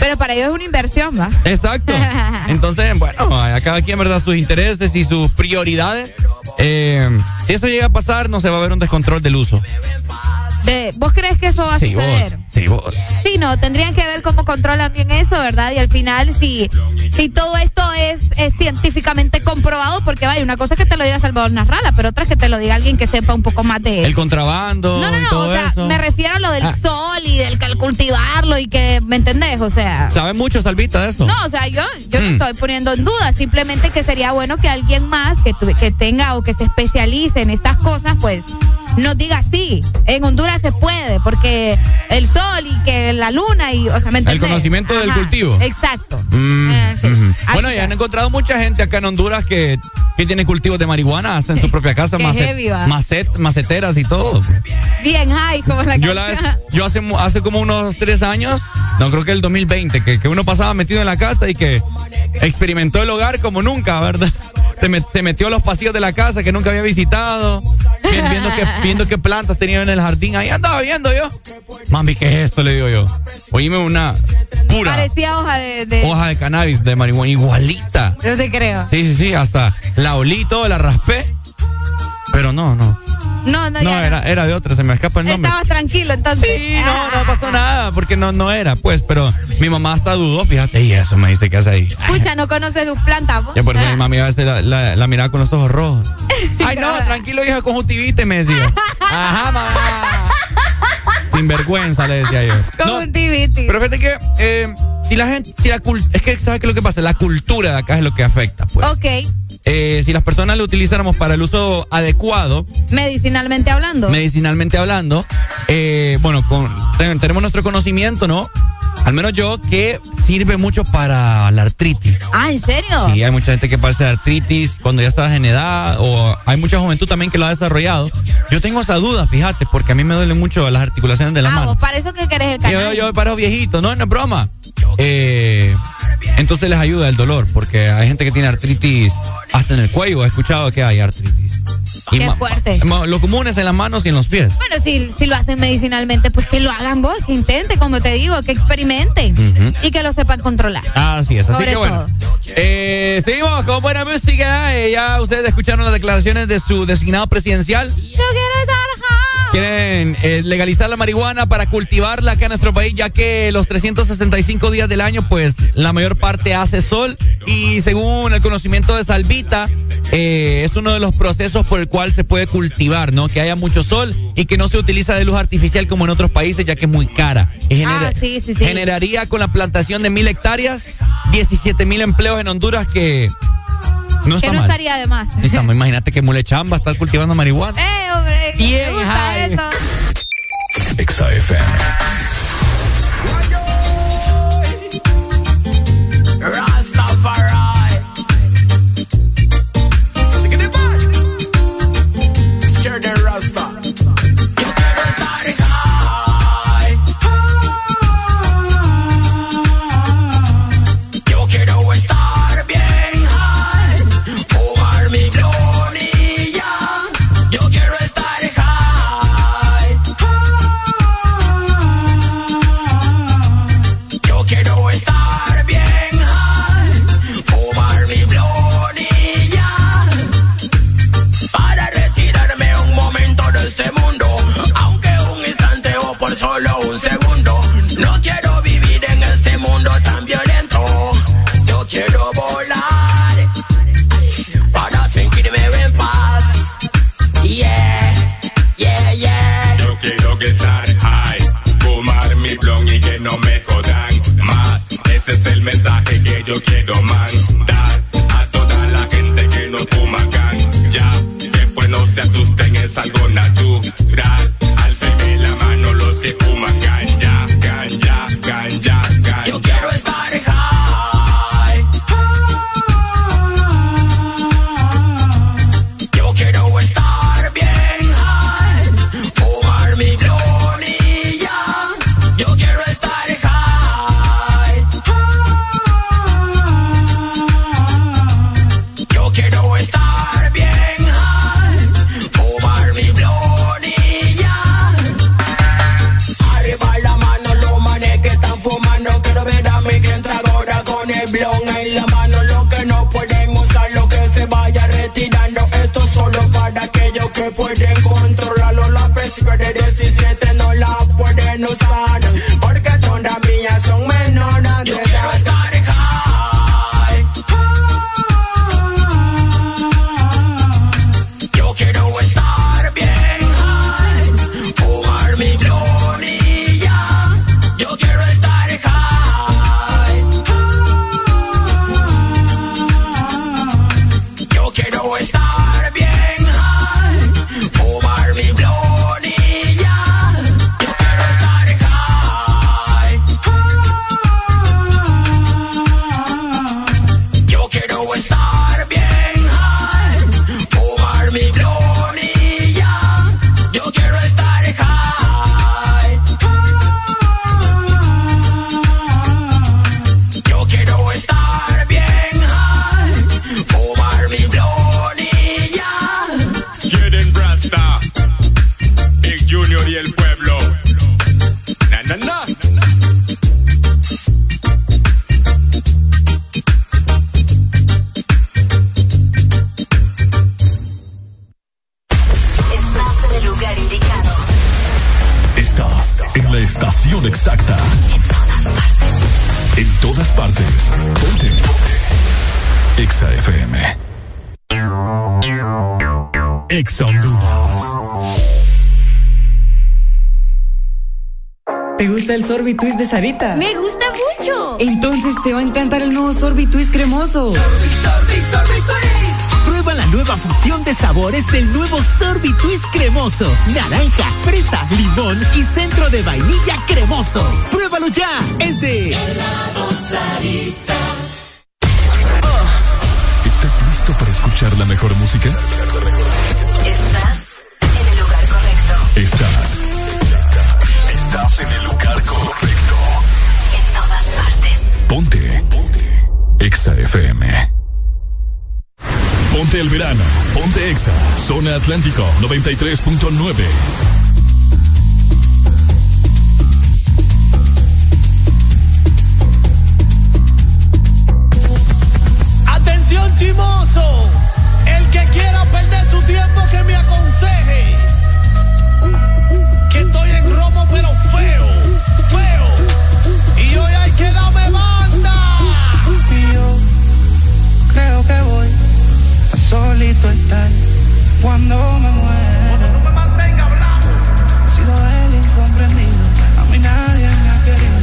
[SPEAKER 5] Pero para ellos es una inversión, ¿va?
[SPEAKER 8] Exacto. Entonces, bueno, a cada quien, ¿verdad? Sus intereses y sus prioridades. Eh, si eso llega a pasar, no se va a ver un descontrol del uso.
[SPEAKER 5] De, ¿Vos crees que eso va a
[SPEAKER 8] Sí, vos.
[SPEAKER 5] suceder?
[SPEAKER 8] Sí, vos.
[SPEAKER 5] Sí, no, tendrían que ver cómo controlan bien eso, ¿verdad? Y al final, si, si todo esto es, es científicamente comprobado, porque vaya, una cosa es que te lo diga Salvador Narrala, pero otra es que te lo diga alguien que sepa un poco más de
[SPEAKER 8] El contrabando.
[SPEAKER 5] No, no,
[SPEAKER 8] y
[SPEAKER 5] no,
[SPEAKER 8] todo
[SPEAKER 5] o sea,
[SPEAKER 8] eso.
[SPEAKER 5] me refiero a lo del
[SPEAKER 8] Ah.
[SPEAKER 5] sol y del cultivarlo y que, ¿me entendés? O sea...
[SPEAKER 8] ¿Sabe mucho, Salvita, de eso?
[SPEAKER 5] No, o sea, yo, yo no
[SPEAKER 8] Mm.
[SPEAKER 5] estoy poniendo en duda, simplemente que sería bueno que alguien más que, que tenga o que se especialice en estas cosas, pues nos diga sí, en Honduras se puede, porque el sol y que la luna y, o sea, ¿me
[SPEAKER 8] El conocimiento del cultivo.
[SPEAKER 5] Exacto.
[SPEAKER 8] Mm,
[SPEAKER 5] Eh, sí. Así
[SPEAKER 8] Bueno, ya han encontrado mucha gente acá en Honduras que, que tiene cultivos de marihuana hasta en su propia casa, macet-
[SPEAKER 5] heavy,
[SPEAKER 8] macet- maceteras y todo.
[SPEAKER 5] Bien high, como la
[SPEAKER 8] Yo, la, yo hace, hace como unos tres años, no creo que el 2020, que, que uno pasaba metido en la casa y que experimentó el hogar como nunca, ¿verdad? Se, met- se metió a los pasillos de la casa que nunca había visitado, vi- viendo qué, viendo qué plantas tenía en el jardín. Ahí andaba viendo yo. Mami, ¿qué es esto? Le digo yo. Oíme una pura
[SPEAKER 5] Parecía hoja de... de-
[SPEAKER 8] hoja de cannabis de marihuana, igualita.
[SPEAKER 5] Yo te creo.
[SPEAKER 8] Sí, sí, sí, hasta la olí todo, la raspé. Pero no, no.
[SPEAKER 5] No, no,
[SPEAKER 8] No,
[SPEAKER 5] ya
[SPEAKER 8] era, era de otra, se me escapa el nombre.
[SPEAKER 5] Estabas tranquilo, entonces.
[SPEAKER 8] Sí, no, no pasó nada, porque no, no era, pues, pero mi mamá hasta dudó, fíjate, y eso me dice que hace ahí.
[SPEAKER 5] Escucha, no conoces tus plantas, vos?
[SPEAKER 8] Ya por eso mi mami a veces la, la- la miraba con los ojos rojos. Ay, no, tranquilo, hija, conjuntivite, me decía. Ajá, mamá. Sin vergüenza, le decía yo. No,
[SPEAKER 5] Conjuntivitis.
[SPEAKER 8] pero fíjate que eh, si la gente, si la es que, ¿sabes qué es lo que pasa? La cultura de acá es lo que afecta, pues.
[SPEAKER 5] Ok,
[SPEAKER 8] Eh, si las personas lo utilizáramos para el uso adecuado,
[SPEAKER 5] medicinalmente hablando.
[SPEAKER 8] medicinalmente hablando, eh, bueno, con, ten- tenemos nuestro conocimiento, ¿no? Al menos yo, que sirve mucho para la artritis.
[SPEAKER 5] ah, ¿en serio?
[SPEAKER 8] Sí, hay mucha gente que padece de artritis cuando ya estás en edad, o hay mucha juventud también que lo ha desarrollado. Yo tengo esa duda, fíjate, porque a mí me duelen mucho las articulaciones de la
[SPEAKER 5] ah,
[SPEAKER 8] mano.
[SPEAKER 5] vos para eso que querés el
[SPEAKER 8] Yo,
[SPEAKER 5] canal.
[SPEAKER 8] yo paro viejito, no, no es broma. Eh, entonces les ayuda el dolor, porque hay gente que tiene artritis hasta en el cuello. He escuchado que hay artritis.
[SPEAKER 5] Qué
[SPEAKER 8] ma-
[SPEAKER 5] fuerte.
[SPEAKER 8] Lo común es en las manos y en los pies.
[SPEAKER 5] Bueno, si, si lo hacen medicinalmente, pues que lo hagan vos, que intenten, como te digo, que experimenten y que lo sepan controlar.
[SPEAKER 8] Así es, así
[SPEAKER 5] Sobre
[SPEAKER 8] que bueno. Eh, seguimos con buena música. Eh, ya ustedes escucharon las declaraciones de su designado presidencial.
[SPEAKER 5] Yo quiero estar.
[SPEAKER 8] Quieren eh, legalizar la marihuana para cultivarla acá en nuestro país, ya que los 365 días del año, pues la mayor parte hace sol. Y según el conocimiento de Salvita, eh, es uno de los procesos por el cual se puede cultivar, ¿no? Que haya mucho sol y que no se utiliza de luz artificial como en otros países, ya que es muy cara. Genera-
[SPEAKER 5] Ah, sí, sí, sí.
[SPEAKER 8] Generaría con la plantación de mil hectáreas 17 mil empleos en Honduras que no está
[SPEAKER 5] que no
[SPEAKER 8] mal.
[SPEAKER 5] estaría de más.
[SPEAKER 8] No está mal. Imagínate que Mule Chamba está cultivando marihuana.
[SPEAKER 5] ¡Eh, hombre!
[SPEAKER 8] Bien
[SPEAKER 54] Ese es el mensaje que yo quiero mandar a toda la gente que no fuma ya. Después no se asusten, es algo natural.
[SPEAKER 1] Exa Honduras.
[SPEAKER 56] ¿Te gusta el Sorbitwist de Sarita?
[SPEAKER 57] Me gusta mucho.
[SPEAKER 56] Entonces te va a encantar el nuevo Sorbitwist cremoso.
[SPEAKER 13] Prueba la nueva fusión de sabores del nuevo Sorbitwist cremoso. Naranja, fresa, limón y centro de vainilla cremoso. Pruébalo ya. Es de
[SPEAKER 1] ¿Estás listo para escuchar la mejor música?
[SPEAKER 11] Estás en el lugar correcto.
[SPEAKER 1] Estás. Estás en el lugar correcto.
[SPEAKER 11] En todas partes.
[SPEAKER 1] Ponte. Ponte. Exa FM. Ponte el verano. Ponte Exa. Zona Atlántico 93.9.
[SPEAKER 48] cuando me muera. He sido el incomprendido, a mí nadie me ha querido,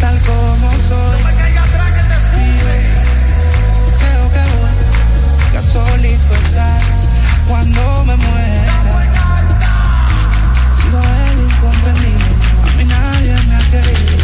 [SPEAKER 48] tal como soy. Y yo creo que voy a solito estar cuando me muera. He sido el incomprendido, a mí nadie me ha querido,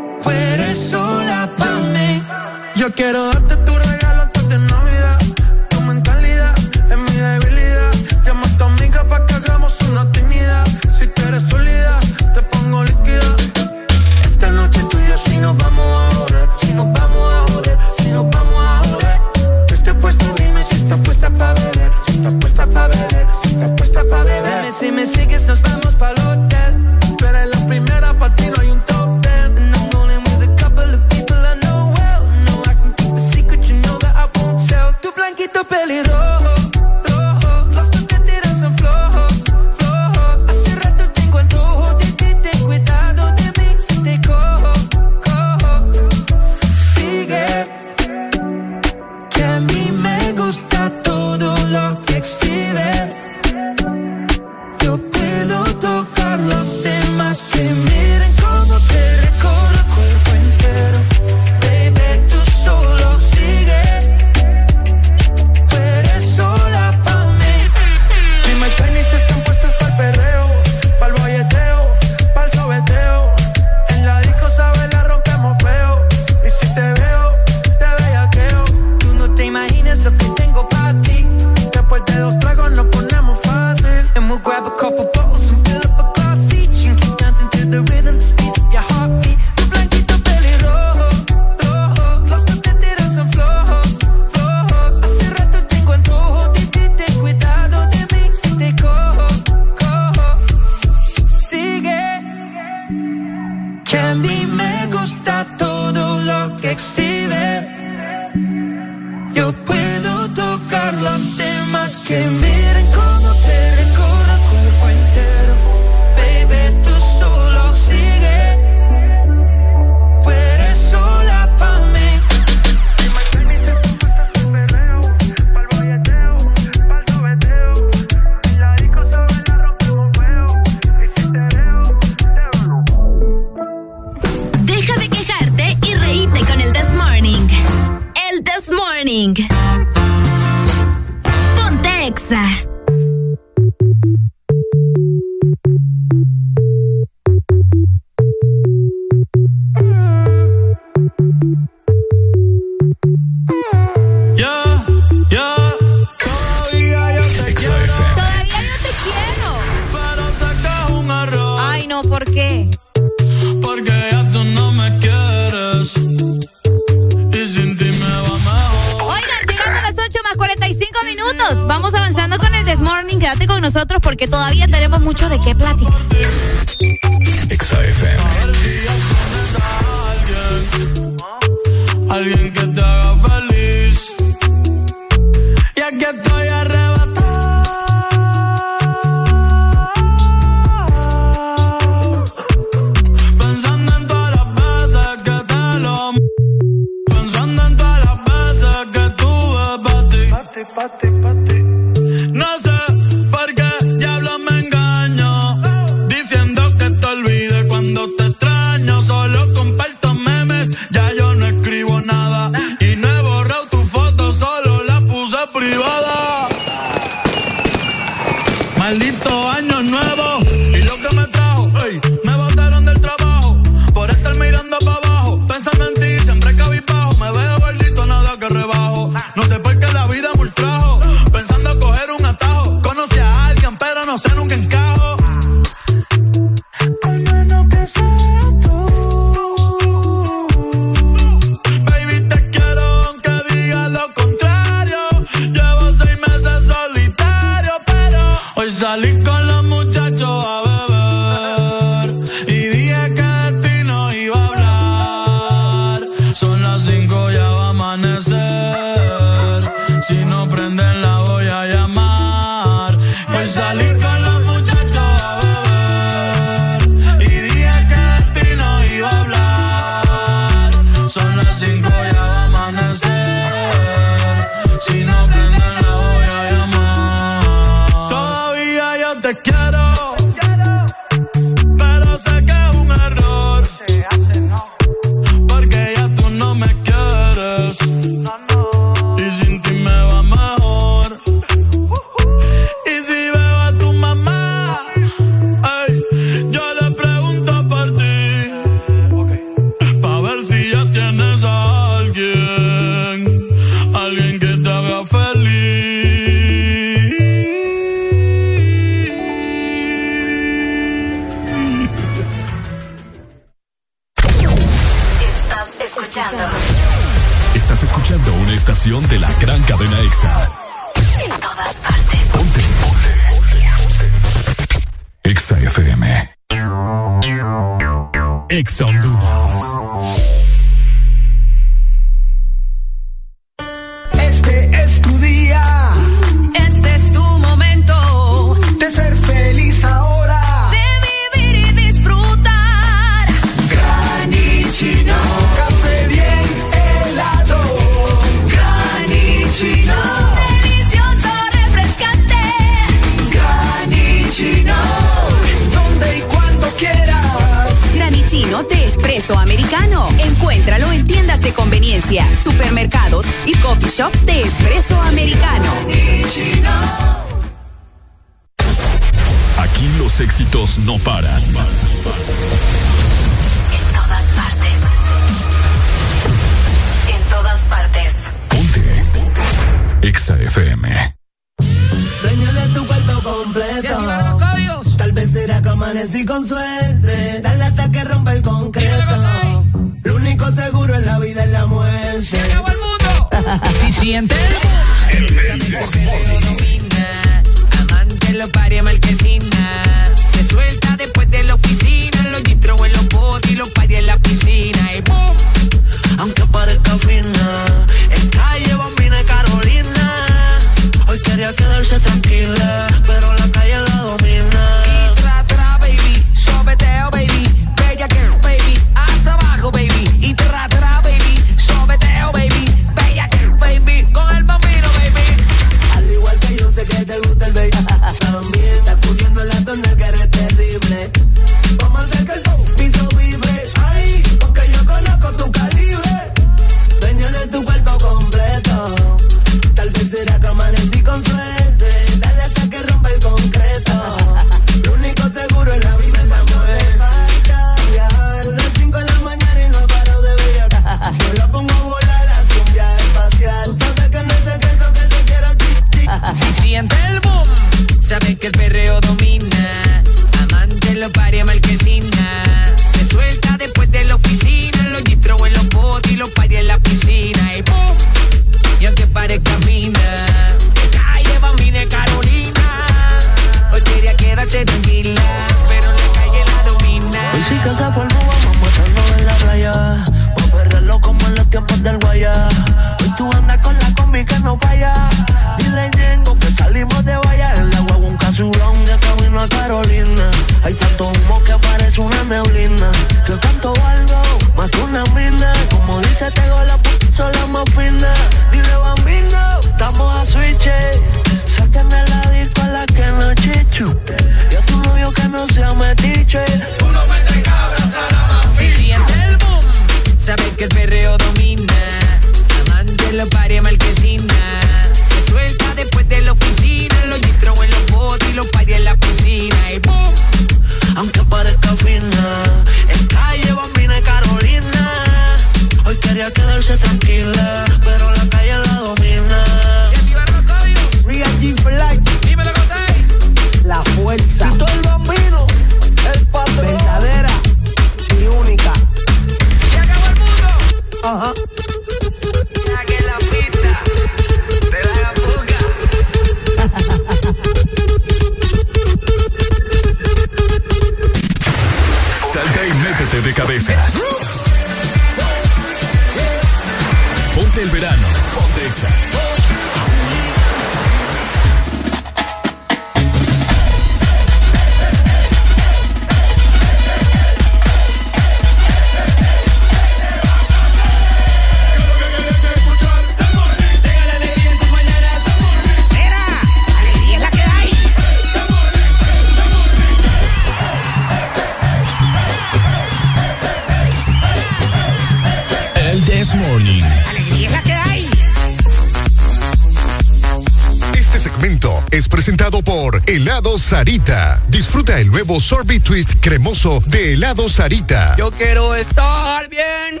[SPEAKER 46] de
[SPEAKER 51] helado
[SPEAKER 58] Sarita.
[SPEAKER 8] Yo quiero estar bien.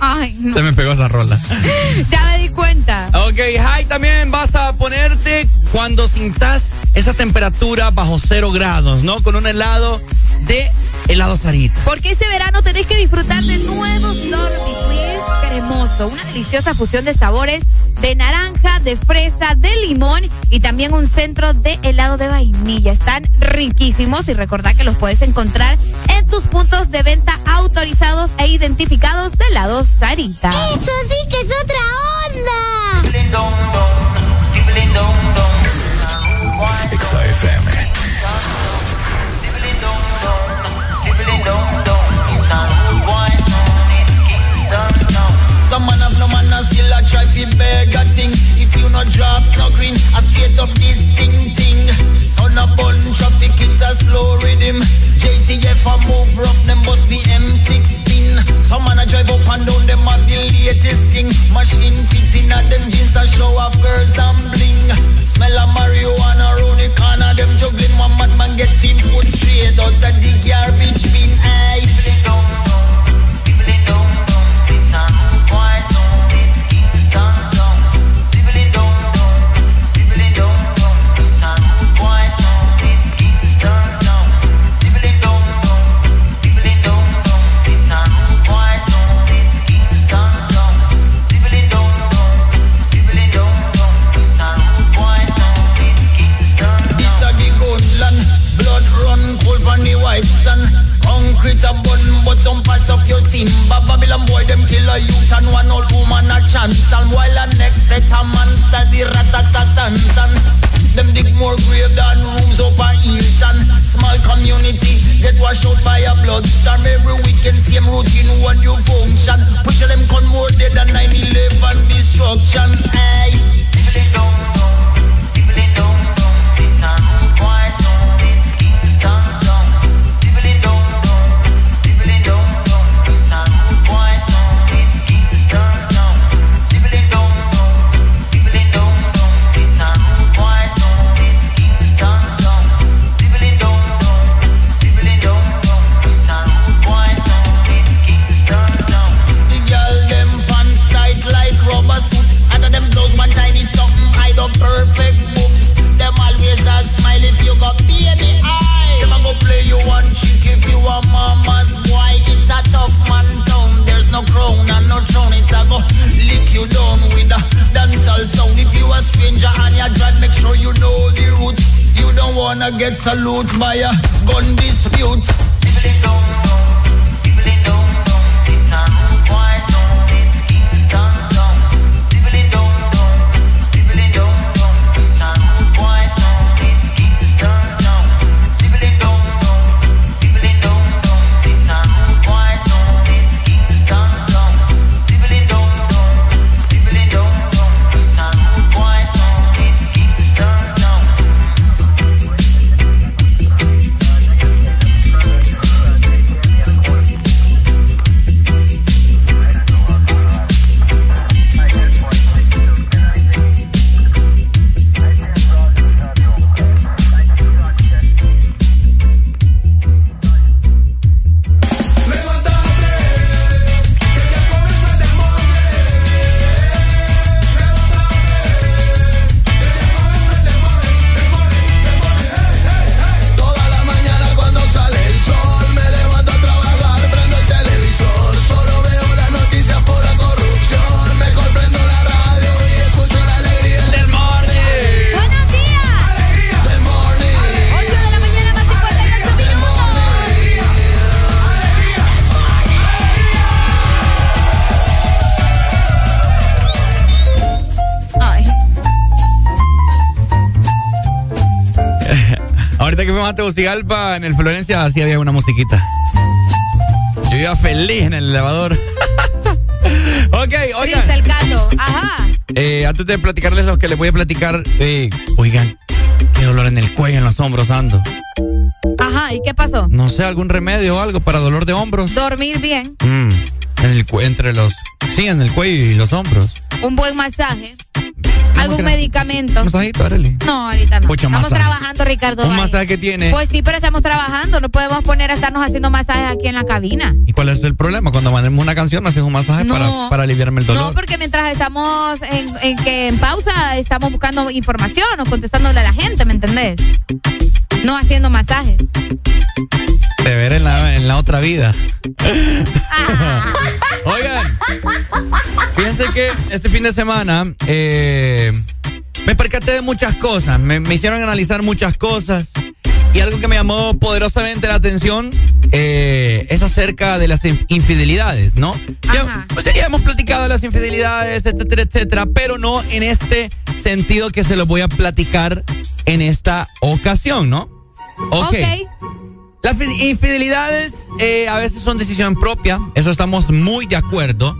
[SPEAKER 8] Ay,
[SPEAKER 5] Ay no.
[SPEAKER 8] Se me pegó esa rola.
[SPEAKER 5] ya me di cuenta.
[SPEAKER 8] Ok, hi, también vas a ponerte cuando sintas esa temperatura bajo cero grados, ¿no? Con un helado de helado Sarita.
[SPEAKER 5] Porque este verano tenés que disfrutar de nuevos Lord una deliciosa fusión de sabores de naranja, de fresa, de limón y también un centro de helado de vainilla. Están riquísimos y recordá que los puedes encontrar en tus puntos de venta autorizados e identificados de helados Sarita.
[SPEAKER 31] Eso sí que es otra onda.
[SPEAKER 1] XFM.
[SPEAKER 59] Fi beg a thing. If you no drop no green, I straight up this thing thing. Son a bun traffic, it's a slow rhythm. JCF a move rough, them bust the M16. Some man a drive up and down, them have the latest thing. Machine fits in at them jeans a show off girls and bling. Smell of marijuana round the corner, them juggling. One madman get team foot straight out of the garbage bin. Aye. This and one old woman a chance And while a next set a man study ratatatan. Them dig more grave than rooms up a Hilton Small community get washed out by a blood storm. Every weekend same routine one new function. Push them con more dead than 9-11 destruction. Aye.
[SPEAKER 8] l'autre Tegucigalpa, en el Florencia, sí había una musiquita. Yo iba feliz en el elevador. ok, oigan.
[SPEAKER 5] Triste el caso. Ajá.
[SPEAKER 8] Eh, antes de platicarles lo que les voy a platicar, eh, oigan, qué dolor en el cuello, en los hombros ando.
[SPEAKER 5] Ajá. ¿Y qué pasó?
[SPEAKER 8] No sé, algún remedio o algo para dolor de hombros.
[SPEAKER 5] Dormir bien.
[SPEAKER 8] Mm, en el, entre los. Sí, en el cuello y los hombros.
[SPEAKER 5] Un buen masaje. ¿Algún medicamento?
[SPEAKER 8] Un masajito, Arely.
[SPEAKER 5] No, ahorita no.
[SPEAKER 8] Mucho
[SPEAKER 5] estamos
[SPEAKER 8] masaje.
[SPEAKER 5] trabajando, Ricardo.
[SPEAKER 8] Un
[SPEAKER 5] Valle.
[SPEAKER 8] masaje que tiene.
[SPEAKER 5] Pues sí, pero estamos trabajando. No podemos poner a estarnos haciendo masajes aquí en la cabina.
[SPEAKER 8] ¿Y cuál es el problema? Cuando mandemos una canción, me haces un masaje
[SPEAKER 5] No.
[SPEAKER 8] para, para aliviarme el dolor.
[SPEAKER 5] No, porque mientras estamos en, en que en pausa estamos buscando información o contestándole a la gente, ¿me entendés? No haciendo masajes.
[SPEAKER 8] De ver en la, en la otra vida. Oigan, Fíjense que este fin de semana eh, me percaté de muchas cosas, me, me hicieron analizar muchas cosas y algo que me llamó poderosamente la atención eh, es acerca de las in- infidelidades, ¿no? Ya, pues ya hemos platicado de las infidelidades, etcétera, etcétera, pero no en este sentido que se los voy a platicar en esta ocasión, ¿no? Ok. Las fi- infidelidades eh, a veces son decisión propia, eso estamos muy de acuerdo,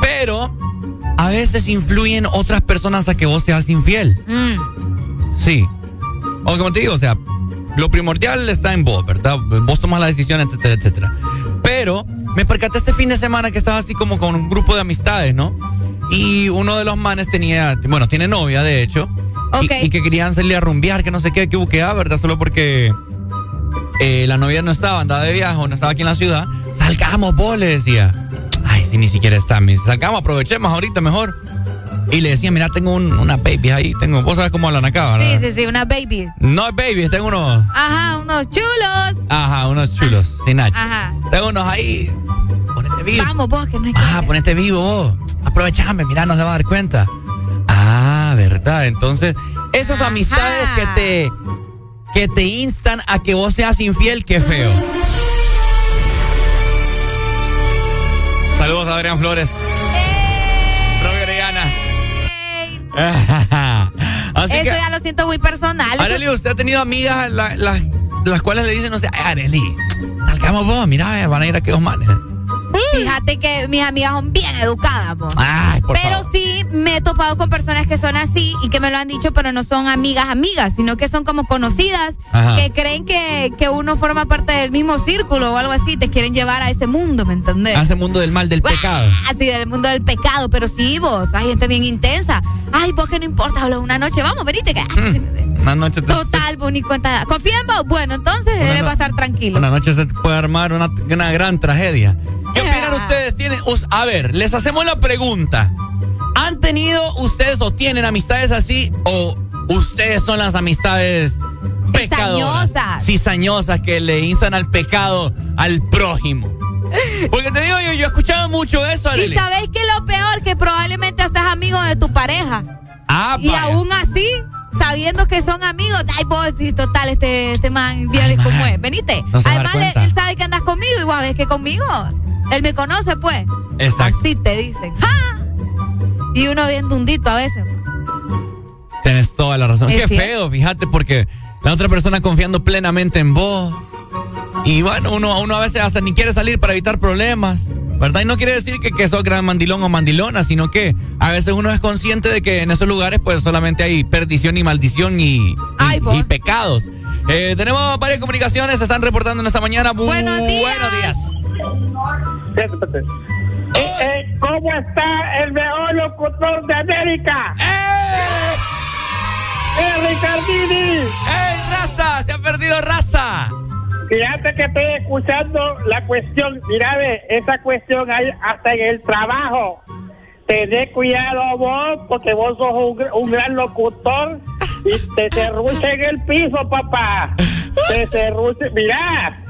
[SPEAKER 8] pero a veces influyen otras personas a que vos seas infiel. Sí. O como te digo, o sea, lo primordial está en vos, ¿verdad? Vos tomas la decisión, etcétera, etcétera. Pero me percaté este fin de semana que estaba así como con un grupo de amistades, ¿no? Y uno de los manes tenía, bueno, tiene novia, de hecho. y-
[SPEAKER 5] Ok.
[SPEAKER 8] Y, que querían salir a rumbear, que no sé qué, que ah, ¿verdad? Solo porque eh, la novia no estaba, andaba de viaje no estaba aquí en la ciudad. Salgamos, vos, le decía. Ay, si ni siquiera está. Me dice, salgamos, aprovechemos ahorita mejor. Y le decía, mira, tengo un- una baby ahí, tengo, vos sabes cómo hablan acá,
[SPEAKER 5] Sí,
[SPEAKER 8] ¿verdad?
[SPEAKER 5] sí, sí, una baby.
[SPEAKER 8] No es baby, tengo unos,
[SPEAKER 5] Ajá, unos chulos.
[SPEAKER 8] ajá, unos chulos, sin H.
[SPEAKER 5] Ajá.
[SPEAKER 8] Tengo unos ahí, ponete vivo.
[SPEAKER 5] Vamos, vos, que no hay que
[SPEAKER 8] Ah, ponete vivo vos. Aprovechame, mira, no se va a dar cuenta. Ah, verdad. Entonces, esas amistades que te que te instan a que vos seas infiel, qué feo. Saludos a Adrián Flores. Así
[SPEAKER 5] Eso
[SPEAKER 8] que,
[SPEAKER 5] ya lo siento muy personal.
[SPEAKER 8] Arely, usted ha tenido amigas la- la- las cuales le dicen, no sé, "Ay, Arely, salgamos vos, mira, van a ir a aquellos manes.
[SPEAKER 5] Fíjate que mis amigas son bien educadas, po.
[SPEAKER 8] Ay, por
[SPEAKER 5] pero
[SPEAKER 8] favor.
[SPEAKER 5] sí me he topado con personas que son así y que me lo han dicho, pero no son amigas, amigas, sino que son como conocidas,
[SPEAKER 8] Ajá.
[SPEAKER 5] que creen que, que uno forma parte del mismo círculo o algo así, te quieren llevar a ese mundo, ¿me entendés?
[SPEAKER 8] A ese mundo del mal, del pecado.
[SPEAKER 5] Así del mundo del pecado, pero sí vos, hay gente bien intensa. Ay, vos que no importa, hablo una noche, vamos, venite que.
[SPEAKER 8] Una noche te-
[SPEAKER 5] Total, vos ni cuenta. ¿Confía en vos? Bueno, entonces él
[SPEAKER 8] no-
[SPEAKER 5] va a estar tranquilo.
[SPEAKER 8] Una noche se puede armar una, una gran tragedia. ¿Qué opinan ustedes? ¿Tienen, us- a ver, les hacemos la pregunta. ¿Han tenido ustedes o tienen amistades así o ustedes son las amistades pecadoras?
[SPEAKER 5] Cizañosas.
[SPEAKER 8] Cizañosas que le instan al pecado al prójimo. Porque te digo yo, yo he escuchado mucho eso,
[SPEAKER 5] Y
[SPEAKER 8] Arely.
[SPEAKER 5] sabéis que lo peor, que probablemente estás amigo de tu pareja.
[SPEAKER 8] Ah,
[SPEAKER 5] Y
[SPEAKER 8] vaya.
[SPEAKER 5] aún así, sabiendo que son amigos, ay, vos, total, este, este man, bien como es. Venite.
[SPEAKER 8] No
[SPEAKER 5] Además, él, sabe que andas conmigo, igual ves que conmigo. Él me conoce, pues.
[SPEAKER 8] Exacto.
[SPEAKER 5] Así te dicen. ¡Ja! Y uno bien dundito a veces.
[SPEAKER 8] Tenés toda la razón.
[SPEAKER 5] Es
[SPEAKER 8] Qué
[SPEAKER 5] cierto.
[SPEAKER 8] feo, fíjate, porque la otra persona confiando plenamente en vos. Y bueno, uno, uno a veces hasta ni quiere salir para evitar problemas. ¿Verdad? Y no quiere decir que, que sos gran mandilón o mandilona, sino que a veces uno es consciente de que en esos lugares pues solamente hay perdición y maldición y, y- y pecados. Eh, tenemos varias comunicaciones, se están reportando en esta mañana. Bu-
[SPEAKER 5] Buenos días.
[SPEAKER 8] Buenos días.
[SPEAKER 38] Eh, eh, ¿Cómo está el mejor locutor de América? ¡Eh, Ricardini!
[SPEAKER 8] ¡Eh, raza! ¡Se ha perdido raza!
[SPEAKER 38] Fíjate que estoy escuchando la cuestión. Mira, ve, esa cuestión hay hasta en el trabajo. Tened cuidado vos, porque vos sos un, gr- un gran locutor y te cerrucha en el piso, papá. Te cerrucha. Mira,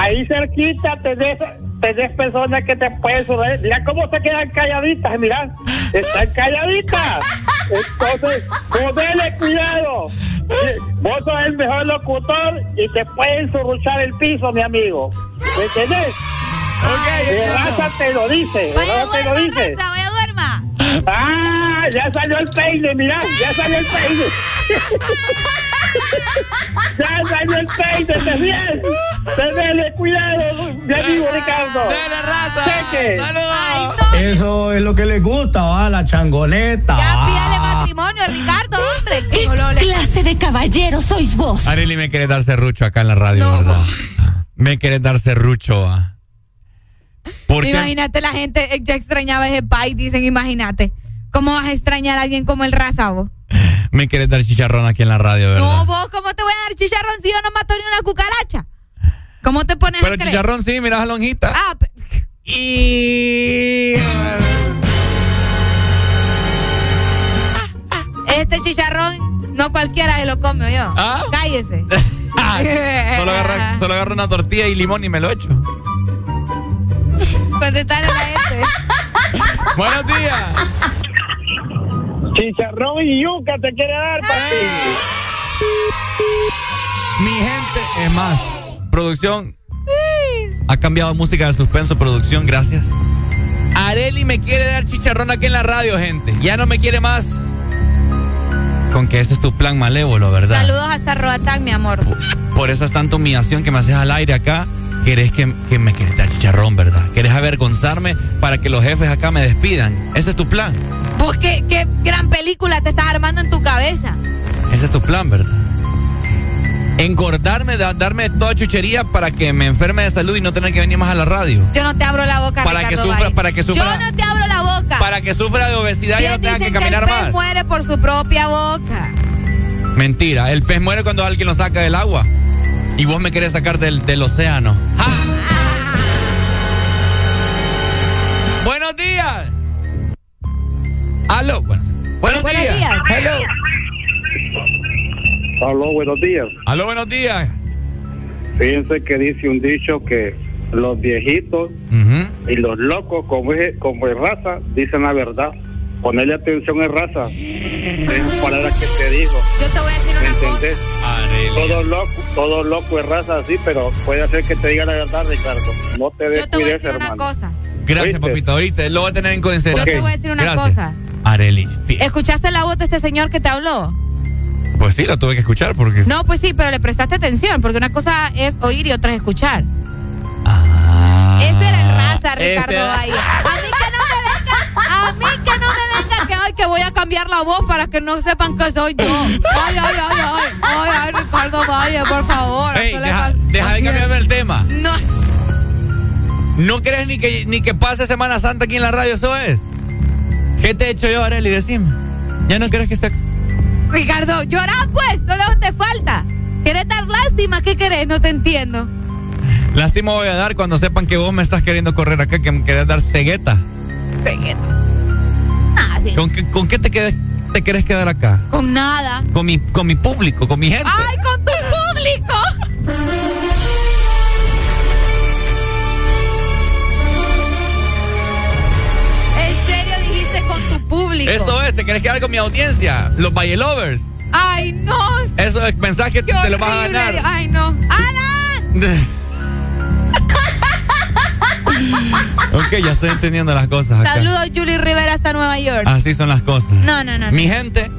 [SPEAKER 38] ahí cerquita tenés, tenés personas que te pueden subir. Mira cómo se quedan calladitas, mira. Están calladitas. Entonces, vos dele cuidado. Vos sos el mejor locutor y te pueden surruchar el piso, mi amigo. ¿Me entendés? De raza te lo dice. de raza te lo
[SPEAKER 5] duerma,
[SPEAKER 38] dice.
[SPEAKER 5] raza, vaya, duerma.
[SPEAKER 38] Ah, ya salió el peine, mirá, ya salió el peine. ya salió el peine, te bien. Tenele cuidado, mi amigo Ricardo.
[SPEAKER 8] Dele raza.
[SPEAKER 38] Cheque.
[SPEAKER 60] Eso es lo que le gusta, va, la changoneta.
[SPEAKER 5] Ya pídale matrimonio, Ricardo, hombre. ¿Qué
[SPEAKER 61] clase de caballero sois vos?
[SPEAKER 8] Arely me quiere dar serrucho acá en la radio, ¿verdad? Me quiere dar serrucho. ah. ¿Por qué?
[SPEAKER 5] Imagínate la gente, ya extrañaba ese país, dicen, imagínate. ¿Cómo vas a extrañar a alguien como el raza vos?
[SPEAKER 8] Me quiere dar chicharrón aquí en la radio, ¿verdad?
[SPEAKER 5] No, vos, ¿cómo te voy a dar chicharrón si yo no mato ni una cucaracha? ¿Cómo te pones
[SPEAKER 8] Pero
[SPEAKER 5] a creer?
[SPEAKER 8] chicharrón sí, mira la lonjita.
[SPEAKER 5] Ah,
[SPEAKER 8] Y...
[SPEAKER 5] Este chicharrón, no cualquiera se lo come yo.
[SPEAKER 8] ¿Ah?
[SPEAKER 5] Cállese.
[SPEAKER 8] solo, agarro, solo agarro una tortilla y limón y me lo echo.
[SPEAKER 5] Contestarle a la gente.
[SPEAKER 8] Buenos días.
[SPEAKER 38] Chicharrón y yuca te quiere dar, papi.
[SPEAKER 8] Mi gente, es más, producción. Ha cambiado música de suspenso, producción, gracias. Areli me quiere dar chicharrón aquí en la radio, gente. Ya no me quiere más. Con que ese es tu plan malévolo, ¿verdad?
[SPEAKER 5] Saludos hasta Roatán, mi amor.
[SPEAKER 8] Por eso es tanta humillación que me haces al aire acá. Querés que, que me quieres dar chicharrón, ¿verdad? Querés avergonzarme para que los jefes acá me despidan. Ese es tu plan.
[SPEAKER 5] Pues qué, qué gran película te estás armando en tu cabeza.
[SPEAKER 8] Ese es tu plan, ¿verdad? Engordarme, da- darme toda chuchería para que me enferme de salud y no tener que venir más a la radio.
[SPEAKER 5] Yo no te abro la boca,
[SPEAKER 8] Para que sufra-
[SPEAKER 5] Valle.
[SPEAKER 8] para que sufra-
[SPEAKER 5] Yo no te abro la boca.
[SPEAKER 8] Para que sufra de obesidad y no tenga que caminar
[SPEAKER 5] el pez
[SPEAKER 8] más.
[SPEAKER 5] muere por su propia boca.
[SPEAKER 8] Mentira, el pez muere cuando alguien lo saca del agua. Y vos me querés sacar del, del océano. ¡Ja! Buenos días. Aló. Bueno, buenos,
[SPEAKER 5] Buenos
[SPEAKER 8] días.
[SPEAKER 5] días.
[SPEAKER 8] Hello.
[SPEAKER 38] Aló, buenos días.
[SPEAKER 8] Aló, buenos días.
[SPEAKER 38] Fíjense que dice un dicho que los viejitos y los locos, como es, como es raza, dicen la verdad. Ponerle atención es raza. Es palabras que te digo.
[SPEAKER 5] Yo te voy a decir
[SPEAKER 38] ¿Me
[SPEAKER 5] una cosa.
[SPEAKER 38] entendés? Todo loco, todo loco es raza así, pero puede hacer que te diga la verdad, Ricardo. No te
[SPEAKER 5] Yo te voy a
[SPEAKER 38] descuides,
[SPEAKER 5] decir una cosa.
[SPEAKER 8] Gracias, papito. Ahorita lo voy a tener en
[SPEAKER 5] Yo
[SPEAKER 8] consideración.
[SPEAKER 5] te voy a decir una
[SPEAKER 8] Gracias.
[SPEAKER 5] cosa.
[SPEAKER 8] Areli. fi-
[SPEAKER 5] ¿Escuchaste la voz de este señor que te habló?
[SPEAKER 8] Pues sí, lo tuve que escuchar porque.
[SPEAKER 5] No, pues sí, pero le prestaste atención, porque una cosa es oír y otra es escuchar. Ese era el raza, Ricardo
[SPEAKER 8] ese-
[SPEAKER 5] Valle. A a mí que no me venga que, ay, que voy a cambiar la voz para que no sepan que soy yo. Ay, ay, ay, ay, ay, ay, Ricardo Valle, por favor.
[SPEAKER 8] Ey, deja, deja de cambiarme el tema.
[SPEAKER 5] No,
[SPEAKER 8] ¿No crees ni que, ni que pase Semana Santa aquí en la radio? Eso es. ¿Qué te he hecho yo, Areli? Decime. ¿Ya no crees que sea.?
[SPEAKER 5] Ricardo, llorá pues, solo te falta. ¿Quieres dar lástima? ¿Qué querés? No te entiendo.
[SPEAKER 8] Lástima voy a dar cuando sepan que vos me estás queriendo correr acá, que me querés dar cegueta.
[SPEAKER 5] Ah, sí.
[SPEAKER 8] ¿Con qué, con qué te, quedes- te querés quedar acá?
[SPEAKER 5] Con nada.
[SPEAKER 8] Con mi, con mi público, con mi gente.
[SPEAKER 5] ¡Ay, con tu público! ¿En serio dijiste con tu público?
[SPEAKER 8] Eso es, te querés quedar con mi audiencia, los Valle Lovers.
[SPEAKER 5] ¡Ay, no!
[SPEAKER 8] Eso es, pensás que te,
[SPEAKER 5] Qué
[SPEAKER 8] te lo vas a ganar.
[SPEAKER 5] ¡Ay, no! ¡Alan!
[SPEAKER 8] ok, ya estoy entendiendo las cosas acá.
[SPEAKER 5] Saludos, Julie Rivera, hasta Nueva York.
[SPEAKER 8] Así son las cosas.
[SPEAKER 5] No, no, no. no.
[SPEAKER 8] Mi gente,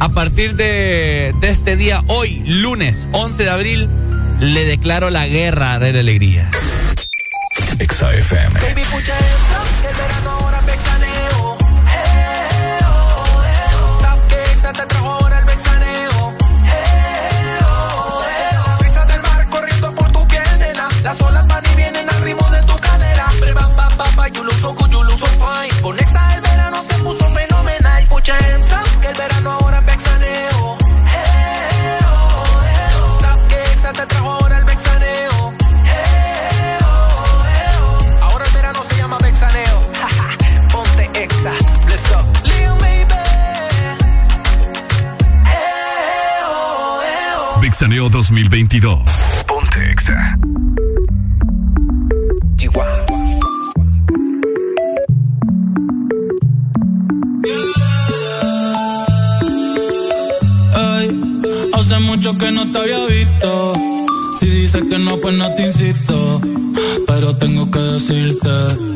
[SPEAKER 8] a partir de, de este día, hoy, lunes 11 de abril, le declaro la guerra de la alegría.
[SPEAKER 58] Exa
[SPEAKER 36] Bam, you look so good, you look so fine. Con Exa el verano se puso fenomenal. Hands up, que el verano ahora es vexaneo. Eh, oh, oh. Stop que Exa te trajo ahora el vexaneo. Eh, oh, oh. Ahora el verano se llama vexaneo. Ponte Exa, let's go. Lil baby. Eh, oh.
[SPEAKER 1] Vixaneo 2022. Ponte Exa.
[SPEAKER 62] Mucho que no te había visto. Si dices que no, pues no te insisto. Pero tengo que decirte.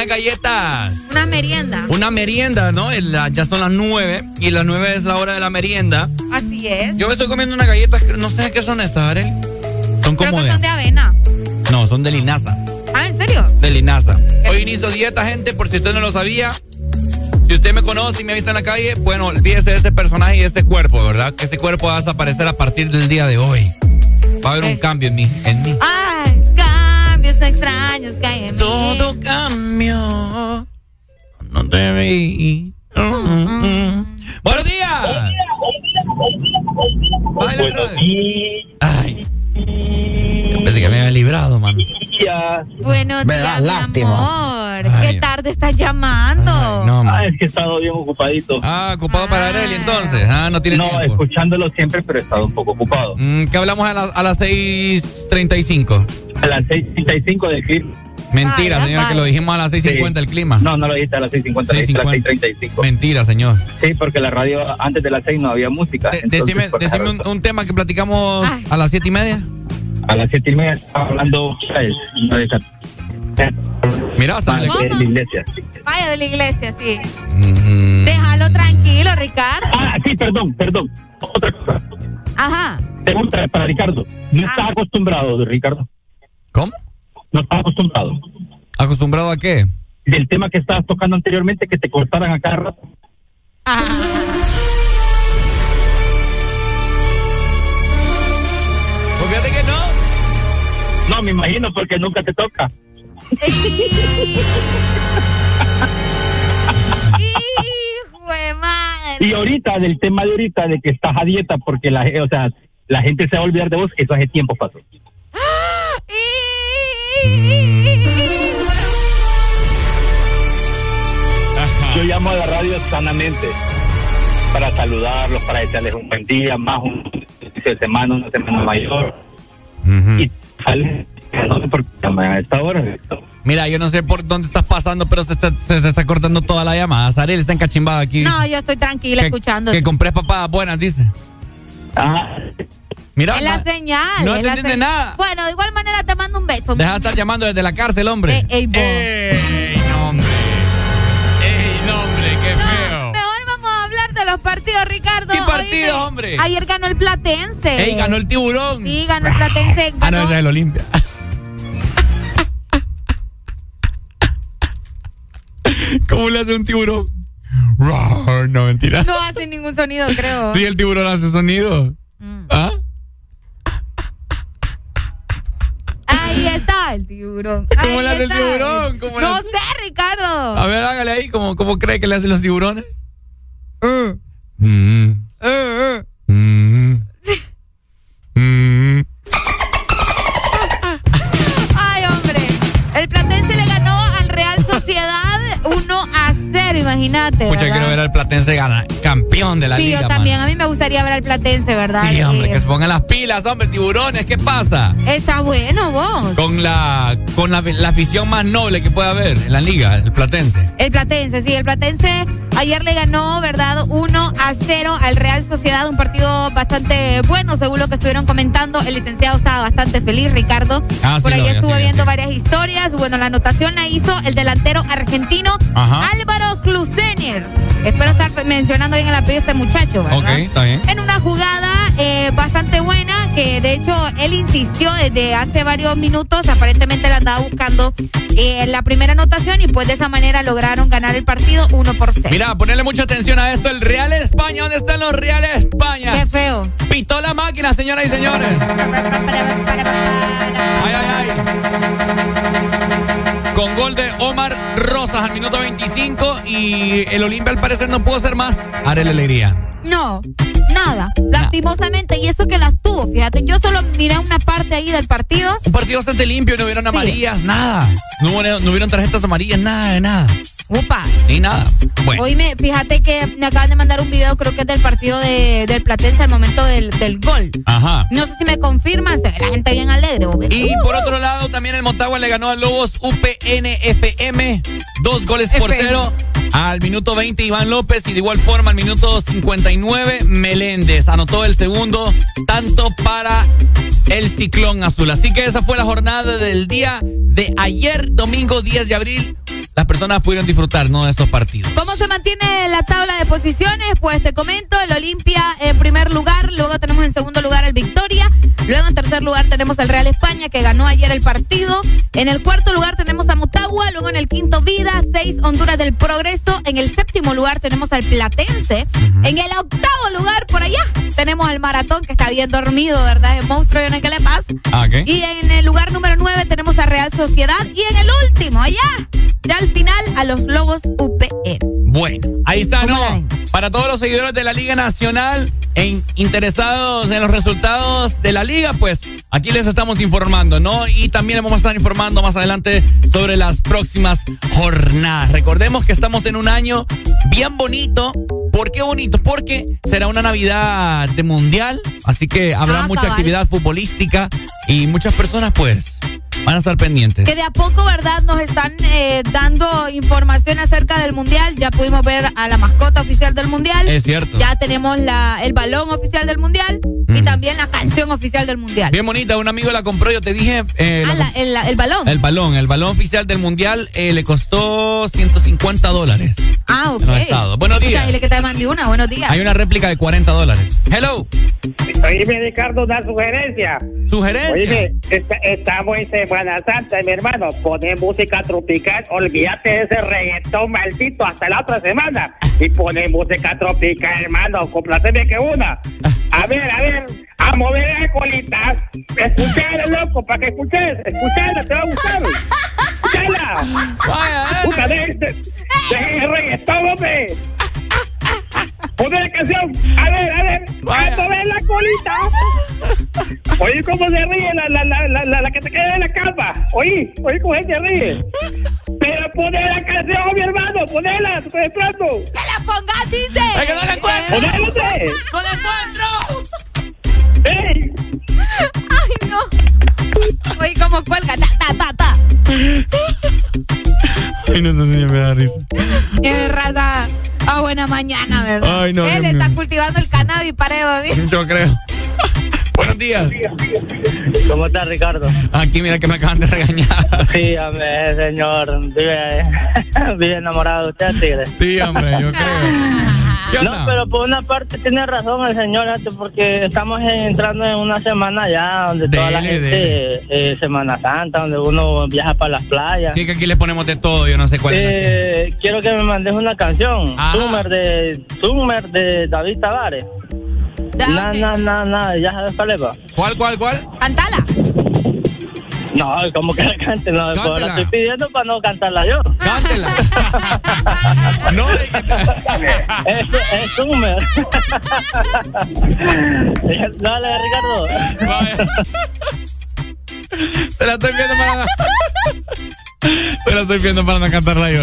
[SPEAKER 8] unas galletas. Una
[SPEAKER 5] merienda.
[SPEAKER 8] Una merienda, ¿no? La, ya son las nueve y las nueve es la hora de la merienda.
[SPEAKER 5] Así es.
[SPEAKER 8] Yo me estoy comiendo unas galletas, no sé qué son estas, Arel. Son como de...
[SPEAKER 5] son de avena.
[SPEAKER 8] No, son de linaza.
[SPEAKER 5] Ah, ¿en serio?
[SPEAKER 8] De linaza. Hoy es? inicio dieta, gente, por si usted no lo sabía. Si usted me conoce y me ha visto en la calle, bueno, olvídese de ese personaje y este cuerpo, ¿verdad? Que ese cuerpo va a desaparecer a partir del día de hoy. Va a haber un eh. cambio en mí, ah, No te vi. Buenos días.
[SPEAKER 63] Buenos días.
[SPEAKER 8] Ay. Yo pensé que me había librado, mano.
[SPEAKER 5] Buenos
[SPEAKER 63] Me
[SPEAKER 5] días,
[SPEAKER 63] da
[SPEAKER 5] mi
[SPEAKER 63] lástima.
[SPEAKER 5] amor. ¿Qué tarde estás llamando?
[SPEAKER 8] No,
[SPEAKER 63] Ah, es que he estado bien ocupadito.
[SPEAKER 8] Ah, ocupado para Arely entonces. Ah, no tiene
[SPEAKER 63] No,
[SPEAKER 8] tiempo.
[SPEAKER 63] escuchándolo siempre, pero he estado un poco ocupado.
[SPEAKER 8] Mm, ¿Qué hablamos a, las- a las 6.35?
[SPEAKER 63] A las 6.35 del clima.
[SPEAKER 8] Mentira,
[SPEAKER 63] Vaya,
[SPEAKER 8] señor, que
[SPEAKER 63] vaya.
[SPEAKER 8] lo dijimos a las 6.50 el clima.
[SPEAKER 63] No, no lo dijiste a las 6.50, lo dijiste a las 6.35.
[SPEAKER 8] Mentira, señor.
[SPEAKER 63] Sí, porque la radio antes de las 6 no había música. entonces,
[SPEAKER 8] Decime,
[SPEAKER 63] por
[SPEAKER 8] decime un, tema que platicamos a las 7 y media.
[SPEAKER 63] A las 7 y media estaba hablando de
[SPEAKER 8] Mira, hasta
[SPEAKER 63] Ah, de la iglesia.
[SPEAKER 5] Vaya de la iglesia, sí.
[SPEAKER 8] Mm.
[SPEAKER 5] Déjalo tranquilo, Ricardo.
[SPEAKER 63] Ah, sí, perdón, perdón. Otra cosa.
[SPEAKER 5] Ajá.
[SPEAKER 63] Pregunta para Ricardo. No está acostumbrado, Ricardo.
[SPEAKER 8] ¿Cómo?
[SPEAKER 63] No está acostumbrado.
[SPEAKER 8] ¿Acostumbrado a qué?
[SPEAKER 63] Del tema que estabas tocando anteriormente, que te cortaran a cada rato.
[SPEAKER 8] Pues fíjate que no.
[SPEAKER 63] No, me imagino, porque nunca te toca.
[SPEAKER 5] Hijo de madre.
[SPEAKER 63] Y ahorita, del tema de ahorita, de que estás a dieta, porque la, o sea, la gente se va a olvidar de vos, eso hace tiempo pasó. Yo llamo a la radio sanamente para saludarlos, para desearles un buen día, más un de semana, una semana mayor. Y salen, no sé por qué llaman a esta hora.
[SPEAKER 8] Mira, yo no sé por dónde estás pasando, pero se está, se, se está cortando toda la llamada. Sarel está encachimbada aquí.
[SPEAKER 5] No, yo estoy tranquila
[SPEAKER 8] que,
[SPEAKER 5] escuchando.
[SPEAKER 8] Que compré papadas buenas, dice.
[SPEAKER 63] Ah.
[SPEAKER 8] Mira,
[SPEAKER 5] es la señal.
[SPEAKER 8] no entiende nada.
[SPEAKER 5] Bueno, de igual manera te mando un beso.
[SPEAKER 8] Deja de estar llamando desde la cárcel, hombre.
[SPEAKER 5] Eh, ey.
[SPEAKER 8] ¡Ey, no, hombre!
[SPEAKER 5] Los partidos, Ricardo.
[SPEAKER 8] ¿Qué partidos, hombre?
[SPEAKER 5] Ayer ganó el Platense.
[SPEAKER 8] ¡Ey, ganó el tiburón!
[SPEAKER 5] Sí, ganó el Platense.
[SPEAKER 8] Ah, no,
[SPEAKER 5] ganó-
[SPEAKER 8] es el Olimpia. ¿Cómo le hace un tiburón? No, mentira.
[SPEAKER 5] No hace ningún sonido, creo.
[SPEAKER 8] Sí, el tiburón hace sonido.
[SPEAKER 5] Mm.
[SPEAKER 8] ¿Ah?
[SPEAKER 5] Ahí está el tiburón.
[SPEAKER 8] ¿Cómo
[SPEAKER 5] Ahí
[SPEAKER 8] le hace el tiburón? ¿Cómo le
[SPEAKER 5] no
[SPEAKER 8] hace?
[SPEAKER 5] sé, Ricardo.
[SPEAKER 8] A ver, hágale ahí, ¿cómo, cómo cree que le hacen los tiburones?
[SPEAKER 5] Eh,
[SPEAKER 8] Mm,
[SPEAKER 5] eh, eh.
[SPEAKER 8] mm, mm.
[SPEAKER 5] Imagínate. ¿verdad?
[SPEAKER 8] quiero ver al Platense gana, campeón de la
[SPEAKER 5] sí,
[SPEAKER 8] liga.
[SPEAKER 5] yo también. A mí me gustaría ver al Platense, ¿verdad?
[SPEAKER 8] Sí, hombre, que se pongan las pilas, hombre, tiburones, ¿qué pasa?
[SPEAKER 5] Está bueno, vos.
[SPEAKER 8] Con la con la, la afición más noble que puede haber en la liga, el Platense.
[SPEAKER 5] El Platense, sí, el Platense ayer le ganó, ¿verdad? 1 a 0 al Real Sociedad, un partido bastante bueno, según lo que estuvieron comentando. El licenciado estaba bastante feliz, Ricardo.
[SPEAKER 8] Ah, sí
[SPEAKER 5] Por ahí
[SPEAKER 8] sí, sí,
[SPEAKER 5] viendo
[SPEAKER 8] sí.
[SPEAKER 5] varias historias. Bueno, la anotación la hizo el delantero argentino
[SPEAKER 8] Ajá.
[SPEAKER 5] Álvaro Espero estar mencionando bien el apellido de este muchacho, ¿verdad?
[SPEAKER 8] Ok, está bien.
[SPEAKER 5] En una jugada eh, bastante buena, que de hecho él insistió desde hace varios minutos, aparentemente le andaba buscando eh, la primera anotación y pues de esa manera lograron ganar el partido 1 por 0.
[SPEAKER 8] Mira, ponerle mucha atención a esto. El Real España, ¿dónde están los Reales España?
[SPEAKER 5] Qué feo.
[SPEAKER 8] Pitó la máquina, señoras y señores. Ay, ay, ay. Con gol de Omar Rosas al minuto 25 y el Olimpia al parecer no pudo ser más. Haré la alegría.
[SPEAKER 5] No, nada, lastimosamente, y eso que las tuvo, fíjate, yo solo miré una parte ahí del partido.
[SPEAKER 8] Un partido bastante limpio, no hubieron
[SPEAKER 5] Sí.
[SPEAKER 8] amarillas, nada. No, no hubieron tarjetas amarillas, nada de nada.
[SPEAKER 5] Upa.
[SPEAKER 8] Ni nada. Bueno.
[SPEAKER 5] Oíme, fíjate que me acaban de mandar un video, creo que es del partido de, del Platense al momento del, del gol.
[SPEAKER 8] Ajá.
[SPEAKER 5] No sé si me confirman, se ve la gente bien alegre.
[SPEAKER 8] Y por otro lado, también el Motagua le ganó a Lobos UPNFM. Dos goles por cero. Al minuto 20, Iván López. Y de igual forma, al minuto 59, Meléndez. Anotó el segundo, tanto para el Ciclón Azul. Así que esa fue la jornada del día de ayer, domingo 10 de abril. las personas pudieron disfrutar ¿no? de estos partidos.
[SPEAKER 5] ¿Cómo se mantiene la tabla de posiciones? Pues te comento, el Olimpia en primer lugar, luego tenemos en segundo lugar el Victoria, luego en tercer lugar tenemos el Real España que ganó ayer el partido, en el cuarto lugar tenemos a Motagua, luego en el quinto Vida, seis Honduras del Progreso, en el séptimo lugar tenemos al Platense, en el octavo lugar por allá tenemos al Maratón que está bien dormido, ¿verdad? El monstruo en el que le pasa.
[SPEAKER 8] Ah,
[SPEAKER 5] Y en el lugar número nueve tenemos a Real Sociedad y en el último, allá, ya al final, a los Lobos UPN.
[SPEAKER 8] Bueno, ahí está, ¿no? Para todos los seguidores de la Liga Nacional e interesados en los resultados de la liga, pues aquí les estamos informando, ¿no? Y también les vamos a estar informando más adelante sobre las próximas jornadas. Recordemos que estamos en un año bien bonito. ¿Por qué bonito? Porque será una Navidad de Mundial, así que habrá
[SPEAKER 5] Ah,
[SPEAKER 8] mucha
[SPEAKER 5] cabal.
[SPEAKER 8] actividad futbolística y muchas personas, pues, van a estar pendientes.
[SPEAKER 5] Que de a poco, ¿verdad? Nos están eh, dando información acerca del Mundial. Ya pudimos ver a la mascota oficial del Mundial.
[SPEAKER 8] Es cierto.
[SPEAKER 5] Ya tenemos la, el balón oficial del Mundial y también la canción oficial del Mundial.
[SPEAKER 8] Bien bonita, un amigo la compró, yo te dije. eh,
[SPEAKER 5] Ah,
[SPEAKER 8] la
[SPEAKER 5] la- el, el balón.
[SPEAKER 8] El balón, el balón oficial del mundial eh, le costó 150 dólares.
[SPEAKER 5] ah, ok.
[SPEAKER 8] en los estados. Buenos
[SPEAKER 5] O sea,
[SPEAKER 8] días.
[SPEAKER 5] dile que te mandé una. Buenos días.
[SPEAKER 8] Hay una réplica de 40 dólares. Hello.
[SPEAKER 64] Oíme, Ricardo, una sugerencia.
[SPEAKER 8] ¿Sugerencia?
[SPEAKER 64] Oíme, está- estamos en Semana Santa, mi hermano. Pone música tropical. Olvídate de ese reggaetón maldito hasta la otra semana. Y pone música tropical, hermano. Complaceme que una. A ver, a ver. A mover la colita. Escuchar, loco, para que escuches. Escuchala, te va a gustar. Escuchala. Puta, el reggaetón, hombre. Pone la canción. A ver, a ver. A mover la colita. Oye, cómo se ríe la, la, la, la, la, la que te queda en la cama. Oye, oye, cómo se ríe. Pero pone la canción, mi hermano. Ponela, te esperando.
[SPEAKER 5] ¡Que la pongas, dice!
[SPEAKER 64] ¡Es que no la encuentro! ¡Ponélate!
[SPEAKER 5] ¡No la encuentro!
[SPEAKER 64] ¡Ey!
[SPEAKER 5] ¡Ay, no! Oye, cómo cuelga. Ta, ta, ta, ta.
[SPEAKER 8] Ay, no sé si me da risa.
[SPEAKER 5] Es raza a buena mañana, ¿verdad?
[SPEAKER 8] Ay, no,
[SPEAKER 5] Él
[SPEAKER 8] Dios
[SPEAKER 5] está
[SPEAKER 8] mío.
[SPEAKER 5] cultivando el cannabis para Eva,
[SPEAKER 8] Yo creo. Buenos días.
[SPEAKER 64] ¿Cómo estás, Ricardo?
[SPEAKER 8] Aquí mira que me acaban de regañar.
[SPEAKER 64] Sí, hombre, señor. Vive, vive enamorado de usted, tigre.
[SPEAKER 8] Sí, hombre, yo creo.
[SPEAKER 64] No, pero por una parte tiene razón el señor, fíjate, porque estamos entrando en una semana ya donde toda la
[SPEAKER 8] Dele,
[SPEAKER 64] gente, eh, Semana Santa, donde uno viaja para las playas.
[SPEAKER 8] Sí, que aquí le ponemos de todo, yo no sé cuál es. la
[SPEAKER 64] Eh, quiero que me mandes una canción. Summer de Summer de David Tavares. Na, na, na, na, ya sabes cuál es?
[SPEAKER 8] ¿Cuál, cuál, cuál?
[SPEAKER 5] Cántala.
[SPEAKER 64] No, como que la cante, no, pues la estoy pidiendo para no cantarla yo.
[SPEAKER 8] Cántela. no,
[SPEAKER 64] es, es Summer. Dale, Ricardo.
[SPEAKER 8] Se la estoy viendo para. Se la estoy viendo para no cantarla yo.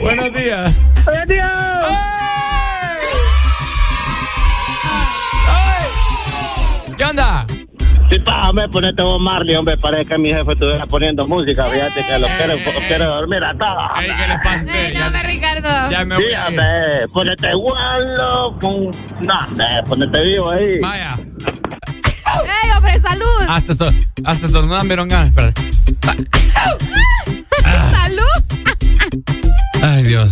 [SPEAKER 8] Buenos días.
[SPEAKER 64] Buenos días.
[SPEAKER 8] ¿Qué
[SPEAKER 38] pa, hombre, ponete vos Marley, hombre, parece que mi jefe estuviera poniendo música, fíjate que lo quiere, quiere dormir a todos.
[SPEAKER 8] Ey, ¿qué les pasa?
[SPEAKER 5] No, me Ricardo.
[SPEAKER 8] Ya me
[SPEAKER 38] Sí,
[SPEAKER 8] voy a ir.
[SPEAKER 38] hombre, ponete gualo, con... No, hombre, ponete vivo ahí.
[SPEAKER 8] Vaya.
[SPEAKER 5] ¡Ey, hombre, salud!
[SPEAKER 8] Hasta esto, hasta estornudan, vieron ganas. Espérate.
[SPEAKER 5] ¡Salud!
[SPEAKER 8] Ay, Dios.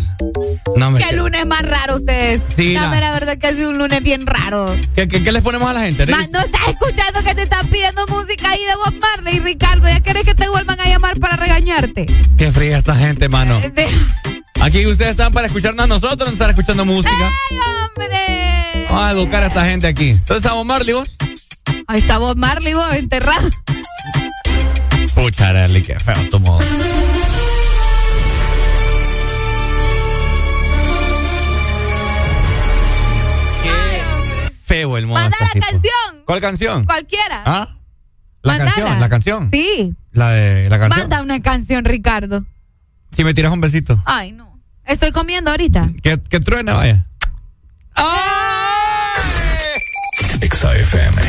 [SPEAKER 8] No me
[SPEAKER 5] ¡Qué lunes más raro ustedes!
[SPEAKER 8] Sí,
[SPEAKER 5] la
[SPEAKER 8] la-
[SPEAKER 5] mera verdad que ha sido un lunes bien raro.
[SPEAKER 8] ¿Qué, qué, qué les ponemos a la gente?
[SPEAKER 5] Ma, no estás escuchando que te están pidiendo música ahí de Bob Marley, Ricardo. ¿Ya querés que te vuelvan a llamar para regañarte?
[SPEAKER 8] Qué fría esta gente, mano.
[SPEAKER 5] De-
[SPEAKER 8] Aquí ustedes están para escucharnos a nosotros, no están escuchando música.
[SPEAKER 5] ¡Ay, hombre!
[SPEAKER 8] Vamos a educar a esta gente aquí. Entonces, estamos Marley, vos.
[SPEAKER 5] Ahí está Bob Marley, vos, enterrado.
[SPEAKER 8] Pucha, qué feo tu modo. Feo el modo.
[SPEAKER 5] Manda
[SPEAKER 8] este
[SPEAKER 5] la
[SPEAKER 8] tipo.
[SPEAKER 5] canción.
[SPEAKER 8] ¿Cuál canción?
[SPEAKER 5] Cualquiera.
[SPEAKER 8] ¿Ah? La canción, la canción.
[SPEAKER 5] Sí.
[SPEAKER 8] La de la canción.
[SPEAKER 5] Manda una canción, Ricardo.
[SPEAKER 8] Si me tiras un besito.
[SPEAKER 5] Ay, no. Estoy comiendo ahorita.
[SPEAKER 8] Que, que truena, vaya.
[SPEAKER 1] Exa FM.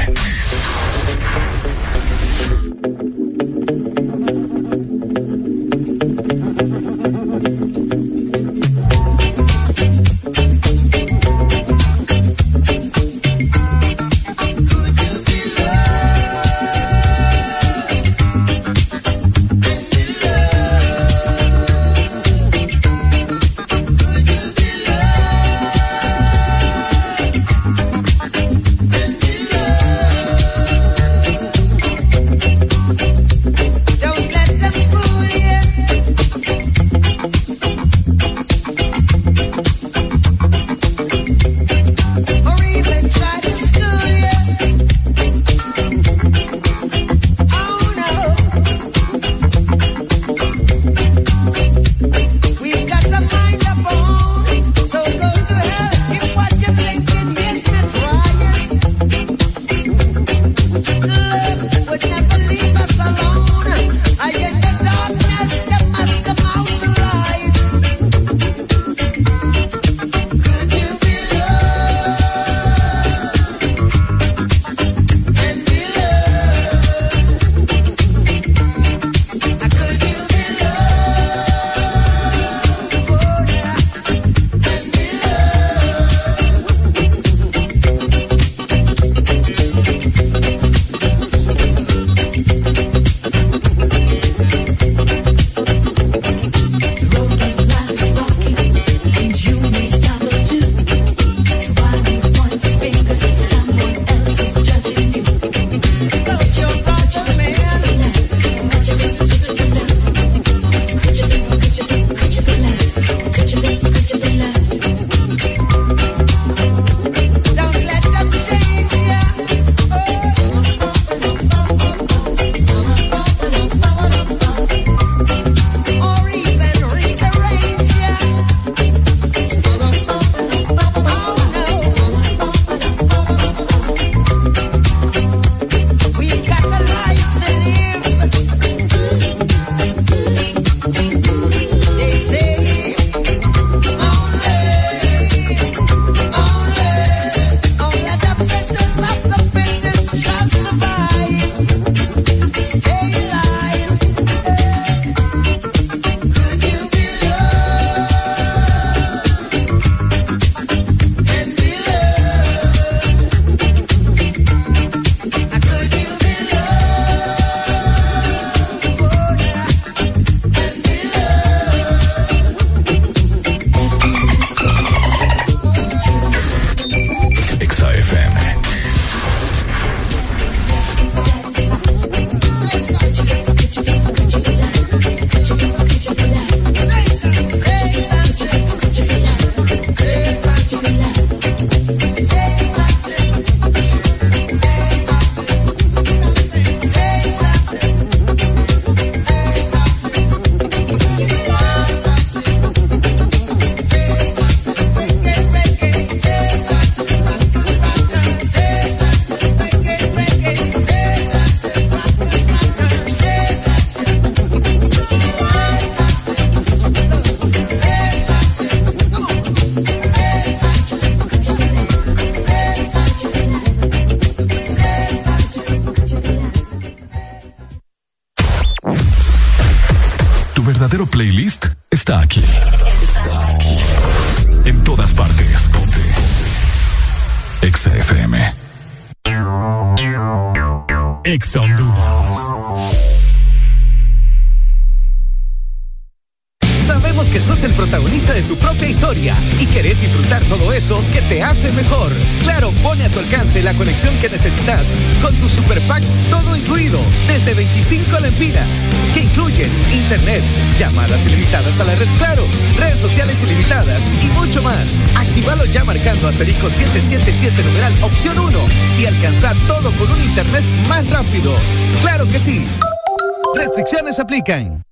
[SPEAKER 18] Aplican.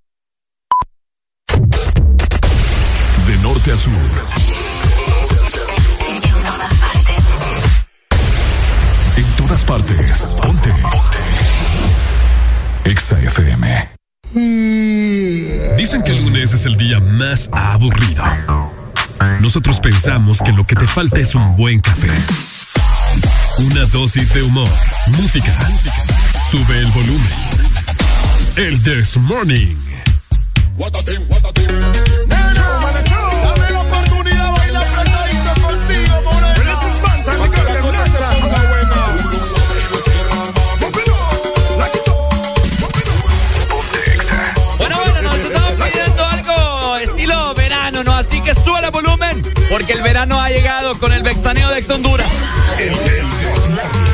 [SPEAKER 1] norte a sur. En todas partes. Ponte. Exa FM. Dicen que el lunes es el día más aburrido. Nosotros pensamos que lo que te falta es un buen café. Una dosis de humor, música. Sube el volumen. El This Morning. What a thing, what a thing.
[SPEAKER 65] porque el verano ha llegado con el vexaneo de Ex Honduras.
[SPEAKER 18] fiel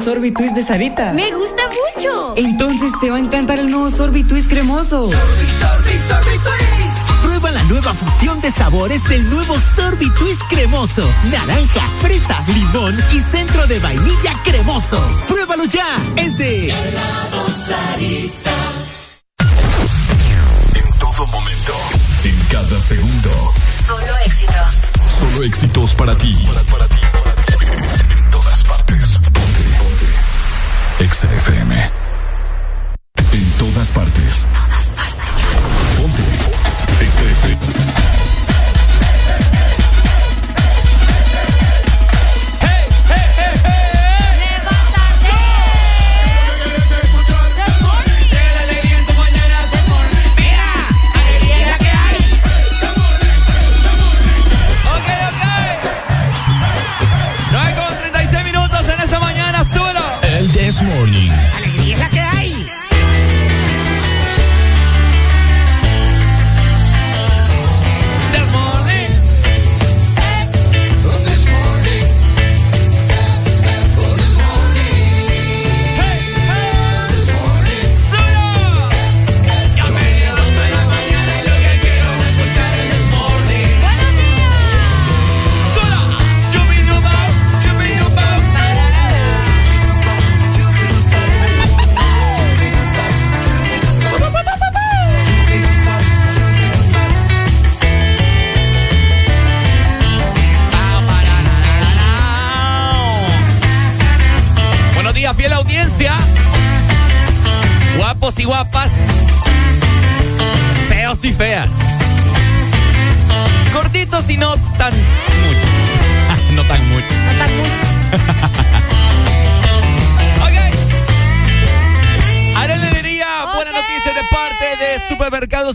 [SPEAKER 18] el
[SPEAKER 66] sorbitwist de Sarita.
[SPEAKER 67] Me gusta mucho.
[SPEAKER 66] Entonces te va a encantar el nuevo sorbitwist cremoso. Sorbi, sorbi, sorbitwist.
[SPEAKER 13] Prueba la nueva fusión de sabores del nuevo sorbitwist cremoso. Naranja, fresa, limón y centro de vainilla cremoso. Pruébalo ya. Es de Helado Sarita.
[SPEAKER 1] En todo momento, en cada segundo.
[SPEAKER 11] Solo éxitos.
[SPEAKER 1] Solo éxitos para ti, para ti. Exa FM. En todas partes.
[SPEAKER 8] En todas partes. Ponte. Exa FM.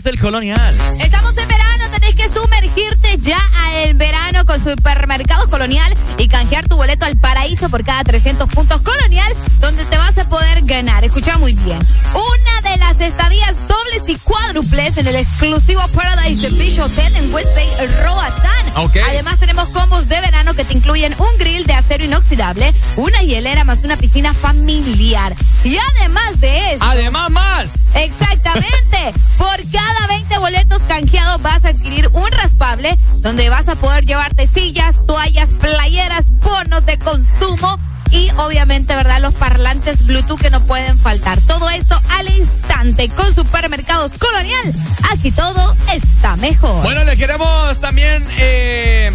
[SPEAKER 8] Del Colonial.
[SPEAKER 5] Estamos en verano, tenés que sumergirte ya al verano con Supermercados Colonial y canjear tu boleto al paraíso por cada 300 puntos Colonial, donde te vas a poder ganar. Escucha muy bien. Una de las estadías dobles y cuádruples en el exclusivo Paradise Beach Hotel en West Bay, Roatán. Además tenemos combos de verano que te incluyen un grill de acero inoxidable, una hielera más una piscina familiar. Y además de eso...
[SPEAKER 8] Además más.
[SPEAKER 5] Exactamente. Por cada 20 boletos canjeados vas a adquirir un raspable donde vas a poder llevarte sillas, toallas, playeras, bonos de consumo y obviamente, ¿verdad? Los parlantes Bluetooth que no pueden faltar. Todo esto al instante con Supermercados Colonial. Aquí todo está mejor.
[SPEAKER 8] Bueno, le queremos también eh,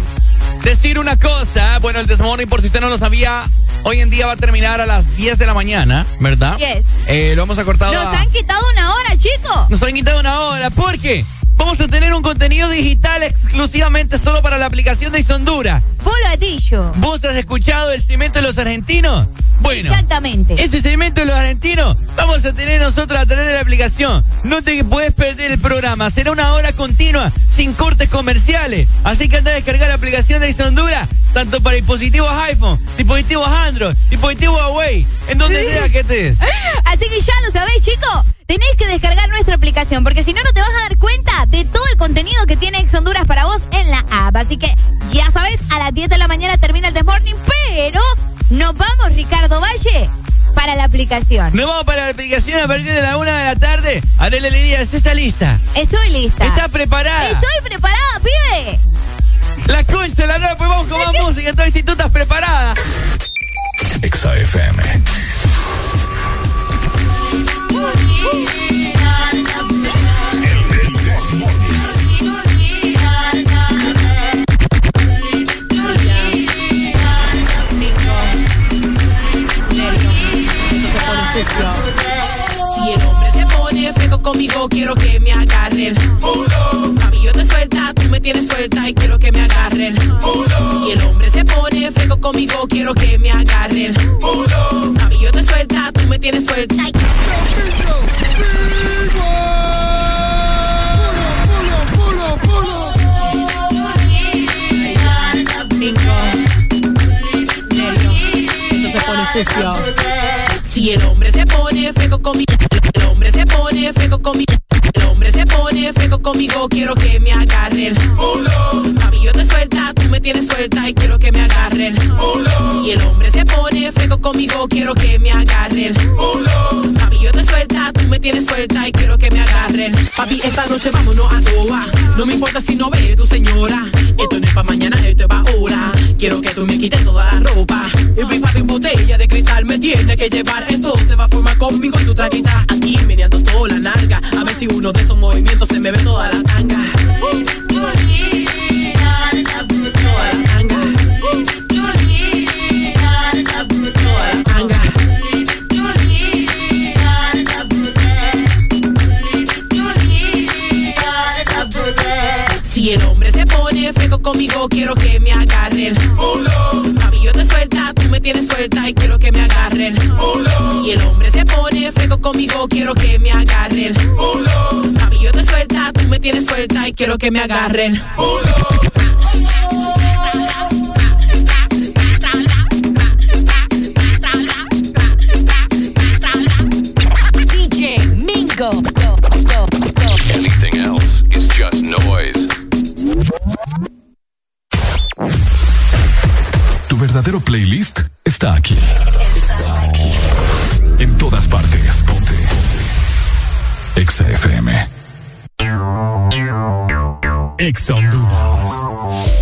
[SPEAKER 8] decir una cosa. Bueno, el Desmorning, por si usted no lo sabía, hoy en día va a terminar a las 10 de la mañana, ¿verdad?
[SPEAKER 5] Yes.
[SPEAKER 8] Eh, lo hemos acortado
[SPEAKER 5] Nos
[SPEAKER 8] a-
[SPEAKER 5] han quitado una hora, chicos.
[SPEAKER 8] Nos han quitado una hora porque vamos a tener un contenido digital exclusivamente solo para la aplicación de Is Honduras.
[SPEAKER 5] Vos lo has dicho.
[SPEAKER 8] ¿Vos has escuchado el cemento de los argentinos? Bueno.
[SPEAKER 5] Exactamente.
[SPEAKER 8] Ese cemento de los argentinos vamos a tener nosotros a través de la aplicación. No te puedes perder el programa. Será una hora continua, sin cortes comerciales. Así que anda a descargar la aplicación de Is Honduras, tanto para dispositivos iPhone, dispositivos Android, dispositivos Huawei, en donde sea que estés.
[SPEAKER 5] Así que ya lo sabéis, chicos. Tenéis que descargar nuestra aplicación porque si no, no te vas a dar cuenta de todo el contenido que tiene Ex Honduras para vos en la app. Así que ya sabes, a las 10 de la mañana termina el Desmorning, pero nos vamos, Ricardo Valle, para la aplicación.
[SPEAKER 8] Nos vamos para la aplicación a partir de la una de la tarde. Arely Lidia, ¿usted está lista?
[SPEAKER 5] Estoy lista.
[SPEAKER 8] ¿Está preparada?
[SPEAKER 5] Estoy preparada, pibe.
[SPEAKER 8] La concha, la nueva, pues vamos con más música. Entonces, si tú estás preparada.
[SPEAKER 1] Exa FM.
[SPEAKER 68] Si el hombre se pone fresco conmigo, quiero que me agarren. Yo te suelta, tú me tienes suelta y quiero que me agarren. Si el hombre se pone fresco conmigo, quiero que me agarren. Yo te suelta, tú me tienes suelta y Si el hombre se pone fresco conmigo, el hombre se pone fresco conmigo, el hombre se pone fresco conmigo, quiero que me agarren. Mami, yo te suelta, tú me tienes suelta y quiero que me agarren. Si el hombre se pone fresco conmigo, quiero que me agarren. Mami, yo te suelta, tú me tienes suelta y quiero que me agarren. Papi, esta noche vámonos a toa. No me importa si no ve tu señora. Esto no es pa' mañana, esto es pa' ahora. Quiero que tú me quites toda la ropa. Mi papi botella de cristal me tiene que llevar. Esto se va a formar conmigo su traquita. Aquí meneando toda la narga. A ver si uno de esos movimientos se me ve toda la tanga. Si el hombre se pone fresco conmigo, quiero que me. Mami, yo te tienes suelta y quiero que me agarren. Si el hombre se pone fresco conmigo, quiero que me agarren. Mami, yo te suelta, tú me tienes suelta y quiero que me agarren.
[SPEAKER 1] Verdadero playlist está aquí. Está aquí. En todas partes. Ponte. Exa FM. Exa Honduras.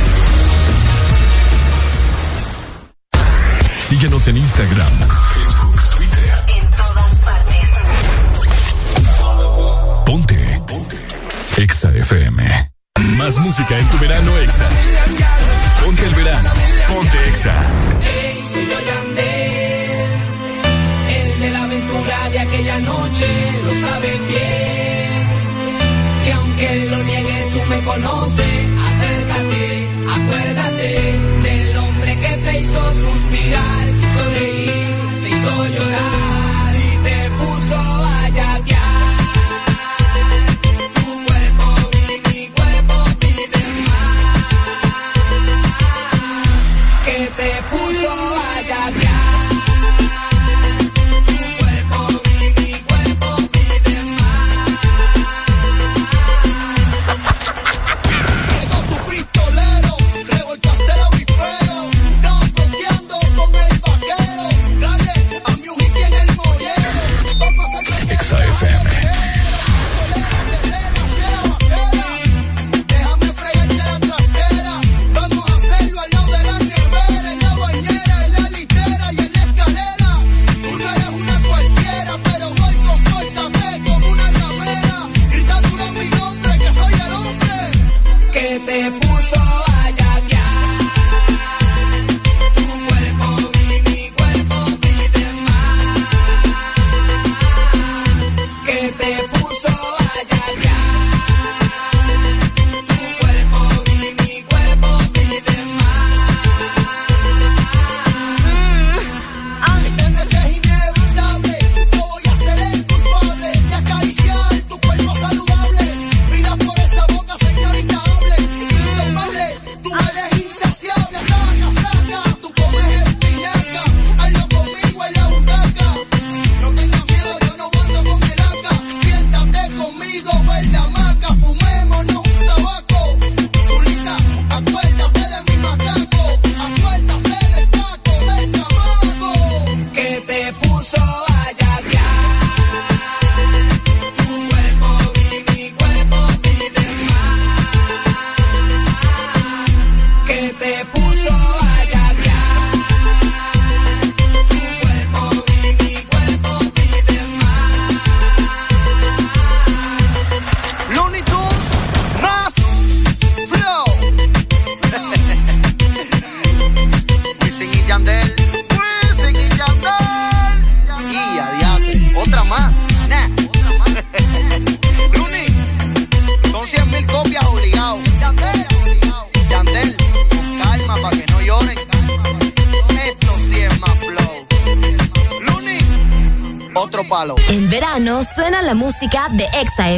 [SPEAKER 58] Síguenos en Instagram, Facebook, Twitter.
[SPEAKER 1] En todas partes.
[SPEAKER 58] Ponte. Ponte. Exa FM. Más música en tu verano Exa. Ponte el verano. Ponte Exa.
[SPEAKER 69] Soy yo Yandel, el de la aventura de aquella noche, lo saben bien. Que aunque lo niegue, tú me conoces.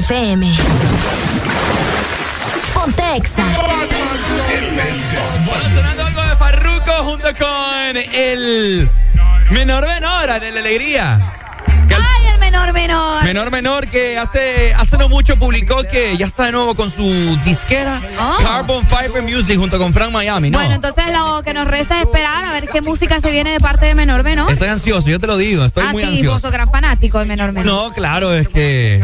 [SPEAKER 58] FM.
[SPEAKER 1] Ponte Exa.
[SPEAKER 8] Bueno, sonando algo de Farruko junto con el menor menor de la alegría.
[SPEAKER 5] Ay, el menor menor.
[SPEAKER 8] Menor menor que hace, hace no mucho publicó que ya está de nuevo con su disquera
[SPEAKER 5] Oh.
[SPEAKER 8] Carbon Fiber Music junto con Frank Miami, ¿no?
[SPEAKER 5] Bueno, entonces lo que nos resta es esperar a ver qué música se viene de parte de menor menor.
[SPEAKER 8] Estoy ansioso, yo te lo digo, estoy
[SPEAKER 5] ah,
[SPEAKER 8] muy
[SPEAKER 5] sí, vos
[SPEAKER 8] ansioso.
[SPEAKER 5] sos gran fanático de menor menor.
[SPEAKER 8] No, claro, es que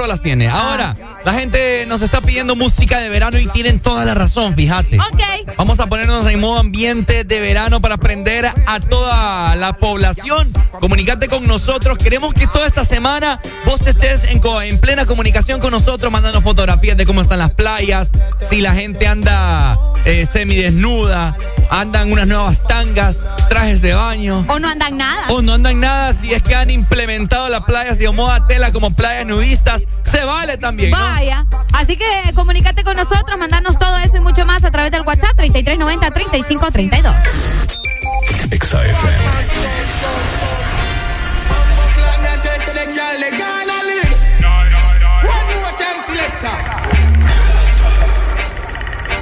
[SPEAKER 8] rolas tiene. Ahora, la gente nos está pidiendo música de verano y tienen toda la razón, fíjate.
[SPEAKER 5] Ok.
[SPEAKER 8] Vamos a ponernos en modo ambiente de verano para aprender a toda la población. Comunicate con nosotros. Queremos que toda esta semana vos te estés en, en plena comunicación con nosotros, mandando fotografías de cómo están las playas, si la gente anda eh, semidesnuda, andan unas nuevas tangas, trajes de baño.
[SPEAKER 5] O no andan nada.
[SPEAKER 8] O no andan nada si es que han implementado las playas de moda tela como playas nudistas. Se vale también, ¿no?
[SPEAKER 5] Vaya. Así que comunícate con nosotros, mandarnos todo eso y mucho más a través del WhatsApp 3390-3532.
[SPEAKER 58] Exa FM.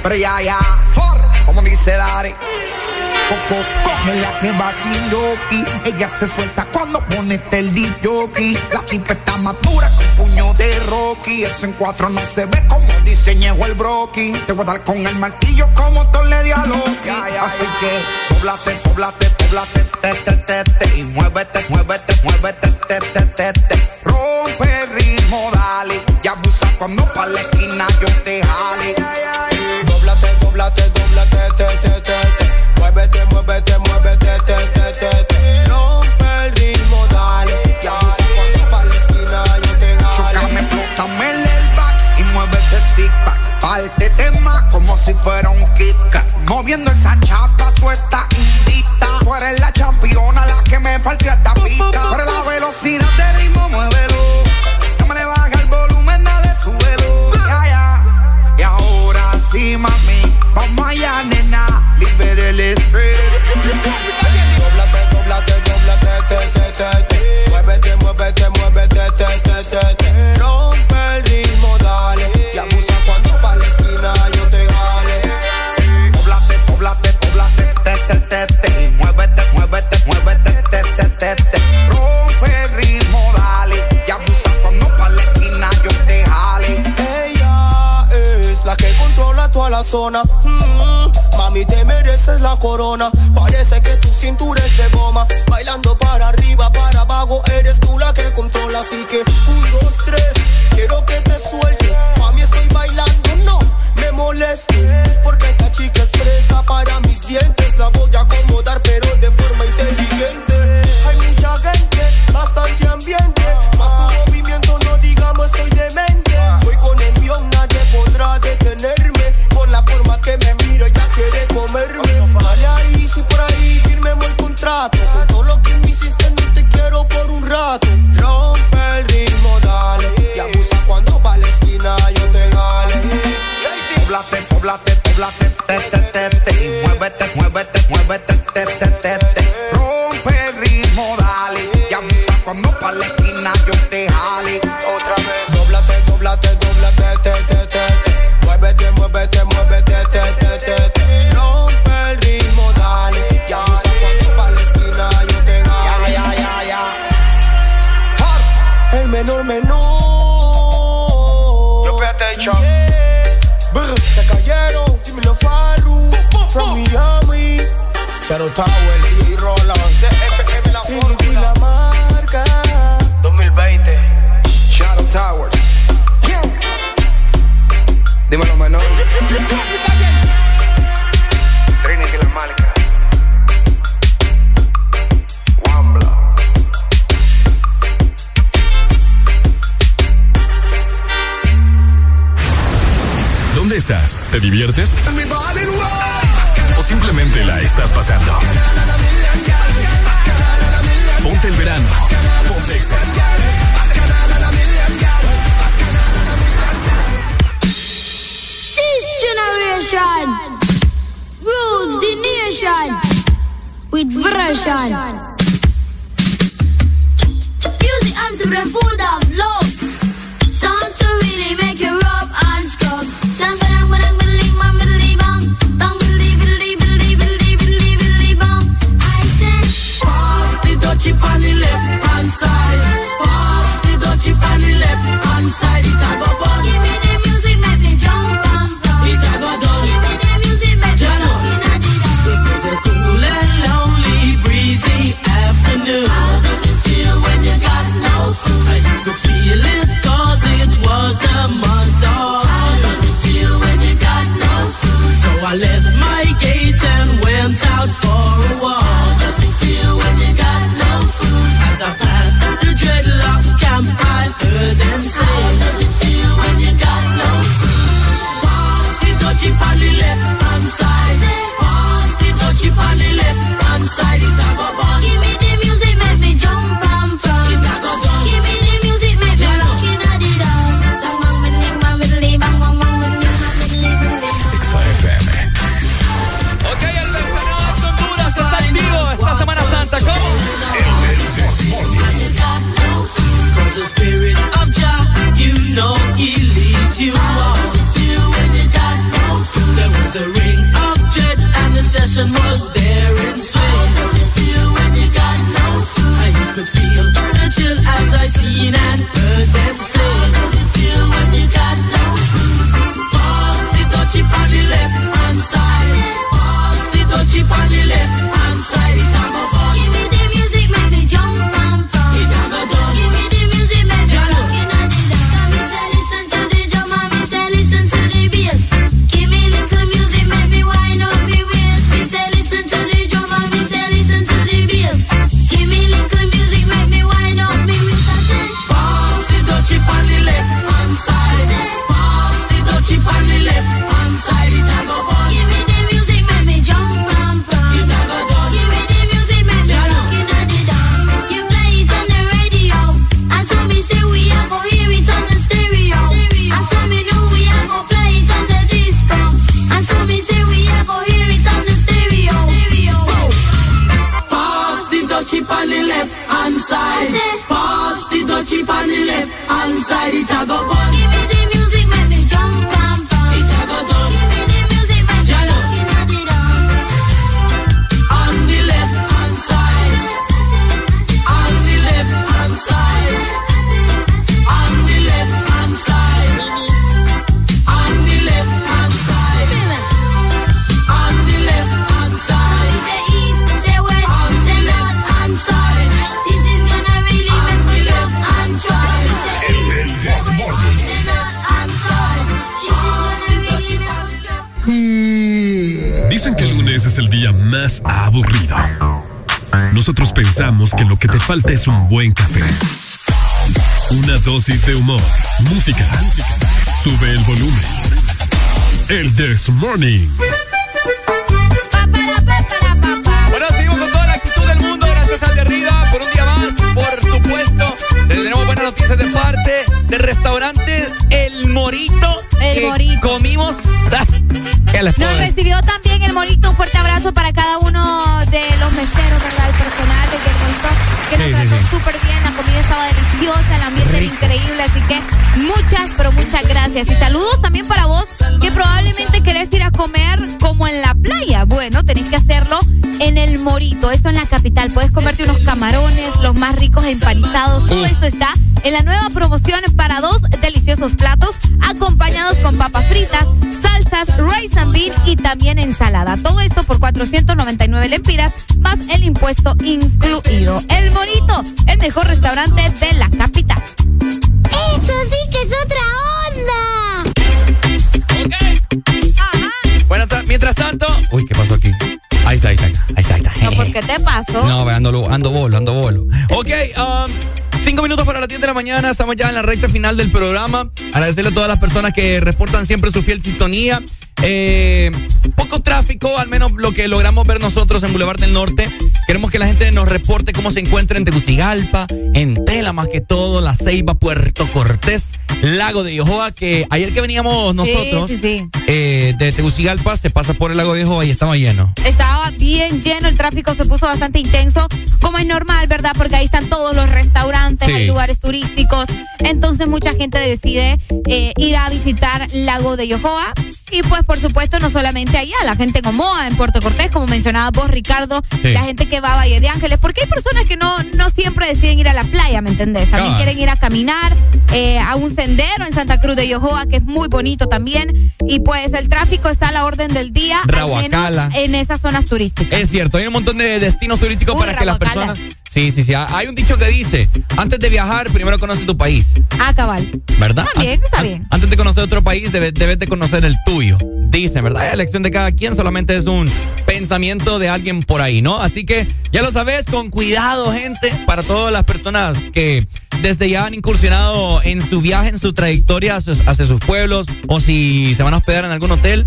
[SPEAKER 48] Pero ya, ya, for, como dice Dari. Coco coge la que va sin yoki, ella se suelta cuando pone el jockey. La tipa está madura con puño de Rocky, eso en cuatro no se ve como diseñejo el broki. Te voy a dar con el martillo como tú le di a Loki. Así que poblate, poblate, poblate, te, te, te, te, y muévete, muévete
[SPEAKER 69] corona.
[SPEAKER 1] Día más aburrido. Nosotros pensamos que lo que te falta es un buen café. Una dosis de humor, música. Sube el volumen. El This Morning.
[SPEAKER 8] Bueno, seguimos con toda la actitud del mundo. Gracias al de arriba por un día más. Por supuesto, tenemos buenas noticias de parte del restaurante El Morito.
[SPEAKER 5] El
[SPEAKER 8] que
[SPEAKER 5] Morito.
[SPEAKER 8] Comimos. ¿Qué les puedo
[SPEAKER 5] Nos
[SPEAKER 8] decir?
[SPEAKER 5] recibió también el Morito. Un fuerte abrazo para cada uno de los meseros, ¿verdad? El personal del Morito que nos
[SPEAKER 8] Sí,
[SPEAKER 5] trató
[SPEAKER 8] sí.
[SPEAKER 5] súper bien. La comida estaba deliciosa, el ambiente era increíble. Así que muchas, pero muchas gracias. Y saludos también para vos que probablemente querés ir a comer como en la playa. Bueno, tenés que hacerlo en el Morito. Esto en la capital. Puedes comerte unos camarones, los más ricos empanizados. Todo esto está en la nueva promoción para dos deliciosos platos acompañados con papas fritas, salsas, rice and bean y también ensalada. Todo esto por 499 lempiras más el impuesto incluido. El Morito, el mejor restaurante de la capital.
[SPEAKER 70] Eso sí que es otra
[SPEAKER 8] mientras tanto. Uy, ¿qué pasó aquí? Ahí está, ahí está, ahí está, ahí está.
[SPEAKER 5] No, pues, ¿qué te pasó?
[SPEAKER 8] No, ando, ando bolo, ando bolo. Ok, um, cinco minutos para las 10 de la mañana. Estamos ya en la recta final del programa. Agradecerle a todas las personas que reportan siempre su fiel sintonía. Eh, poco tráfico, al menos lo que logramos ver nosotros en Boulevard del Norte. Queremos que la gente nos reporte cómo se encuentra en Tegucigalpa, en Tela más que todo, La Ceiba, Puerto Cortés, Lago de Yohoa, que ayer que veníamos nosotros
[SPEAKER 5] Sí, sí, sí.
[SPEAKER 8] eh, de Tegucigalpa se pasa por el Lago de Yohoa y estaba lleno.
[SPEAKER 5] Estaba bien lleno, el tráfico se puso bastante intenso, como es normal, ¿verdad? Porque ahí están todos los restaurantes, hay lugares turísticos. Entonces mucha gente decide eh, ir a visitar Lago de Yohoa. Y pues por supuesto no solamente allá, la gente en Omoa, en Puerto Cortés, como mencionaba vos, Ricardo,
[SPEAKER 8] Sí.
[SPEAKER 5] la gente que va a Valle de Ángeles, porque hay personas que no, no siempre deciden ir a la playa, ¿me entendés? También quieren ir a caminar eh, a un sendero en Santa Cruz de Yohoa, que es muy bonito también. Y pues el tráfico está a la orden del día, al
[SPEAKER 8] Rahuacala.
[SPEAKER 5] menos en esas zonas turísticas.
[SPEAKER 8] Es cierto, hay un montón de destinos turísticos
[SPEAKER 5] Uy,
[SPEAKER 8] para que las personas. Sí, sí, sí. Hay un dicho que dice: antes de viajar, primero conoce tu país.
[SPEAKER 5] Ah, cabal.
[SPEAKER 8] ¿Verdad?
[SPEAKER 5] Está bien, está bien.
[SPEAKER 8] Antes de conocer otro país, debe- debes de conocer el tuyo. Dicen, ¿verdad? La elección de cada quien solamente es un pensamiento de alguien por ahí, ¿no? Así que ya lo sabes, con cuidado, gente, para todas las personas que desde ya han incursionado en su viaje, en su trayectoria hacia, sus pueblos, o si se van a hospedar en algún hotel.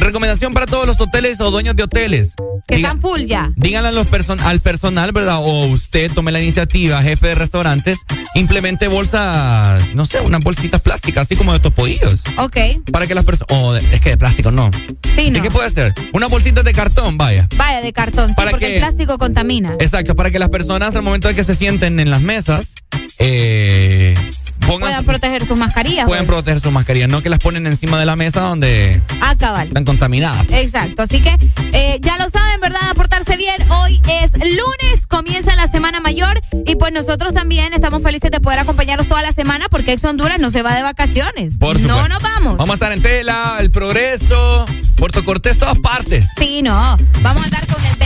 [SPEAKER 8] Recomendación para todos los hoteles o dueños de hoteles.
[SPEAKER 5] Que
[SPEAKER 8] Diga-
[SPEAKER 5] están full ya.
[SPEAKER 8] Díganle a los person- al personal, ¿verdad? O usted tome la iniciativa, jefe de restaurantes, implemente bolsas, no sé, unas bolsitas plásticas, así como de estos pollos.
[SPEAKER 5] Ok.
[SPEAKER 8] Para que las personas. Oh, de- es que de plástico no.
[SPEAKER 5] Sí,
[SPEAKER 8] ¿De
[SPEAKER 5] no.
[SPEAKER 8] qué puede ser? Unas bolsitas de cartón, vaya.
[SPEAKER 5] Vaya, de cartón, sí,
[SPEAKER 8] ¿Para
[SPEAKER 5] porque
[SPEAKER 8] qué?
[SPEAKER 5] el plástico contamina.
[SPEAKER 8] Exacto, para que las personas al momento de que se sienten en las mesas, eh, pongan.
[SPEAKER 5] Puedan proteger sus mascarillas.
[SPEAKER 8] pueden
[SPEAKER 5] pues.
[SPEAKER 8] proteger sus mascarillas, no que las ponen encima de la mesa donde
[SPEAKER 5] Ah, cabal.
[SPEAKER 8] están contaminadas.
[SPEAKER 5] Exacto, así que eh, ya lo saben, ¿verdad? A portarse bien. Hoy es lunes, comienza la semana mayor y pues nosotros también estamos felices de poder acompañarlos toda la semana porque Ex Honduras no se va de vacaciones.
[SPEAKER 8] Por
[SPEAKER 5] no nos vamos.
[SPEAKER 8] Vamos a estar en Tela, El Progreso, Puerto Cortés, todas partes.
[SPEAKER 5] Sí, no. Vamos a andar con el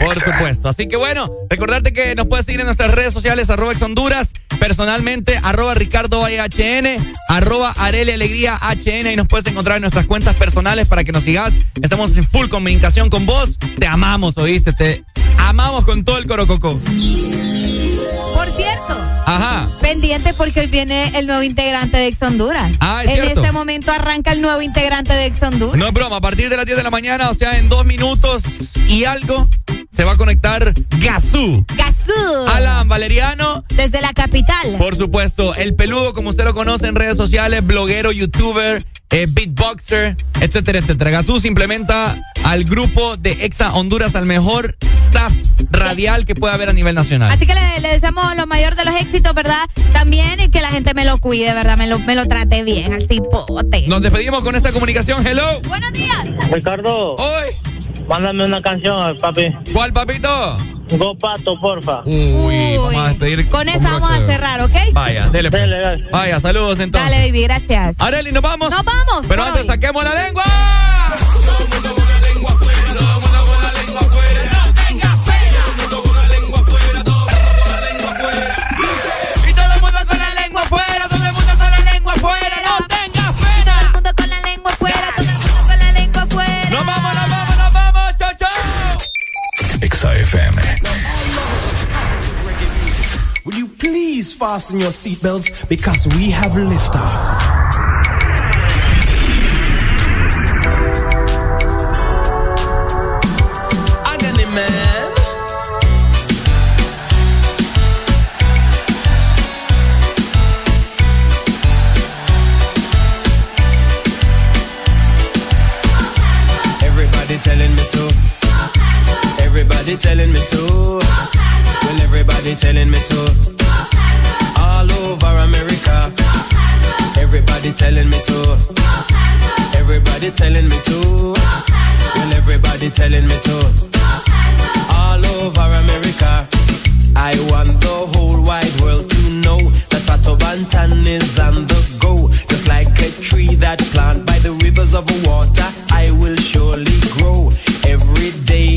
[SPEAKER 8] Por supuesto. Así que bueno, recordarte que nos puedes seguir en nuestras redes sociales, arroba Honduras, personalmente, arroba Ricardo HN, arroba Arele Alegría HN, y nos puedes encontrar en nuestras cuentas personales para que nos sigas. Estamos en full comunicación con vos. Te amamos, oíste, te amamos con todo el corococo.
[SPEAKER 5] Por cierto,
[SPEAKER 8] Ajá.
[SPEAKER 5] pendiente porque hoy viene el nuevo integrante de Ex Honduras.
[SPEAKER 8] Ah, es
[SPEAKER 5] en
[SPEAKER 8] cierto.
[SPEAKER 5] este momento arranca el nuevo integrante de Ex Honduras.
[SPEAKER 8] No es broma, a partir de las 10 de la mañana, o sea, en dos minutos y algo, se va a conectar Gazú.
[SPEAKER 5] Gazú.
[SPEAKER 8] Alan Valeriano.
[SPEAKER 5] Desde la capital capital.
[SPEAKER 8] Por supuesto, el peludo, como usted lo conoce en redes sociales, bloguero, youtuber, eh, beatboxer, etcétera, etcétera. Gasús implementa al grupo de Exa Honduras al mejor staff radial que pueda haber a nivel nacional.
[SPEAKER 5] Así que le, le deseamos lo mayor de los éxitos, ¿verdad? También y que la gente me lo cuide, ¿verdad? Me lo, me lo trate bien al tipote.
[SPEAKER 8] Nos despedimos con esta comunicación. Hello.
[SPEAKER 5] Buenos días.
[SPEAKER 71] Ricardo.
[SPEAKER 8] Hoy.
[SPEAKER 71] Mándame una canción, papi.
[SPEAKER 8] ¿Cuál, papito?
[SPEAKER 71] Go Pato, porfa.
[SPEAKER 8] Uy, vamos a despedir.
[SPEAKER 5] Con esa vamos a cerrar, ¿ok?
[SPEAKER 8] Vaya, dele. pues. Vaya, saludos entonces.
[SPEAKER 5] Dale, baby, gracias.
[SPEAKER 8] Areli, ¿nos vamos?
[SPEAKER 5] Nos vamos.
[SPEAKER 8] Pero antes
[SPEAKER 5] hoy.
[SPEAKER 8] saquemos la lengua.
[SPEAKER 72] Fasten your seatbelts because we have liftoff. Agony man.
[SPEAKER 73] Everybody telling me to. Everybody telling me to. Well, everybody telling me to. Over America. Everybody telling me to. Everybody telling me to. Well, everybody telling me to. All over America. I want the whole wide world to know that Pato Bantan is on the go. Just like a tree that planted by the rivers of water, I will surely grow.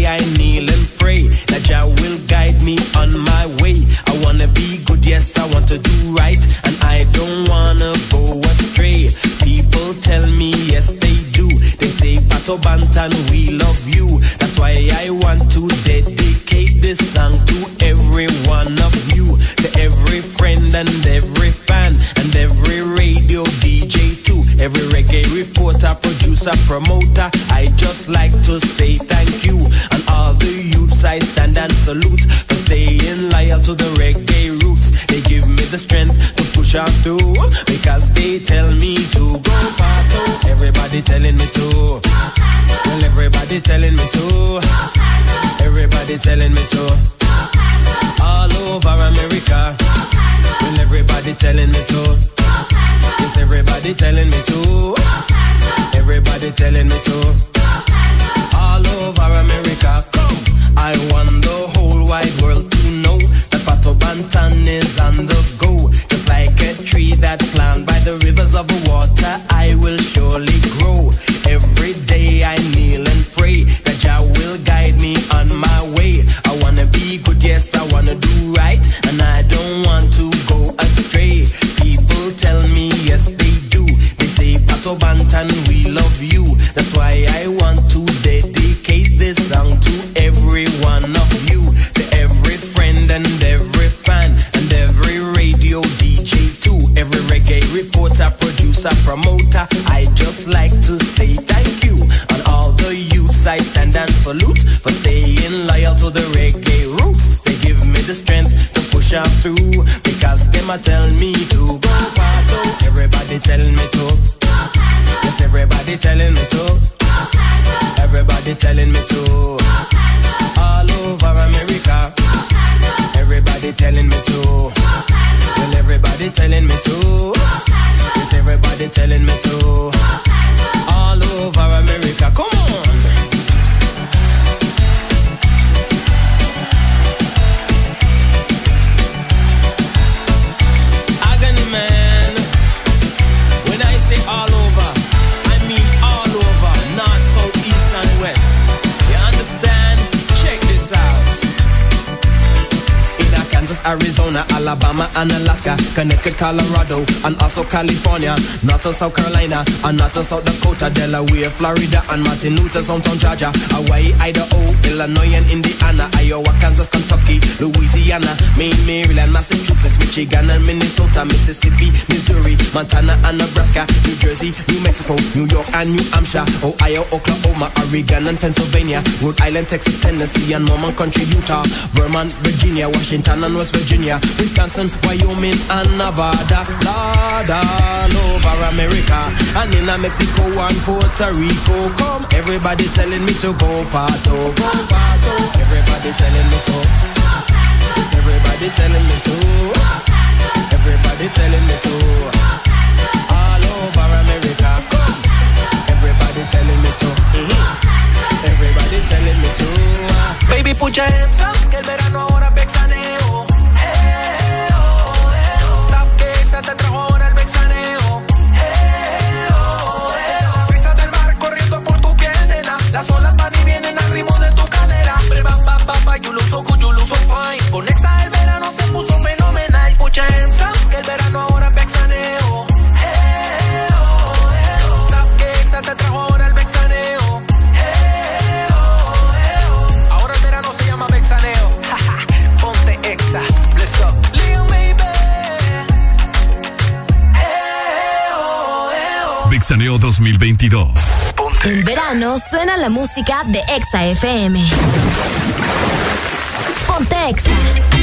[SPEAKER 73] I kneel and pray that Jah will guide me on my way. I wanna be good, yes, I want to do right, and I don't wanna go astray. People tell me, yes, they do. They say, Pato Bantan, we love you. That's why I want to dedicate this song to every one of you, every friend and every fan, and every radio DJ too, every reggae reporter, producer, promoter. I just like to say thank you, and all the youths I stand and salute for staying loyal to the reggae roots. They give me the strength to push on through because they tell me to go Pato. Everybody telling me to. Well, everybody telling me to. Everybody telling me to. Over America. Well, everybody telling me to. Yes, everybody telling me to. Everybody telling me to. All over America. I want the whole wide world to know that Pato Bantan is on the go. Just like a tree that's planted by the rivers of water, I will surely grow. Every day I kneel and pray that Jah will guide me on my way. I yes, I wanna do right, and I don't want to go astray. People tell me, yes, they do. They say, Pato Bantan, we love you. That's why I want to dedicate this song to every one of you, to every friend and every fan, and every radio DJ too, every reggae reporter, producer, promoter. I just like to say thank you, and all the youths I stand and salute for staying loyal to the reggae the strength to push on through because them a tell me to go Pato. Everybody telling me to. Yes, everybody telling me to. Everybody telling me to. All over America. Everybody telling me to. Well, everybody telling me to. Yes, everybody telling me to. Arizona, Alabama, and Alaska, Connecticut, Colorado, and also California, North and South Carolina, and North and South Dakota, Delaware, Florida, and Martin Luther, hometown Georgia, Hawaii, Idaho, Illinois, and Indiana, Iowa, Kansas, Kentucky, Louisiana, Maine, Maryland, Massachusetts, Michigan, and Minnesota, Mississippi, Missouri, Montana, and Nebraska, New Jersey, New Mexico, New York, and New Hampshire, Ohio, Oklahoma, Oregon, and Pennsylvania, Rhode Island, Texas, Tennessee, and Mormon Country, Utah, Vermont, Virginia, Washington, and West Virginia, Wisconsin, Wyoming, and Nevada, Lord, all over America, and in Mexico and Puerto Rico. Come, everybody telling me to go pato, go pato. Everybody telling me to. Is everybody telling me to? Everybody telling me to. All over America, come. Everybody telling me to. Everybody telling me to.
[SPEAKER 74] Baby, put your hands up, que el verano ahora pexaneo. te trajo ahora el vexaneo. Hey, oh, oh. Del mar corriendo por tu piel, nena. Las olas van y vienen al ritmo de tu cadera. Ba, ba, ba, you look so good, you look so fine. Con Exa el verano se puso
[SPEAKER 1] feliz. 2022.
[SPEAKER 16] En verano suena la música de Exa FM. Ponte Exa.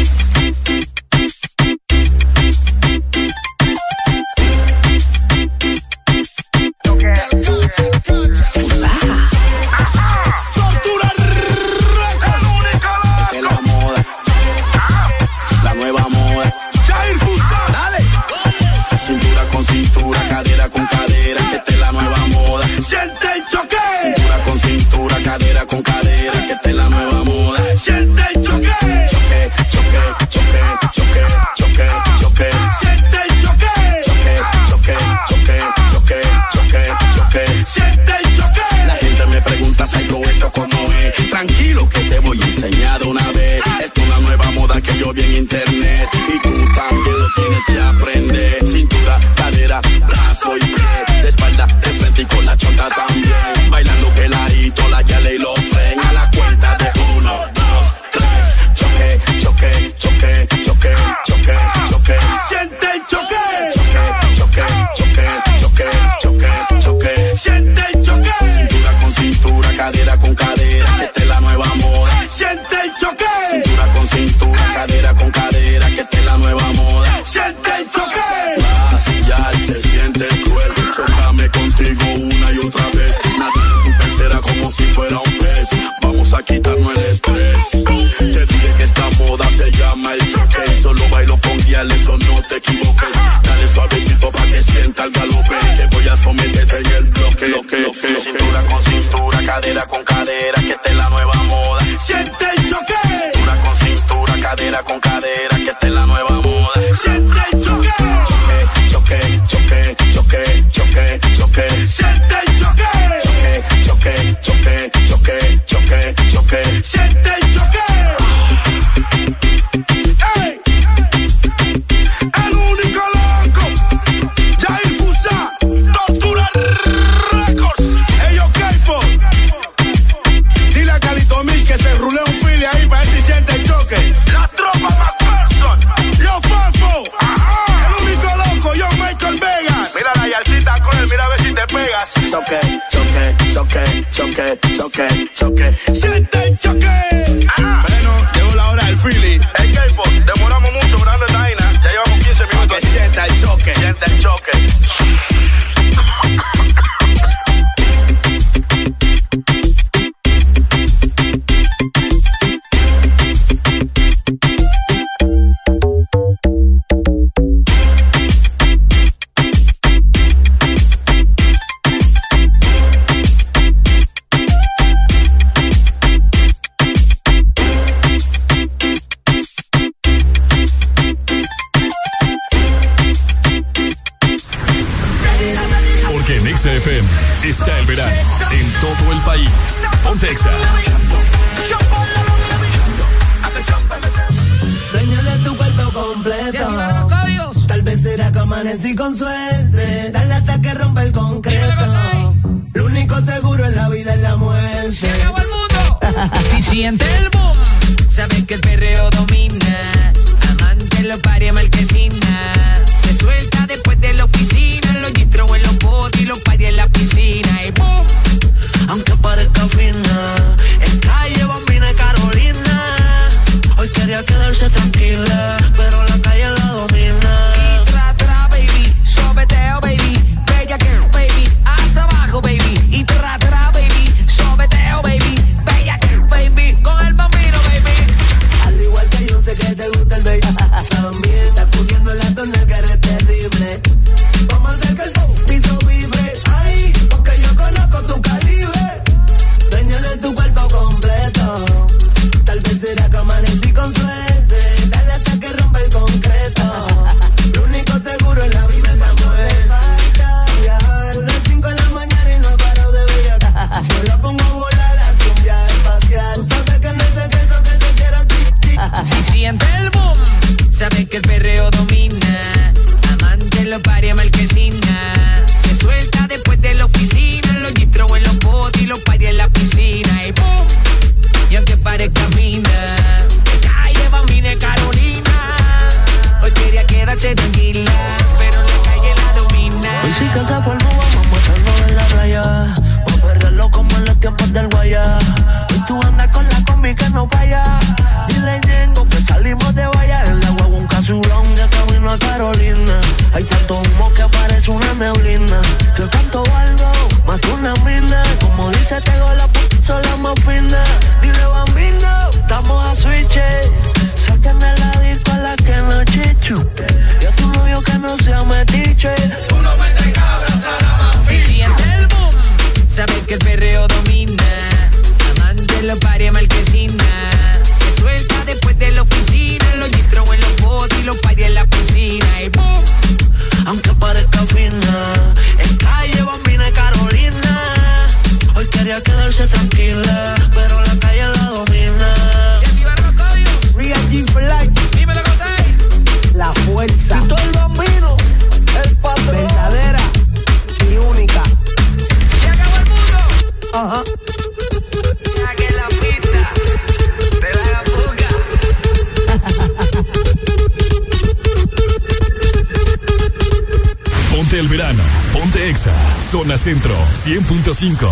[SPEAKER 75] 5.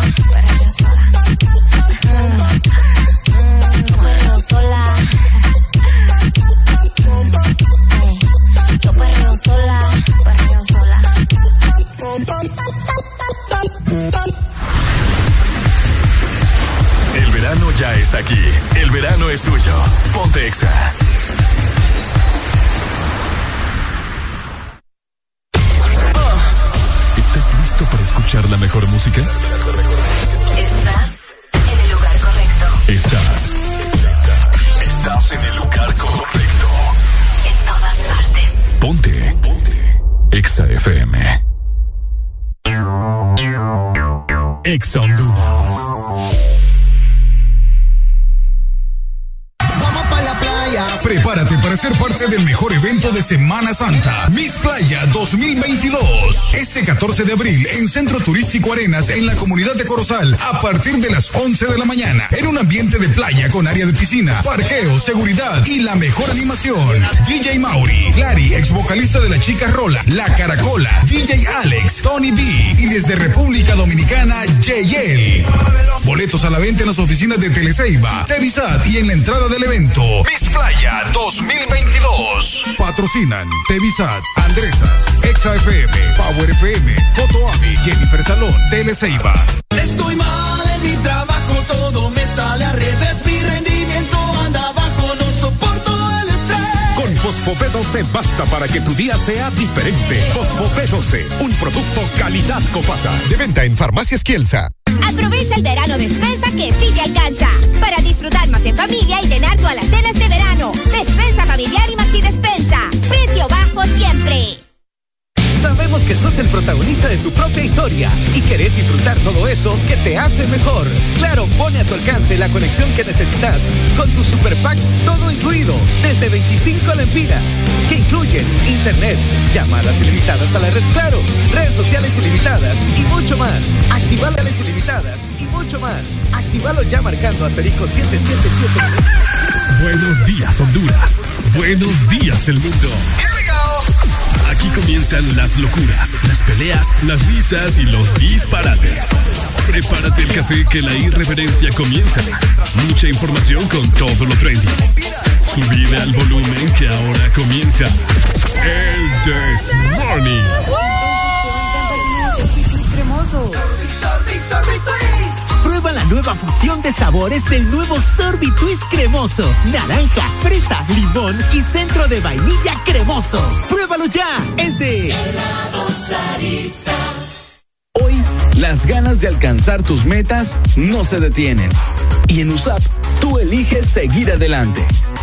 [SPEAKER 1] ya está aquí. El verano es tuyo. Ponte Exa. ¿Estás listo para escuchar la mejor música?
[SPEAKER 16] Estás en el lugar correcto.
[SPEAKER 1] Estás. Estás en el lugar correcto.
[SPEAKER 16] En todas partes.
[SPEAKER 1] Ponte. Ponte. Exa FM. Exa
[SPEAKER 76] ser parte del mejor evento de Semana Santa. Miss Playa 2022. Este 14 de abril en Centro Turístico Arenas en la comunidad de Corozal a partir de las 11 de la mañana. En un ambiente de playa con área de piscina, parqueo, seguridad y la mejor animación. DJ Mauri, Clary, ex vocalista de la Chica Rola, La Caracola, DJ Alex, Tony B y desde República Dominicana, JL. Boletos a la venta en las oficinas de Teleceiba, Tevisat y en la entrada del evento. Miss Playa 2022. Patrocinan Tevisat, Andresas, Exa FM, Power FM, Coto Avi, Jennifer Salón, Teleceiba.
[SPEAKER 36] Estoy mal en mi trabajo, todo me sale al revés. Mi rendimiento anda abajo, no soporto el estrés.
[SPEAKER 1] Con Fosfopé 12 basta para que tu día sea diferente. Fosfopé 12, un producto calidad Copasa.
[SPEAKER 76] De venta en Farmacias Kielsa.
[SPEAKER 77] Aprovecha el verano despensa que sí te alcanza. Para disfrutar más en familia y llenar tu alacenas de verano. Despensa familiar y maxi despensa. Precio bajo siempre.
[SPEAKER 18] Sabemos que sos el protagonista de tu propia historia y querés disfrutar todo eso que te hace mejor. Claro, pone a tu alcance la conexión que necesitas con tus super todo incluido desde 25 lempiras que incluyen internet, llamadas ilimitadas a la red Claro, redes sociales ilimitadas y mucho más. Activables ilimitadas y mucho más. Actívalo ya marcando asterisco 777.
[SPEAKER 1] Buenos días, Honduras. Buenos días, el mundo. Aquí comienzan las locuras, las peleas, las risas y los disparates. Prepárate el café que la irreverencia comienza. Mucha información con todo lo trendy. Subida al volumen que ahora comienza. El This Morning.
[SPEAKER 76] cremoso. Prueba la nueva fusión de sabores del nuevo Sorbi Twist cremoso. Naranja, fresa, limón y centro de vainilla cremoso. Pruébalo ya. Es de
[SPEAKER 78] Hoy, las ganas de alcanzar tus metas no se detienen. Y en USAP, tú eliges seguir adelante.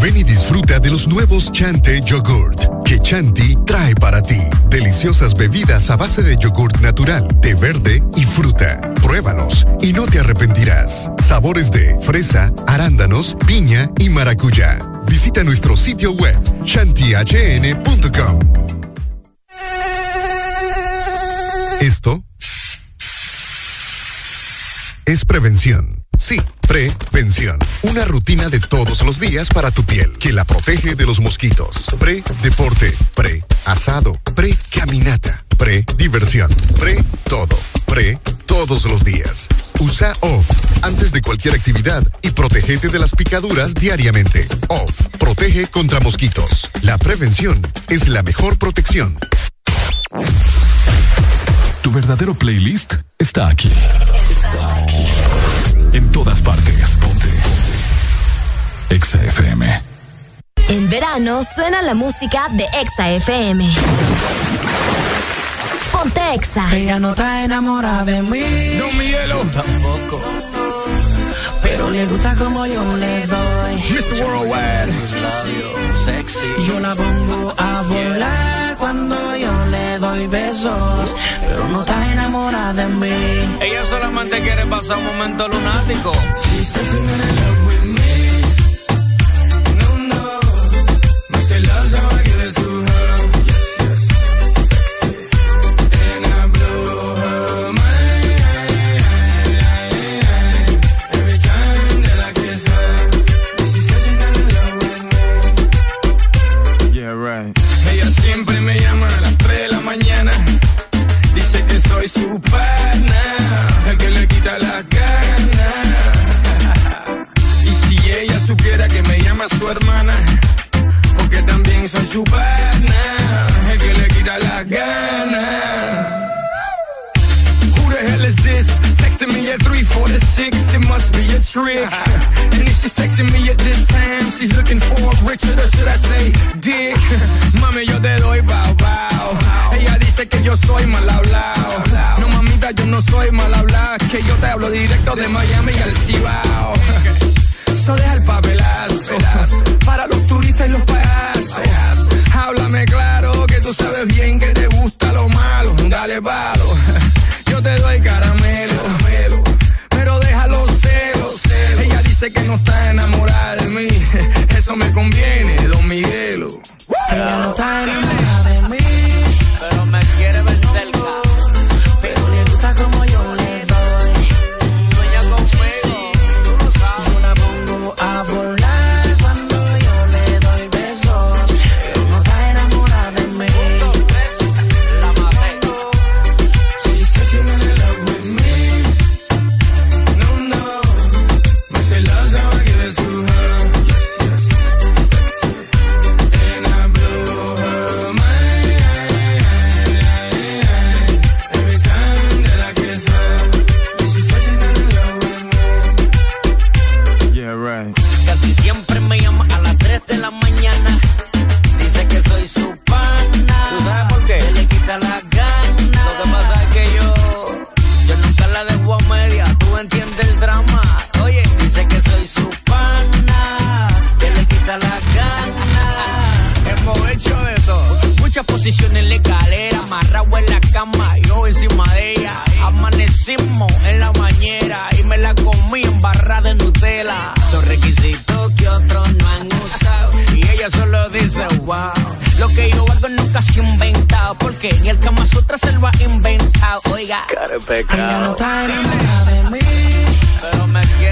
[SPEAKER 76] Ven y disfruta de los nuevos Chante Yogurt que Chanti trae para ti. Deliciosas bebidas a base de yogurt natural, de verde y fruta. Pruébalos y no te arrepentirás. Sabores de fresa, arándanos, piña y maracuyá. Visita nuestro sitio web chantihn.com. Esto es prevención. Sí, prevención. Una rutina de todos los días para tu piel que la protege de los mosquitos. Pre-deporte, pre-asado, pre-caminata, pre-diversión, pre-todo, pre todos los días. Usa OFF antes de cualquier actividad y protégete de las picaduras diariamente. OFF protege contra mosquitos. La prevención es la mejor protección.
[SPEAKER 1] Tu verdadero playlist está aquí. Está aquí. En todas partes. Ponte. Exa FM.
[SPEAKER 16] En verano suena la música de Exa FM. Ponte Exa.
[SPEAKER 36] Ella no está enamorada de mí.
[SPEAKER 1] No, mi hielo.
[SPEAKER 36] Tampoco. Pero le gusta como yo le doy.
[SPEAKER 1] Mr. Worldwide.
[SPEAKER 36] Sexy. Yo la pongo a volar cuando yo le doy besos. Pero no está enamorada de mí.
[SPEAKER 8] Ella solamente quiere pasar un momento lunático.
[SPEAKER 79] Yeah, su partner, el que le quita la ganas. Y si ella supiera que me llama su hermana, porque también soy su partner, el que le quita la ganas. Texting me at 346, it must be a trick. and if she's texting me at this time, she's looking for Richard or should I say Dick? Mami, yo te doy bow bow. Ella dice que yo soy mal hablado. No mamita, yo no soy mal hablado. Que yo te hablo directo de Miami al Cibao. Eso deja el papelazo para los turistas y los payasos. Háblame claro que tú sabes bien que te gusta lo malo. Dale palo, yo te doy caramelo, Dice que no está enamorada de mí, eso me conviene, Don Miguelo.
[SPEAKER 80] Posiciones en la escalera. Amarrado en la cama. Yo encima de ella. Amanecimos en la bañera. Y me la comí en barra de Nutella. Son requisitos que otros no han usado. Y ella solo dice, wow. Lo que yo hago nunca se ha inventado. Porque ni el Kama Sutra se lo ha inventado. Oiga. Ella no está enamorada de mí. Pero me quiere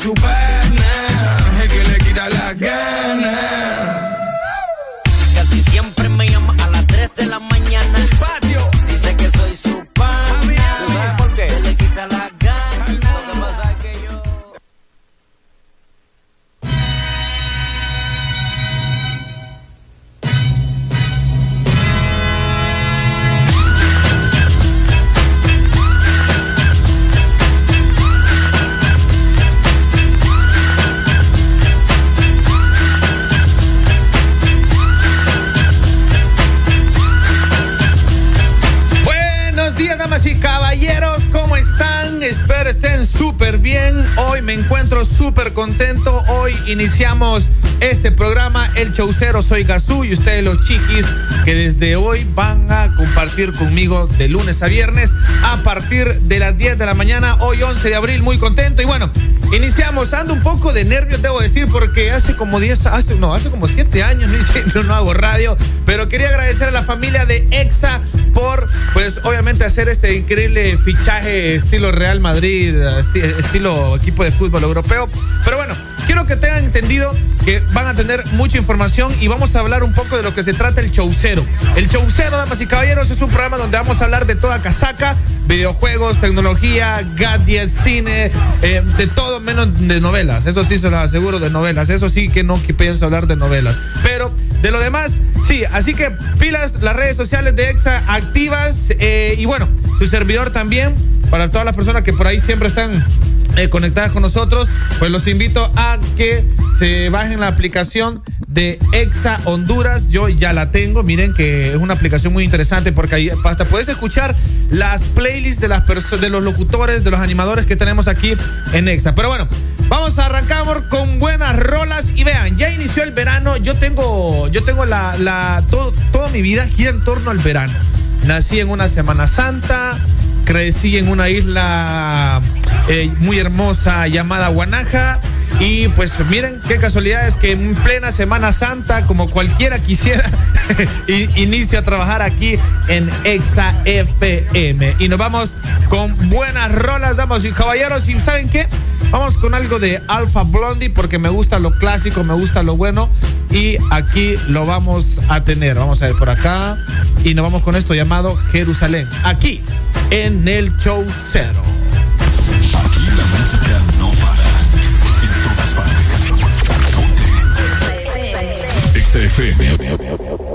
[SPEAKER 79] también soy
[SPEAKER 81] iniciamos este programa, El Chaucero. Soy Gazú y ustedes los chiquis que desde hoy van a compartir conmigo de lunes a viernes a partir de las 10 de la mañana. Hoy 11 de abril, muy contento. Y bueno, iniciamos. Ando un poco de nervios, debo decir, porque hace como 10, hace, no, hace como 7 años no, hice- no, no hago radio. Pero quería agradecer a la familia de EXA por, pues, obviamente hacer este increíble fichaje estilo Real Madrid, esti- estilo equipo de fútbol europeo. Pero bueno, quiero que tengan entendido que van a tener mucha información y vamos a hablar un poco de lo que se trata el Chaucero. El Chaucero, damas y caballeros, es un programa donde vamos a hablar de toda casaca, videojuegos, tecnología, gadgets, cine, eh, de todo menos de novelas. Eso sí se los aseguro de novelas. Eso sí que no que pienso hablar de novelas. Pero de lo demás, sí. Así que pilas, las redes sociales de EXA activas eh, y bueno, su servidor también para todas las personas que por ahí siempre están eh, conectadas con nosotros, pues los invito a que se bajen la aplicación de Exa Honduras. Yo ya la tengo, miren que es una aplicación muy interesante porque ahí hasta puedes escuchar las playlists de las de los locutores, de los animadores que tenemos aquí en Exa. Pero bueno, Vamos a arrancar con buenas rolas y vean, ya inició el verano. Yo tengo, yo tengo la, la todo, toda mi vida gira en torno al verano. Nací en una Semana Santa, crecí en una isla eh, muy hermosa llamada Guanaja. Y pues miren qué casualidad es que en plena Semana Santa, como cualquiera quisiera, inicio a trabajar aquí en Exa FM. Y nos vamos con buenas rolas, damas y caballeros. ¿Y saben qué? Vamos con algo de Alpha Blondie porque me gusta lo clásico, me gusta lo bueno. Y aquí lo vamos a tener. Vamos a ver por acá. Y nos vamos con esto llamado Jerusalén. Aquí en el show cero.
[SPEAKER 4] Aquí la música XFM.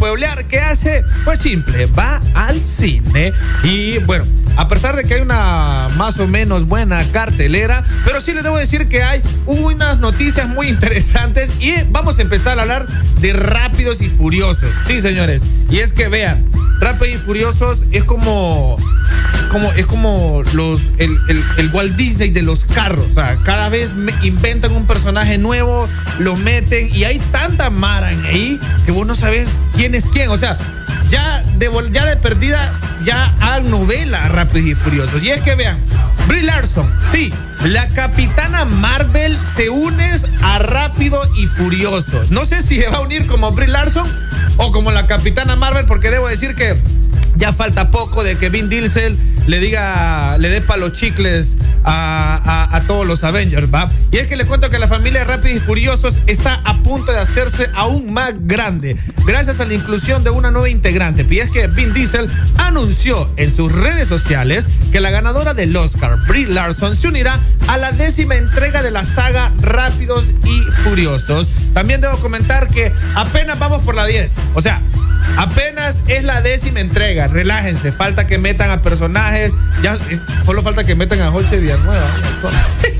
[SPEAKER 81] Pueblear, ¿qué hace? Pues simple, va al cine. Y bueno, a pesar de que hay una más o menos buena cartelera, pero sí les debo decir que hay unas noticias muy interesantes y vamos a empezar a hablar de Rápidos y Furiosos. Sí, señores. Y es que vean, Rápidos y Furiosos es como como, es como los, el, el, Walt Disney de los carros. O sea, cada vez inventan un personaje nuevo, lo meten y hay tanta mara en ahí que vos no sabes quién es quién. O sea, ya de, ya de perdida, ya hay novela Rápidos y Furiosos. Y es que vean, Brie Larson, sí, la capitana Marvel se une a Rápido y Furioso. No sé si se va a unir como Brie Larson o como la capitana Marvel, porque debo decir que ya falta poco de que Vin Diesel le diga, le dé para los chicles a, todos los Avengers, ¿va? Y es que les cuento que la familia Rápidos y Furiosos está a punto de hacerse aún más grande, gracias a la inclusión de una nueva integrante. Y es que Vin Diesel anunció en sus redes sociales que la ganadora del Oscar, Brie Larson, se unirá a la décima entrega de la saga Rápidos y Furiosos. También debo comentar que apenas vamos por la 10. O sea, Apenas es la décima entrega, relájense, falta que metan a personajes, ya eh, solo falta que metan a Joche Villanueva.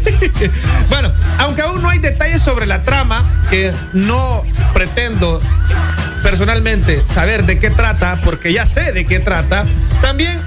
[SPEAKER 81] bueno, aunque aún no hay detalles sobre la trama, que no pretendo personalmente saber de qué trata, porque ya sé de qué trata, también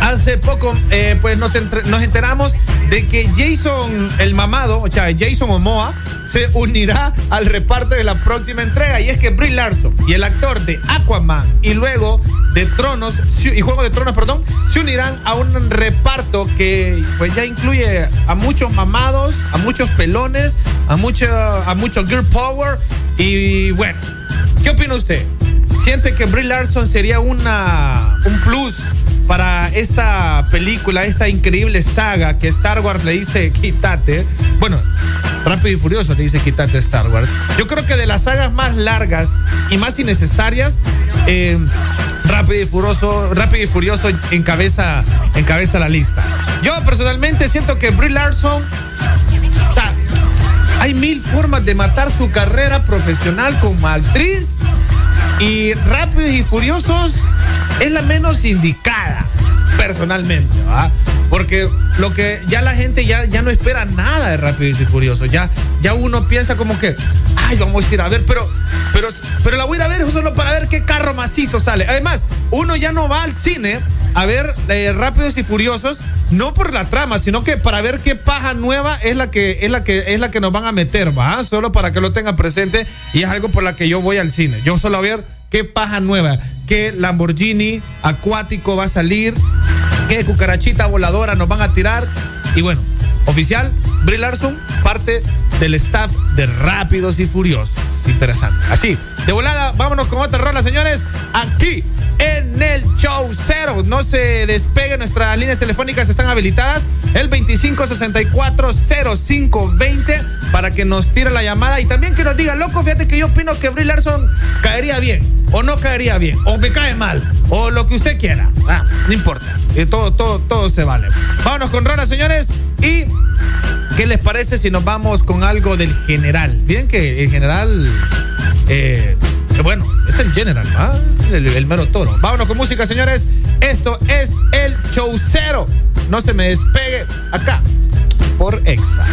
[SPEAKER 81] hace poco eh, pues nos, nos enteramos de que Jason el mamado, o sea, Jason Omoa, se unirá al reparto de la próxima entrega. Y es que Brie Larson y el actor de Aquaman y luego de Tronos, y Juego de Tronos, perdón, se unirán a un reparto que pues ya incluye a muchos mamados, a muchos pelones, a mucho, a girl power. Y bueno, ¿qué opina usted? ¿Siente que Brie Larson sería una, un plus para esta película, esta increíble saga que Star Wars le dice quítate. Bueno, Rápido y Furioso le dice quítate Star Wars. Yo creo que de las sagas más largas y más innecesarias, eh, Rápido y Furioso, Rápido y Furioso encabeza, encabeza la lista. Yo personalmente siento que Brie Larson, o sea, hay mil formas de matar su carrera profesional como actriz y Rápidos y Furiosos es la menos indicada, personalmente. Porque lo que ya la gente ya, ya no espera nada de Rápidos y Furiosos. Ya, ya uno piensa como que, ay, vamos a ir a ver, pero, pero, pero la voy a ir a ver solo para ver qué carro macizo sale. Además, uno ya no va al cine a ver eh, Rápidos y Furiosos no por la trama, sino que para ver qué paja nueva es la que es la que es la que nos van a meter, va, solo para que lo tengan presente y es algo por la que yo voy al cine. Yo solo a ver qué paja nueva, qué Lamborghini acuático va a salir, qué cucarachita voladora nos van a tirar y bueno, oficial, Brie Larson, parte del staff de Rápidos y Furiosos. Interesante. Así, de volada, vámonos con otra rola, señores. Aquí en el show cero. No se despegue, nuestras líneas telefónicas están habilitadas. El 25640520 para que nos tire la llamada y también que nos diga, loco, fíjate que yo opino que Brie Larson caería bien o no caería bien o me cae mal o lo que usted quiera. Ah, no importa. Todo, todo, todo se vale. Vámonos con rola, señores. Y ¿Qué les parece si nos vamos con algo del general? Bien que el general, eh, bueno, es el general, ¿ah? el, mero toro. Vámonos con música, señores. Esto es el show cero. No se me despegue acá por Exa.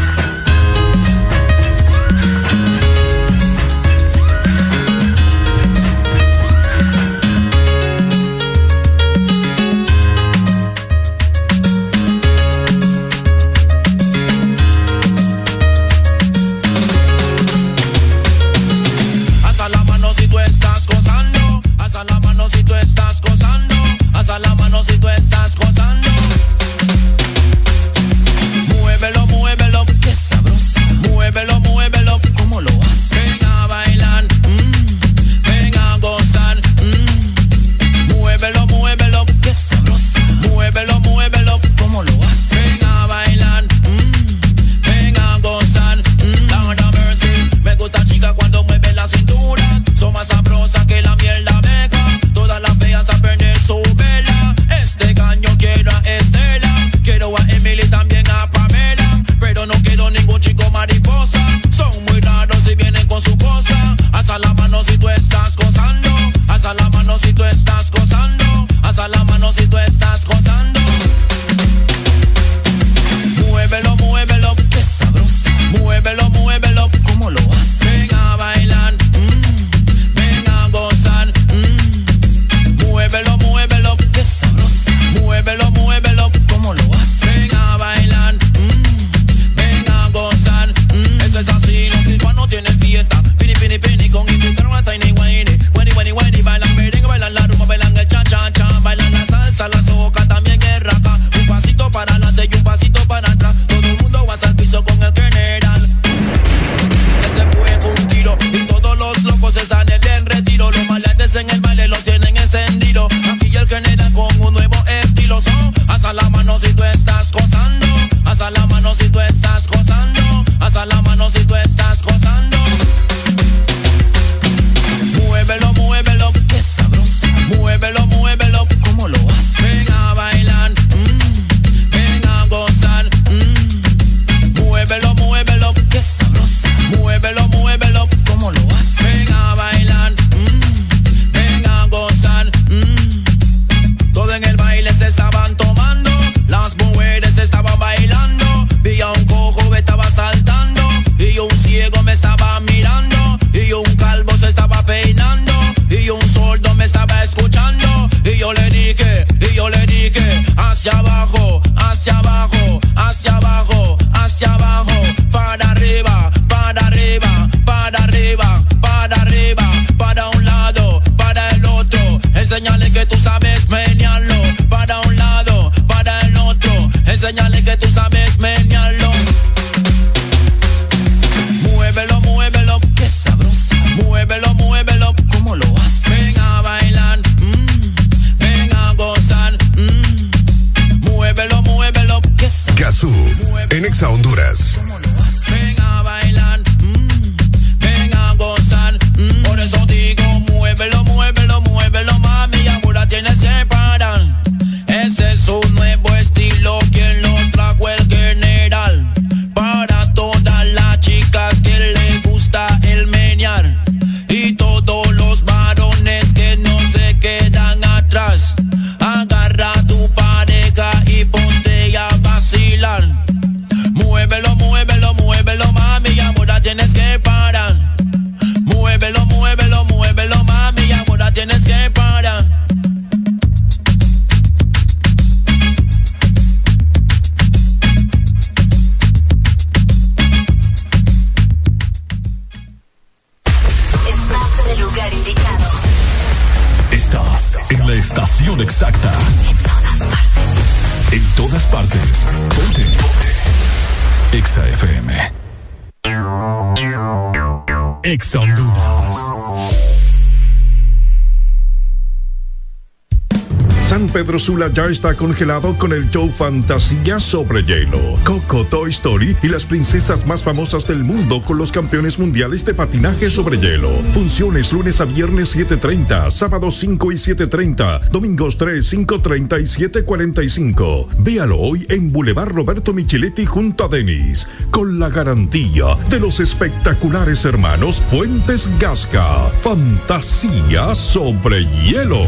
[SPEAKER 80] Ya está congelado con el show Fantasía sobre hielo. Coco, Toy Story y las princesas más famosas del mundo con los campeones mundiales de patinaje sobre hielo. Funciones lunes a viernes 7.30, sábados 5 y 7.30, domingos 3, 5.30 y 7.45. Véalo hoy en Boulevard Roberto Micheletti junto a Denis, con la garantía de los espectaculares hermanos Fuentes Gasca. Fantasía sobre hielo.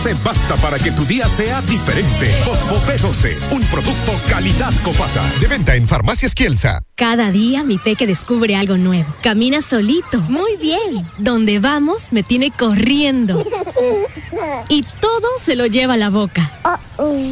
[SPEAKER 82] B12 basta para que tu día sea diferente. Fosfo B12, un producto calidad Copasa.
[SPEAKER 80] De venta en Farmacias Kielsa.
[SPEAKER 83] Cada día mi peque descubre algo nuevo. Camina solito. Muy bien. Donde vamos me tiene corriendo. Y todo se lo lleva a la boca.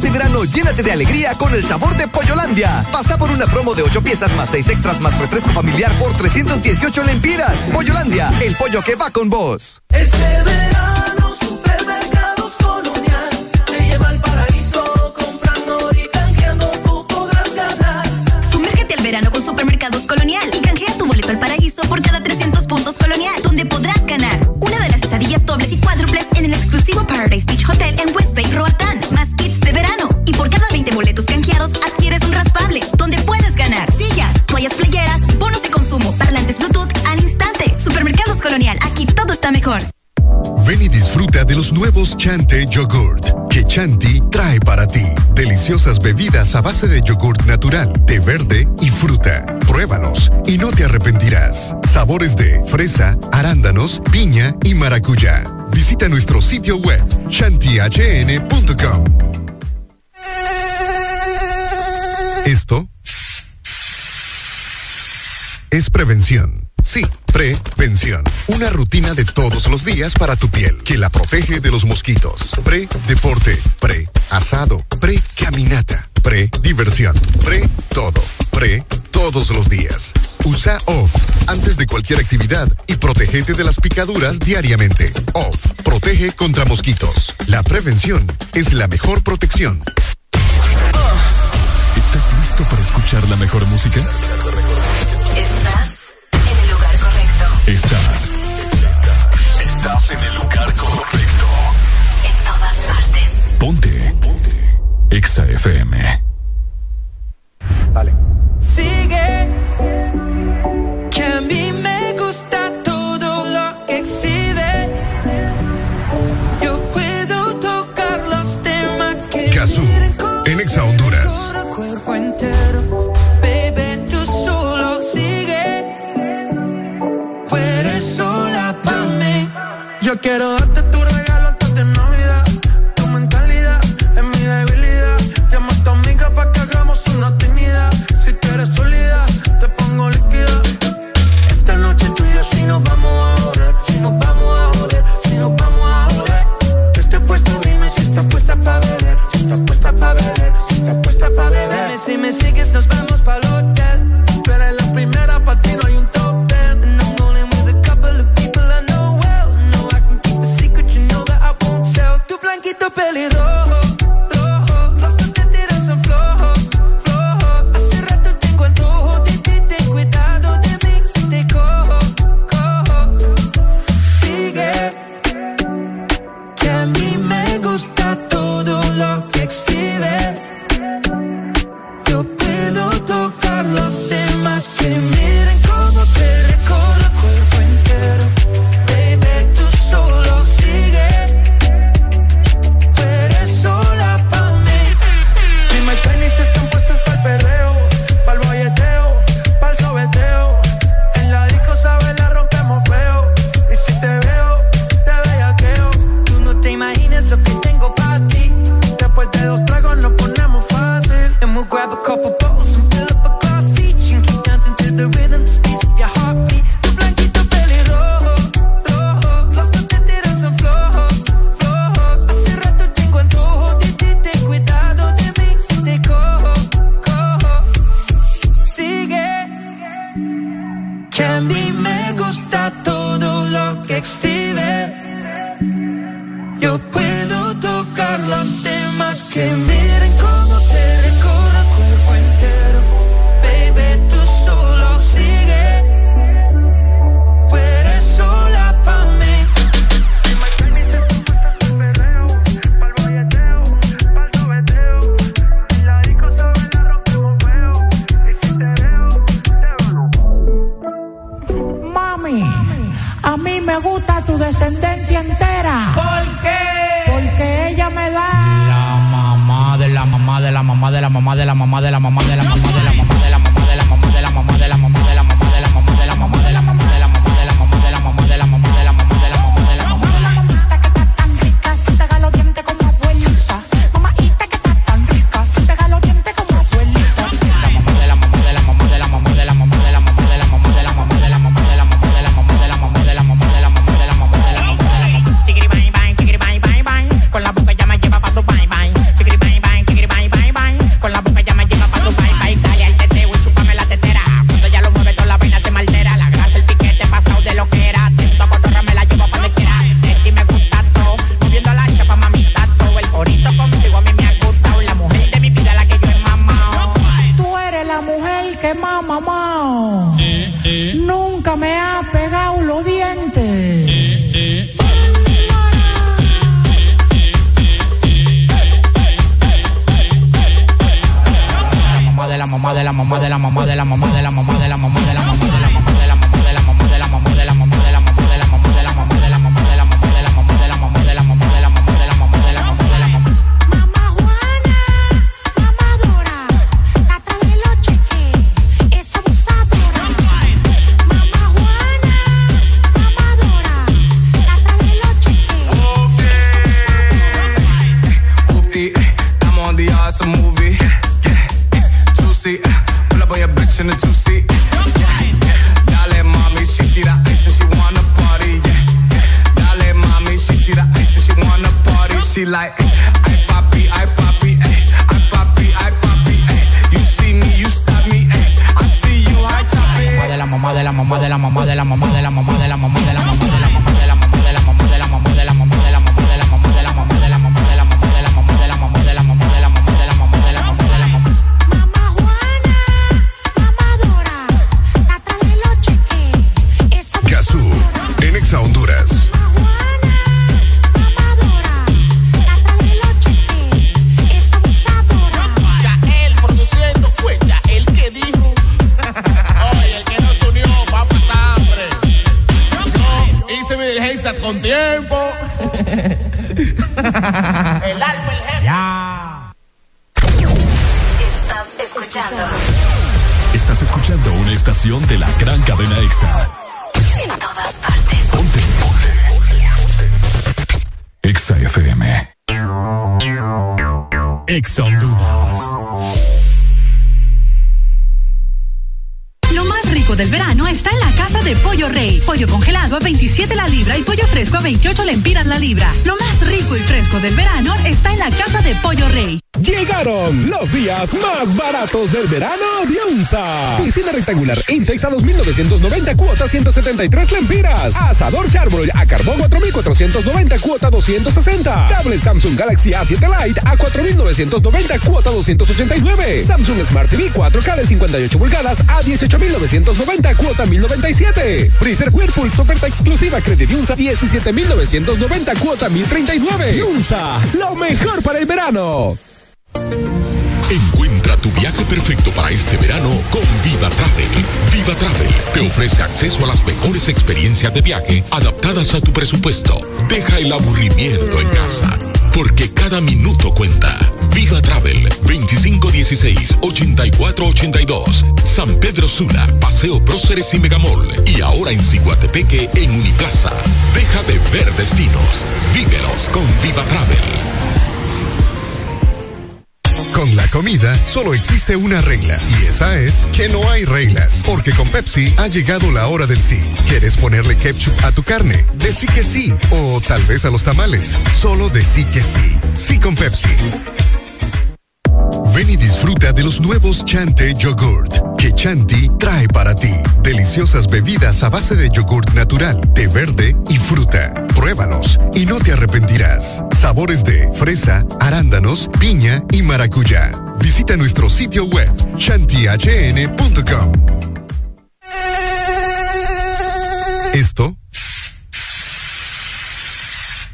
[SPEAKER 18] Este verano llénate de alegría con el sabor de Pollolandia. Pasa por una promo de 8 piezas más 6 extras más refresco familiar por 318 lempiras. Pollolandia, el pollo que va con vos.
[SPEAKER 84] Este verano, supermercados colonial. Te lleva al paraíso, comprando y canjeando tú podrás ganar.
[SPEAKER 85] Sumérgete al verano con Supermercados Colonial y canjea tu boleto al paraíso por cada 300 puntos Colonial, donde podrás ganar una de las estadillas dobles y cuádruples en el exclusivo Paradise Beach Hotel en West Bay, Roatán, toallas playeras, bonos de consumo, parlantes Bluetooth al instante. Supermercados Colonial, aquí todo está mejor.
[SPEAKER 80] Ven y disfruta de los nuevos Chante Yogurt que Chanti trae para ti. Deliciosas bebidas a base de yogurt natural, té verde y fruta. Pruébalos y no te arrepentirás. Sabores de fresa, arándanos, piña y maracuyá. Visita nuestro sitio web chantihn.com. Esto es prevención. Sí, prevención. Una rutina de todos los días para tu piel que la protege de los mosquitos. Pre-deporte, pre-asado, pre-caminata, pre-diversión, pre-todo, pre todos los días. Usa OFF antes de cualquier actividad y protégete de las picaduras diariamente. OFF protege contra mosquitos. La prevención es la mejor protección.
[SPEAKER 1] ¿Estás listo para escuchar la mejor música?
[SPEAKER 85] Estás.
[SPEAKER 1] Estás en el lugar correcto.
[SPEAKER 85] En todas partes.
[SPEAKER 1] Ponte. Ponte. Exa FM.
[SPEAKER 84] Dale. Sigue. Quiero darte tu regalo antes de Navidad. Tu mentalidad es mi debilidad. Llama a tu amiga para que hagamos una actividad. Si tú eres sólida, te pongo líquida. Esta noche tú y yo si nos vamos a joder. Si nos vamos a joder. Si nos vamos a joder. Yo estoy puesto, dime si estás puesta para beber. Si estás puesta para beber. Si estás puesta para beber. Dime si me sigues, nos vamos para el
[SPEAKER 86] peligroso 160. Samsung Galaxy A7 Lite a 4,990 cuota 289. Samsung Smart TV 4K de 58 pulgadas a 18,990 cuota 1,097. Freezer Whirlpool oferta exclusiva Credit Unsa 17,990 cuota 1,039. Unsa, lo mejor para el verano.
[SPEAKER 87] Encuentra tu viaje perfecto para este verano con Viva Travel. Viva Travel te ofrece acceso a las mejores experiencias de viaje adaptadas a tu presupuesto Deja el aburrimiento en casa, porque cada minuto cuenta. Viva Travel 2516-8482. San Pedro Sula, Paseo Próceres y Megamol. Y ahora en Ciguatepeque, en Uniplaza. Deja de ver destinos. Vívelos con Viva Travel
[SPEAKER 80] comida, solo existe una regla, y esa es que no hay reglas, porque con Pepsi ha llegado la hora del sí. ¿Quieres ponerle ketchup a tu carne? Decí que sí, o tal vez a los tamales. Solo decí que sí. Sí con Pepsi. Ven y disfruta de los nuevos Chante Yogurt que Chanti trae para ti. Deliciosas bebidas a base de yogurt natural, de verde y fruta. Pruébalos y no te arrepentirás. Sabores de fresa, arándanos, piña y maracuyá. Visita nuestro sitio web shantihn.com. Esto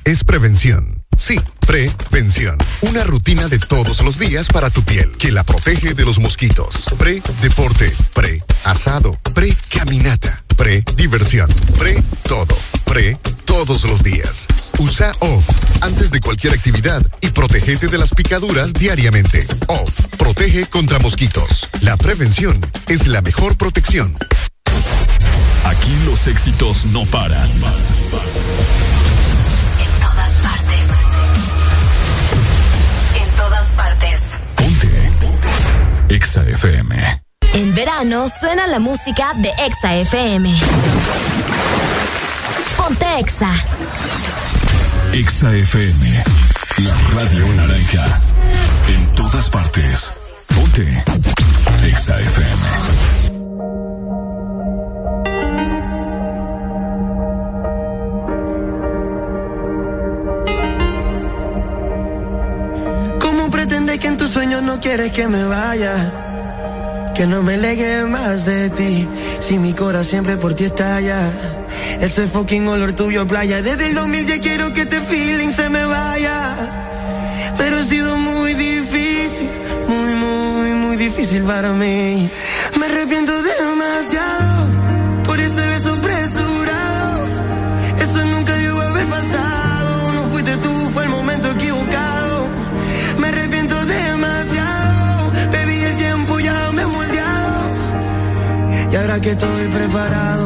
[SPEAKER 80] es prevención. Sí, prevención. Una rutina de todos los días para tu piel que la protege de los mosquitos. Pre-deporte, pre-asado, pre-caminata, pre-diversión, pre-todo, pre todos los días. Usa OFF antes de cualquier actividad y protégete de las picaduras diariamente. OFF protege contra mosquitos. La prevención es la mejor protección.
[SPEAKER 1] Aquí los éxitos no paran.
[SPEAKER 88] En todas partes. En todas partes.
[SPEAKER 1] Exa FM.
[SPEAKER 11] En verano suena la música de Exa FM. Ponte Exa.
[SPEAKER 1] Exa FM. La radio naranja. En todas partes. Ponte. Exa FM.
[SPEAKER 24] ¿Cómo pretendes que en tus sueños no quieres que me vaya? Que no me legue más de ti. Si mi corazón siempre por ti estalla. Ese fucking olor tuyo a playa. Desde el 2000 ya quiero que este feeling se me vaya. Pero ha sido muy difícil. Muy, muy, muy difícil para mí. Me arrepiento demasiado. Por ese beso apresurado. Eso nunca debió haber pasado. No fuiste tú, fue el momento equivocado. Me arrepiento demasiado. Baby, el tiempo ya me ha moldeado. Y ahora que estoy preparado,